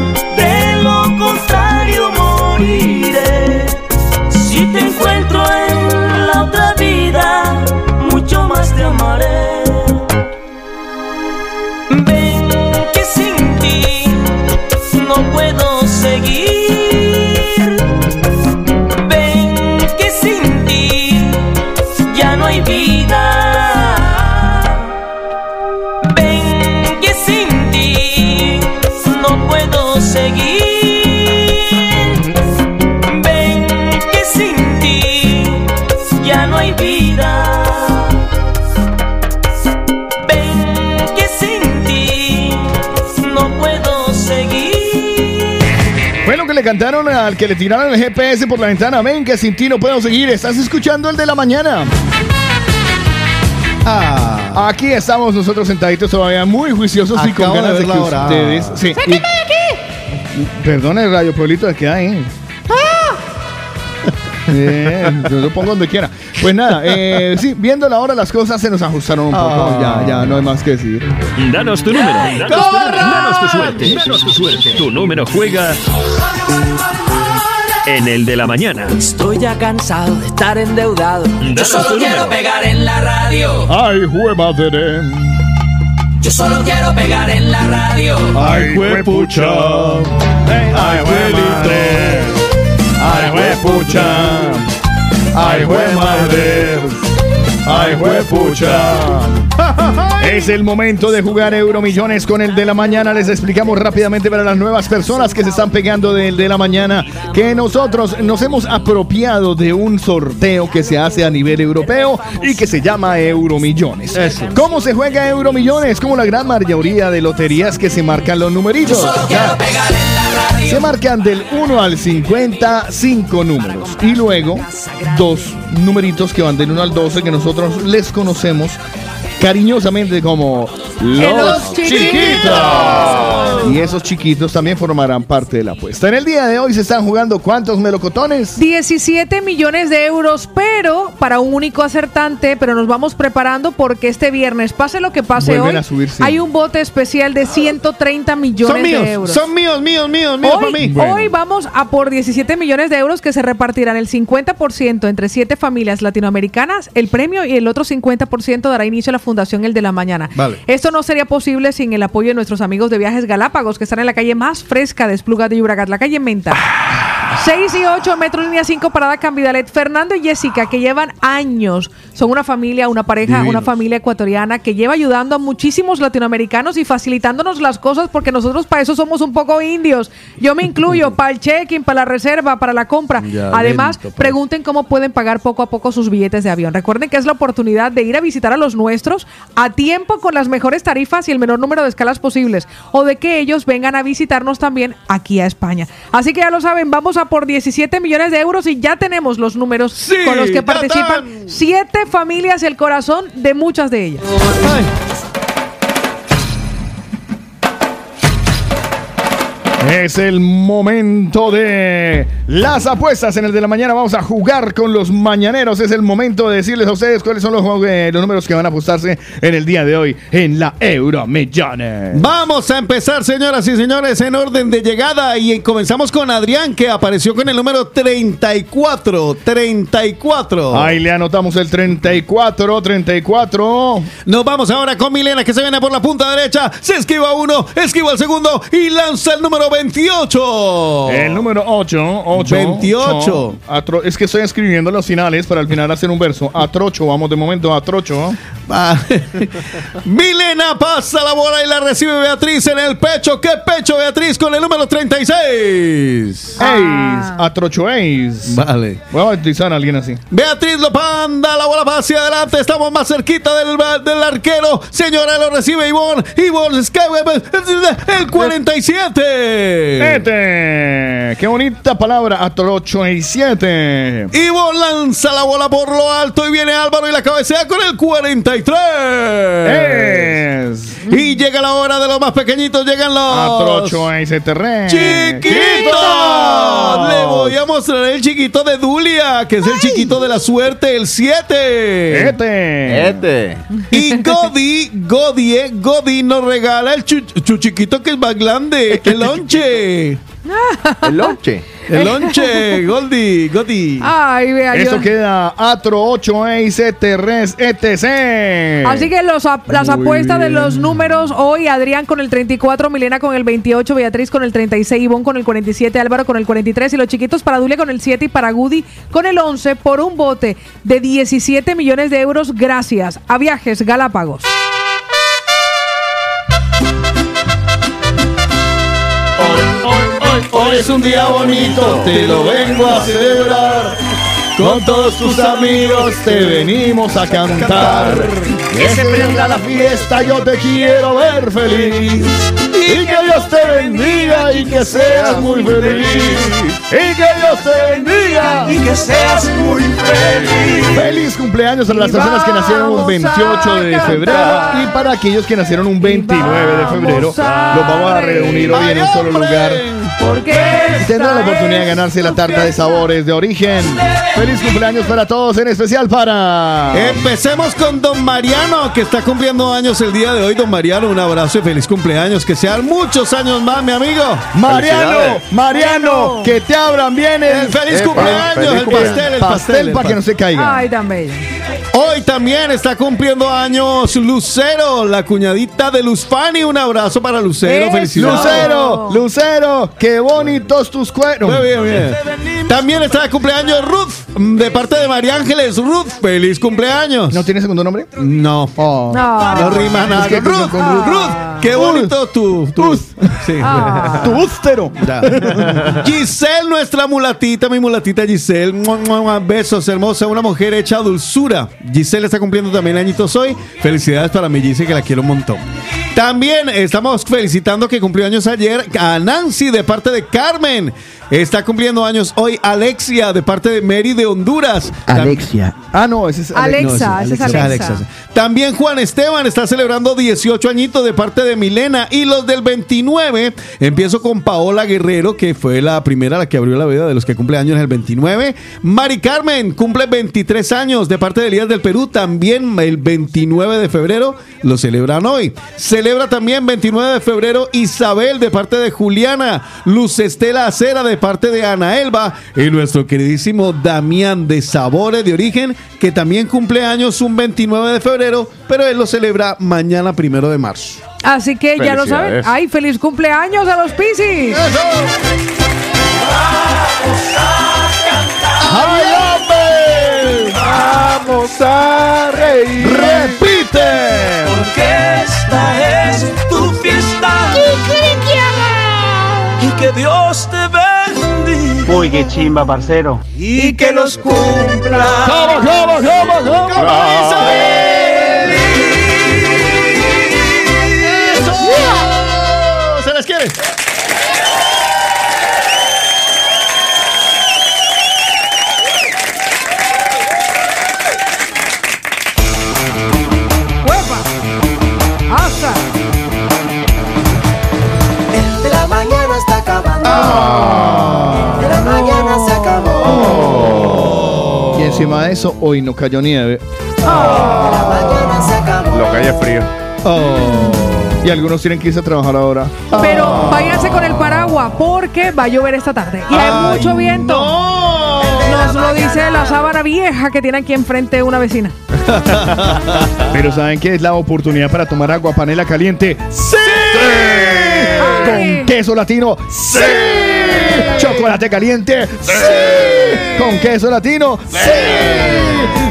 le cantaron al que le tiraron el GPS por la ventana. Ven que sin ti no puedo seguir. Estás escuchando el de la mañana. Ah. Aquí estamos nosotros sentaditos todavía muy juiciosos y con de ganas de, ver que la hora. ustedes. Sí, ¡Sáquenme de aquí! perdone, Radio Pueblito, de que hay. Bien, yo lo pongo donde quiera. Pues nada, eh, sí, viendo la hora las cosas se nos ajustaron un poco. Ah. Ya, ya, no hay más que decir. Danos tu número. Danos tu, número, danos tu suerte. Danos tu suerte. Tu número juega en el de la mañana. Estoy ya cansado de estar endeudado. Yo solo quiero número. pegar en la radio. Ay, jue madre. Yo solo quiero pegar en la radio. Ay, huepucha. Ay, madre. Ay, huepucha. Ay, jue madre. Ay, huepucha. Es el momento de jugar Euromillones con el de la mañana. Les explicamos rápidamente para las nuevas personas que se están pegando del de la mañana que nosotros nos hemos apropiado de un sorteo que se hace a nivel europeo y que se llama Euromillones. ¿Cómo se juega Euromillones? Como la gran mayoría de loterías que se marcan los numeritos. Ya. Se marcan del 1 al 50 cinco números y luego dos numeritos que van del 1 al 12 que nosotros les conocemos cariñosamente como los, chiquitos. Y esos chiquitos también formarán parte de la apuesta. En el día de hoy se están jugando cuántos melocotones? 17 millones de euros, pero para un único acertante, pero nos vamos preparando porque este viernes, pase lo que pase Vuelven hoy, hay un bote especial de 130 millones Son míos, de euros. son míos, míos, míos, míos para Hoy, mí. hoy vamos a por 17 millones de euros que se repartirán el 50% entre siete familias latinoamericanas, el premio y el otro 50% dará inicio a la Fundación El de la Mañana. Vale. Esto no sería posible sin el apoyo de nuestros amigos de Viajes Galápagos que están en la calle más fresca de Espluga de Llobregat, la calle Menta. 6 y 8, Metro Línea 5, Parada Cambidalet. Fernando y Jessica, que llevan años, son una familia, una pareja, Divinos. una familia ecuatoriana que lleva ayudando a muchísimos latinoamericanos y facilitándonos las cosas porque nosotros para eso somos un poco indios. Yo me incluyo para el check-in, para la reserva, para la compra. Ya, Además, lento, pues. pregunten cómo pueden pagar poco a poco sus billetes de avión. Recuerden que es la oportunidad de ir a visitar a los nuestros a tiempo con las mejores tarifas y el menor número de escalas posibles. O de que ellos vengan a visitarnos también aquí a España. Así que ya lo saben, vamos a por 17 millones de euros y ya tenemos los números con los que participan siete familias, el corazón de muchas de ellas. Es el momento de las apuestas en el de la mañana. Vamos a jugar con los mañaneros. Es el momento de decirles a ustedes cuáles son los, eh, los números que van a apostarse en el día de hoy en la Euromillones. Vamos a empezar, señoras y señores, en orden de llegada y comenzamos con Adrián, que apareció con el número 34. 34. Ahí le anotamos el 34, 34. Nos vamos ahora con Milena, que se viene por la punta derecha. Se esquiva uno, esquiva el segundo y lanza el número 28. El número 8, 8. 28. es que estoy escribiendo los finales para al final hacer un verso. Atrocho, vamos de momento a Trocho. Milena pasa la bola y la recibe Beatriz en el pecho. ¿Qué pecho, Beatriz? Con el número 36. Ace, Atrocho Ace. Vale. Voy a bautizar a alguien así. Beatriz lo panda, la bola va hacia adelante. Estamos más cerquita del, del arquero. Señora, lo recibe Ivonne. Ivonne el 47. Este, qué bonita palabra, Atrocho y 7. Ivonne lanza la bola por lo alto y viene Álvaro y la cabecea con el 43. Es. Y llega la hora de los más pequeñitos. Llegan los. Atrocho y 7 ¡Chiquito! Le voy a mostrar el chiquito de Dulia, que es el chiquito de la suerte, el 7. Este. Este. Y Godi, Godi, eh, Godi nos regala el chu, chu chiquito que es más grande, el lonche. El lonche. El lonche, Goldi, Godi. Ay, vea yo. Esto queda Atro 8 y 7 res etc. Así que los ap- las Muy apuestas de bien. los números hoy, Adrián con el 34, Milena con el 28, Beatriz con el 36, Ivonne con el 47, Álvaro con el 43 y los chiquitos para Dulia con el 7 y para Gudi con el 11 por un bote de 17 millones de euros gracias a Viajes Galápagos. Hoy es un día bonito, te lo vengo a celebrar. Con todos tus amigos te venimos a cantar. Que se prenda la fiesta, yo te quiero ver feliz. Y que Dios te bendiga y que seas muy feliz. Y que Dios te bendiga y que seas muy feliz. Feliz cumpleaños a las personas que nacieron un vamos 28 de febrero y para aquellos que nacieron un 29 de febrero. Los vamos a reunir hoy en un solo lugar. Porque Y tendrán la oportunidad de ganarse la tarta de sabores de origen. Feliz cumpleaños para todos, en especial para. Empecemos con Don Mariano, que está cumpliendo años el día de hoy. Don Mariano, un abrazo y feliz cumpleaños. Que sean muchos años más, mi amigo. Mariano, Mariano, que te abran bien el, El feliz cumpleaños, el pastel, el pastel, el para que no se caiga. Ay, bello. Hoy también está cumpliendo años Lucero, la cuñadita de Luz Fanny. Un abrazo para Lucero. Eso. Felicidades. Lucero, Lucero, qué bonitos tus cueros. Muy bien, bien. También está de cumpleaños Ruth, de parte de María Ángeles. Ruth, feliz cumpleaños. ¿No tiene segundo nombre? No. Oh. No. No rima nada. Es que Ruth, con Ruth. Ruth, qué bonito tu. tu sí. Ah. Tu ústero. Giselle, nuestra mulatita, mi mulatita Giselle. Mua, mua, mua. Besos, hermosa, una mujer hecha dulzura. Giselle está cumpliendo también añitos hoy. Felicidades para mi Giselle, que la quiero un montón. También estamos felicitando que cumplió años ayer a Nancy de parte de Carmen. Está cumpliendo años hoy Alexia de parte de Mary de Honduras. Alexia. Ah, no, ese es Alexa, No, ese es Alexa. Alexa. Alexa. También Juan Esteban está celebrando 18 añitos de parte de Milena. Y los del 29, empiezo con Paola Guerrero, que fue la primera la que abrió la vida de los que cumple años en el 29. Mari Carmen cumple 23 años de parte de Elías del Perú. También el 29 de febrero lo celebran hoy. Celebra también 29 de febrero Isabel de parte de Juliana. Luz Estela Acera de parte de Ana Elba. Y nuestro queridísimo Damián de Sabores de Origen, que también cumple años un 29 de febrero, pero él lo celebra mañana primero de marzo. Así que ya lo saben. Ay, feliz cumpleaños a los Piscis. ¡Ay, hombre! Vamos a reír. ¡Repite! Porque esta es tu fiesta. Y que Dios te bendiga. Uy, qué chimba, parcero. Y que los cumpla. ¡Cómo, cómo, cómo, cómo! ¡Se les quiere! El de la mañana está acabando. Ah. Encima de eso, hoy no cayó nieve. El de la mañana se acabó. Lo que hay es frío. Oh. Y algunos tienen que irse a trabajar ahora. Pero váyanse con el paraguas porque va a llover esta tarde. Y hay Ay, mucho viento. Nos lo dice la sábana vieja que tiene aquí enfrente una vecina. Pero ¿saben qué es la oportunidad para tomar agua panela caliente? ¡Sí! Con queso latino. ¡Sí! Chocolate caliente. ¡Sí! Con queso latino. ¡Sí!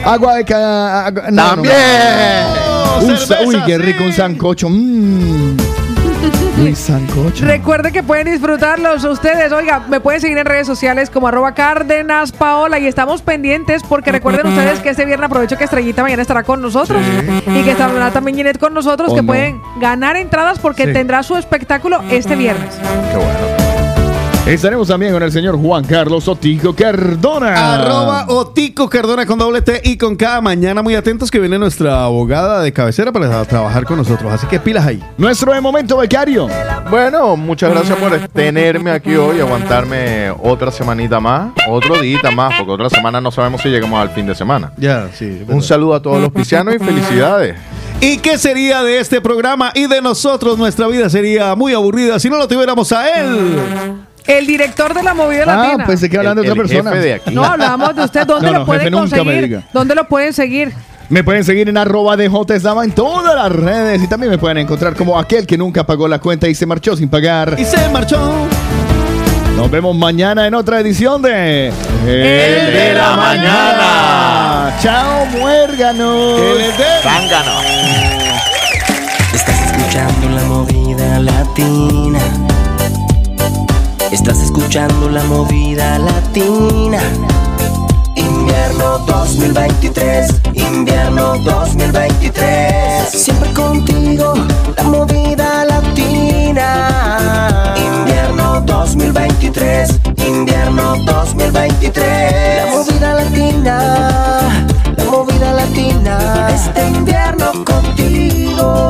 Agua de ca... agua- no, no, También. no. Un sa- uy, qué rico un sancocho. Mm. Uy, sancocho. Recuerden que pueden disfrutarlos ustedes. Oiga, me pueden seguir en redes sociales como arroba Cárdenas Paola y estamos pendientes porque recuerden ustedes que este viernes aprovecho que Estrellita mañana estará con nosotros y que estará también Ginette con nosotros ¿O que no? pueden ganar entradas porque Sí. tendrá su espectáculo este viernes. Qué bueno. Estaremos también con el señor Juan Carlos Otico Cardona. Arroba Otico Cardona con doble T y con cada mañana muy atentos que viene nuestra abogada de cabecera para trabajar con nosotros. Así que pilas ahí. Nuestro de momento becario. Bueno, muchas gracias por tenerme aquí hoy y aguantarme otra semanita más, otro día más, porque otra semana no sabemos si llegamos al fin de semana. Ya, sí. Un saludo a todos los piscianos y felicidades. ¿Y qué sería de este programa y de nosotros? Nuestra vida sería muy aburrida si no lo tuviéramos a él. El director de la movida Ah, latina. pensé que hablando de El- otra el persona. jefe de aquí. No, hablamos de usted. ¿Dónde No, lo pueden conseguir? diga. ¿Dónde lo pueden seguir? Me pueden seguir en arroba de Dama en todas las redes y también me pueden encontrar como aquel que nunca pagó la cuenta y se marchó sin pagar. Y se marchó. Nos vemos mañana en otra edición de El de la Mañana. Chao, muérganos. Zángano. Estás escuchando la movida latina. Estás escuchando la movida latina. Invierno 2023, invierno 2023. Siempre contigo, la movida latina. Invierno 2023, invierno 2023. La movida latina, la movida latina. Este invierno contigo.